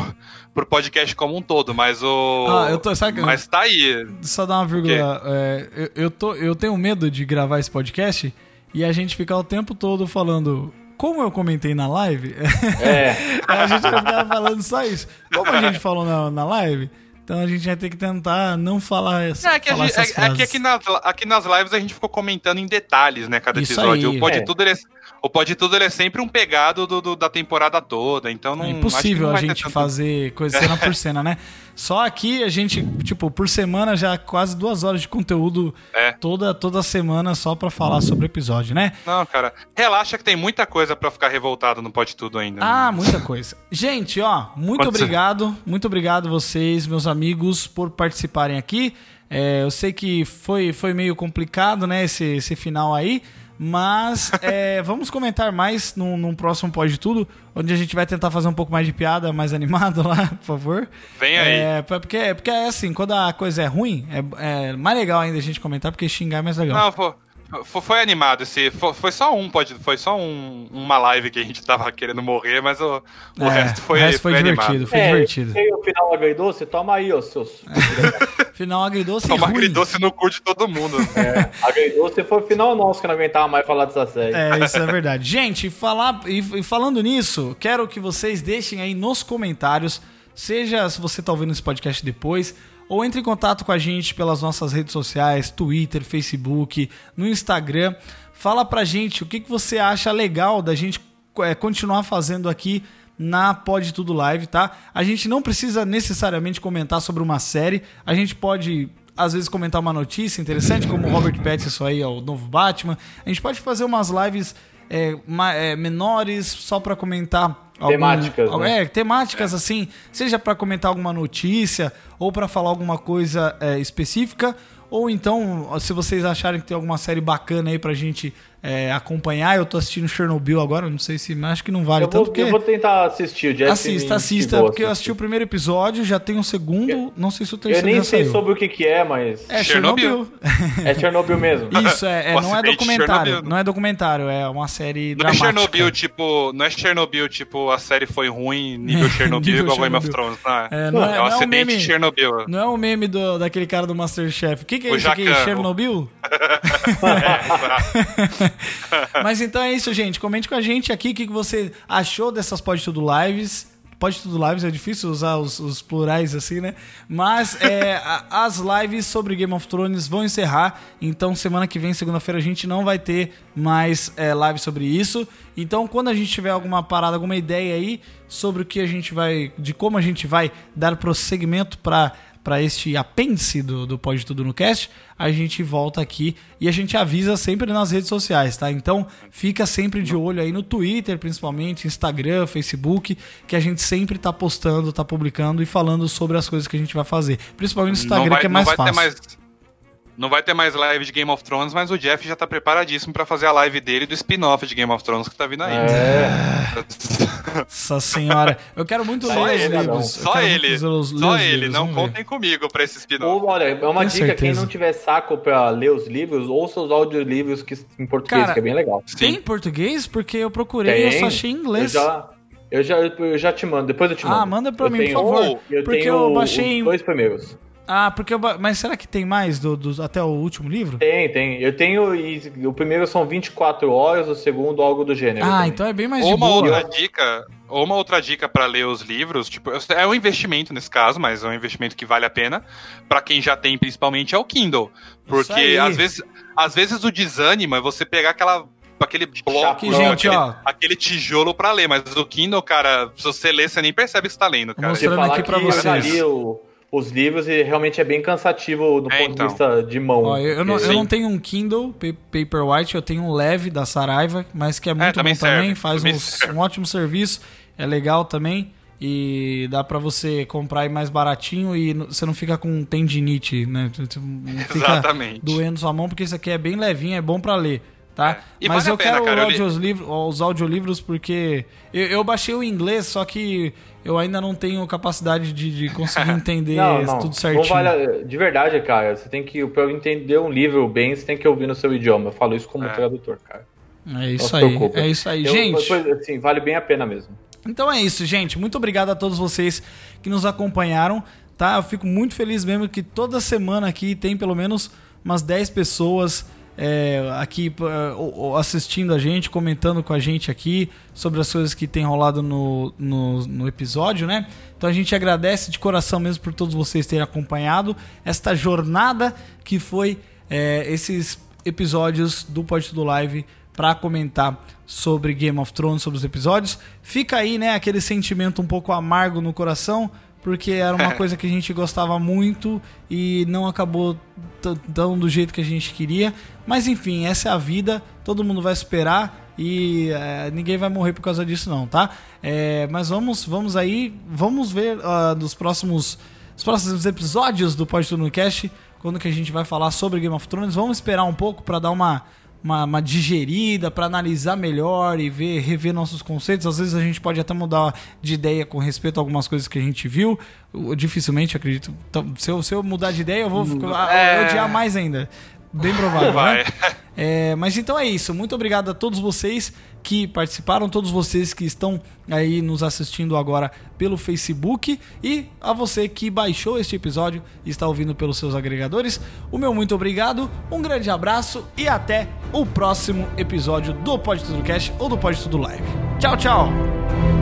Speaker 2: pro podcast como um todo, mas o.
Speaker 1: Ah, eu tô- sabe
Speaker 2: mas tá aí.
Speaker 1: Só dar uma vírgula. é, eu, eu, tô, eu tenho medo de gravar esse podcast e a gente ficar o tempo todo falando. Como eu comentei na live, *laughs*
Speaker 3: É,
Speaker 1: a gente vai ficar falando só isso. Como a gente falou na, na live, então a gente vai ter que tentar não falar, essa,
Speaker 2: É que,
Speaker 1: falar
Speaker 2: gente-
Speaker 1: essas
Speaker 2: é- é que aqui, nas, aqui nas lives a gente ficou comentando em detalhes, né, cada
Speaker 1: Isso
Speaker 2: episódio.
Speaker 1: aí.
Speaker 2: O Pode
Speaker 3: É.
Speaker 2: Tudo, ele é, o Pode Tudo ele é sempre um pegado do, do- da temporada toda, então não
Speaker 1: É impossível
Speaker 2: não
Speaker 1: a gente
Speaker 2: tanto-
Speaker 1: fazer coisa cena por *laughs* cena, né? Só aqui a gente, tipo, por semana já quase duas horas de conteúdo
Speaker 2: É.
Speaker 1: toda, toda semana só pra falar sobre o episódio, né?
Speaker 2: Não, cara, relaxa que tem muita coisa pra ficar revoltado no Pode Tudo ainda. né?
Speaker 1: Ah, muita coisa. Gente, ó, muito
Speaker 2: Pode ser.
Speaker 1: obrigado. Muito obrigado vocês, meus amigos, por participarem aqui. É, eu sei que foi, foi meio complicado, né, esse, esse final aí. Mas *laughs* é, vamos comentar mais num, num próximo Pode Tudo, onde a gente vai tentar fazer um pouco mais de piada, mais animado lá, por favor.
Speaker 2: Vem aí.
Speaker 1: É, porque, porque é assim, quando a coisa é ruim, é, é mais legal ainda a gente comentar, porque xingar é mais legal.
Speaker 2: Não, foi, foi, foi animado. Esse, foi, foi só um, pode, foi só um, uma live que a gente tava querendo morrer, mas o, o
Speaker 1: É,
Speaker 2: resto foi,
Speaker 1: o resto foi,
Speaker 2: foi
Speaker 1: divertido,
Speaker 2: animado.
Speaker 1: foi
Speaker 3: é,
Speaker 1: divertido.
Speaker 3: E o final agridoce, toma aí, ó, seus. *laughs*
Speaker 1: Final agridoce e
Speaker 2: Toma
Speaker 1: ruim.
Speaker 2: agridoce no cu de todo mundo. *laughs*
Speaker 3: É, agridoce foi o final nosso que não aguentava mais falar dessa série.
Speaker 1: É, isso é *laughs* verdade. Gente, falar, e, e falando nisso, quero que vocês deixem aí nos comentários, seja se você tá ouvindo esse podcast depois, ou entre em contato com a gente pelas nossas redes sociais, Twitter, Facebook, no Instagram. Fala pra gente o que, que você acha legal da gente é, continuar fazendo aqui na Pode Tudo Live, tá? A gente não precisa necessariamente comentar sobre uma série, a gente pode às vezes comentar uma notícia interessante, como o Robert Pattinson aí, ó, o novo Batman. A gente pode fazer umas lives é, é, menores só pra comentar algum-
Speaker 3: Temáticas,
Speaker 1: al-
Speaker 3: né?
Speaker 1: É, temáticas assim, seja pra comentar alguma notícia ou pra falar alguma coisa é, específica, ou então, se vocês acharem que tem alguma série bacana aí pra gente é, acompanhar, eu tô assistindo Chernobyl agora, não sei se, mas acho que não vale
Speaker 3: Eu
Speaker 1: tanto
Speaker 3: vou,
Speaker 1: porque
Speaker 3: eu vou tentar assistir o Jeff.
Speaker 1: assista, assista,
Speaker 3: instigou a
Speaker 1: porque eu assisti o primeiro episódio, já tem um segundo, não sei se o
Speaker 3: Eu
Speaker 1: terceiro
Speaker 3: nem
Speaker 1: já
Speaker 3: sei
Speaker 1: saiu.
Speaker 3: sobre o que, que é, mas
Speaker 1: É
Speaker 2: Chernobyl.
Speaker 1: Chernobyl.
Speaker 3: é Chernobyl mesmo. *laughs*
Speaker 1: Isso, é, é,
Speaker 2: O
Speaker 1: não é documentário.
Speaker 2: Chernobyl.
Speaker 1: Não é documentário, é uma série
Speaker 2: Não é
Speaker 1: dramática.
Speaker 2: Chernobyl, tipo. Não é Chernobyl, tipo, a série foi ruim, nível *laughs* Chernobyl,
Speaker 1: Nível
Speaker 2: igual Game of
Speaker 1: Chernobyl.
Speaker 2: Thrones. Não é,
Speaker 1: É, não é-
Speaker 2: é
Speaker 1: não
Speaker 2: um
Speaker 1: é um
Speaker 2: acidente
Speaker 1: meme-
Speaker 2: de Chernobyl.
Speaker 1: Não é o meme do, daquele cara do Masterchef. O que, que é
Speaker 2: O
Speaker 1: isso aqui?
Speaker 2: O-
Speaker 1: Chernobyl? *laughs* *laughs* Mas então é isso, gente. Comente com a gente aqui o que, você achou dessas Pode Tudo Lives. Pode Tudo Lives é difícil usar os, os plurais assim, né? Mas é, as lives sobre Game of Thrones vão encerrar. Então, semana que vem, segunda-feira, a gente não vai ter mais é, live sobre isso. Então, quando a gente tiver alguma parada, alguma ideia aí sobre o que a gente vai. de como a gente vai dar prosseguimento para para este apêndice do, do Pode Tudo no Cast, a gente volta aqui e a gente avisa sempre nas redes sociais, tá? Então fica sempre de olho aí no Twitter, principalmente, Instagram, Facebook, que a gente sempre tá postando, tá publicando e falando sobre as coisas que a gente vai fazer. Principalmente no Instagram, que é mais
Speaker 2: vai
Speaker 1: fácil.
Speaker 2: Não vai ter mais live de Game of Thrones, mas o Jeff já tá preparadíssimo pra fazer a live dele do spin-off de Game of Thrones que tá vindo aí.
Speaker 3: É,
Speaker 1: Nossa senhora. Eu quero muito
Speaker 3: Só
Speaker 1: ler os
Speaker 3: ele,
Speaker 1: livros.
Speaker 3: não.
Speaker 1: Eu
Speaker 2: Só ele.
Speaker 1: os-
Speaker 2: Só
Speaker 1: os
Speaker 2: ele.
Speaker 1: livros,
Speaker 2: Não
Speaker 1: ver.
Speaker 2: contem comigo pra esse spin-off.
Speaker 3: olha, é uma
Speaker 1: Tenho
Speaker 3: dica, quem
Speaker 1: certeza.
Speaker 3: não tiver saco pra ler os livros, ouça os audiolivros que, em português,
Speaker 1: Cara,
Speaker 3: que é bem legal.
Speaker 1: Tem em português? Porque eu procurei e eu só achei em inglês.
Speaker 3: Eu já, eu, já, eu já te mando, depois eu te mando.
Speaker 1: Ah, manda pra
Speaker 3: Eu
Speaker 1: mim,
Speaker 3: tenho-
Speaker 1: por favor.
Speaker 3: Eu
Speaker 1: Porque
Speaker 3: tenho
Speaker 1: eu baixei-
Speaker 3: os dois primeiros.
Speaker 1: Ah, porque eu Mas será que tem mais do, dos- até o último livro?
Speaker 3: Tem, tem. Eu tenho. e o primeiro são 24 horas, o segundo algo do gênero.
Speaker 1: Ah,
Speaker 3: também.
Speaker 1: então é bem mais
Speaker 2: uma
Speaker 1: boa.
Speaker 2: outra dica, ou uma outra dica para ler os livros, tipo, é um investimento nesse caso, mas é um investimento que vale a pena Pra quem já tem principalmente é o Kindle, porque às vezes, às vezes o desânimo é você pegar aquela aquele bloco,
Speaker 1: Que,
Speaker 3: Não,
Speaker 1: gente,
Speaker 2: aquele,
Speaker 1: ó.
Speaker 2: aquele tijolo pra ler, mas o Kindle, cara, se você ler, você nem percebe que você tá lendo, cara.
Speaker 1: Mostrando aqui pra
Speaker 3: que eu os livros e realmente é bem cansativo do
Speaker 2: É,
Speaker 3: ponto
Speaker 2: então.
Speaker 3: de vista de mão.
Speaker 1: Ó, eu, eu não, eu não tenho um Kindle pa- Paperwhite, eu tenho um leve da Saraiva, mas que é muito
Speaker 2: também
Speaker 1: bom também,
Speaker 2: serve,
Speaker 1: faz
Speaker 2: também
Speaker 1: um, um ótimo serviço, é legal também e dá pra você comprar aí mais baratinho e você não fica com tendinite, né? Você Não fica
Speaker 2: Exatamente.
Speaker 1: doendo sua mão porque isso aqui é bem levinho, é bom pra ler. Tá?
Speaker 2: É.
Speaker 1: Mas
Speaker 2: vale
Speaker 1: eu
Speaker 2: pena,
Speaker 1: quero
Speaker 2: cara, eu li-
Speaker 1: audiolivro- os audiolivros porque eu, eu baixei o inglês, só que eu ainda não tenho capacidade de, de conseguir *laughs* entender
Speaker 3: Não, não.
Speaker 1: tudo certinho.
Speaker 3: Não vale, de verdade, cara, você tem que, pra eu entender um livro bem, você tem que ouvir no seu idioma. Eu falo isso como
Speaker 2: É.
Speaker 3: tradutor, cara.
Speaker 1: É isso aí, é isso aí.
Speaker 3: Eu-
Speaker 1: Gente,
Speaker 3: depois, assim, vale bem a pena mesmo.
Speaker 1: então é isso, gente. Muito obrigado a todos vocês que nos acompanharam, tá? Eu fico muito feliz mesmo que toda semana aqui tem pelo menos umas 10 pessoas é, aqui é, assistindo a gente, comentando com a gente aqui sobre as coisas que tem rolado no, no, no episódio, né? Então a gente agradece de coração mesmo por todos vocês terem acompanhado esta jornada que foi é, esses episódios do Pode Tudo Live para comentar sobre Game of Thrones, sobre os episódios. Fica aí, né, aquele sentimento um pouco amargo no coração, porque era uma *laughs* coisa que a gente gostava muito e não acabou tão do jeito que a gente queria. Mas enfim, essa é a vida, todo mundo vai esperar e é, ninguém vai morrer por causa disso não, tá? É, mas vamos, vamos aí, vamos ver ah, nos próximos, os próximos episódios do Pode Tudo no Cast, quando que a gente vai falar sobre Game of Thrones. Vamos esperar um pouco para dar uma uma, uma digerida para analisar melhor e ver, rever nossos conceitos. Às vezes a gente pode até mudar de ideia com respeito a algumas coisas que a gente viu. Eu, dificilmente acredito. Então, se, eu, se eu mudar de ideia, eu vou ficar-
Speaker 2: É.
Speaker 1: odiar mais ainda. Bem provável, né? É, mas então é isso. Muito obrigado a todos vocês que participaram, todos vocês que estão aí nos assistindo agora pelo Facebook e a você que baixou este episódio e está ouvindo pelos seus agregadores. O meu muito obrigado, um grande abraço e até o próximo episódio do Pode Tudo Cast ou do Pode Tudo Live. Tchau, tchau!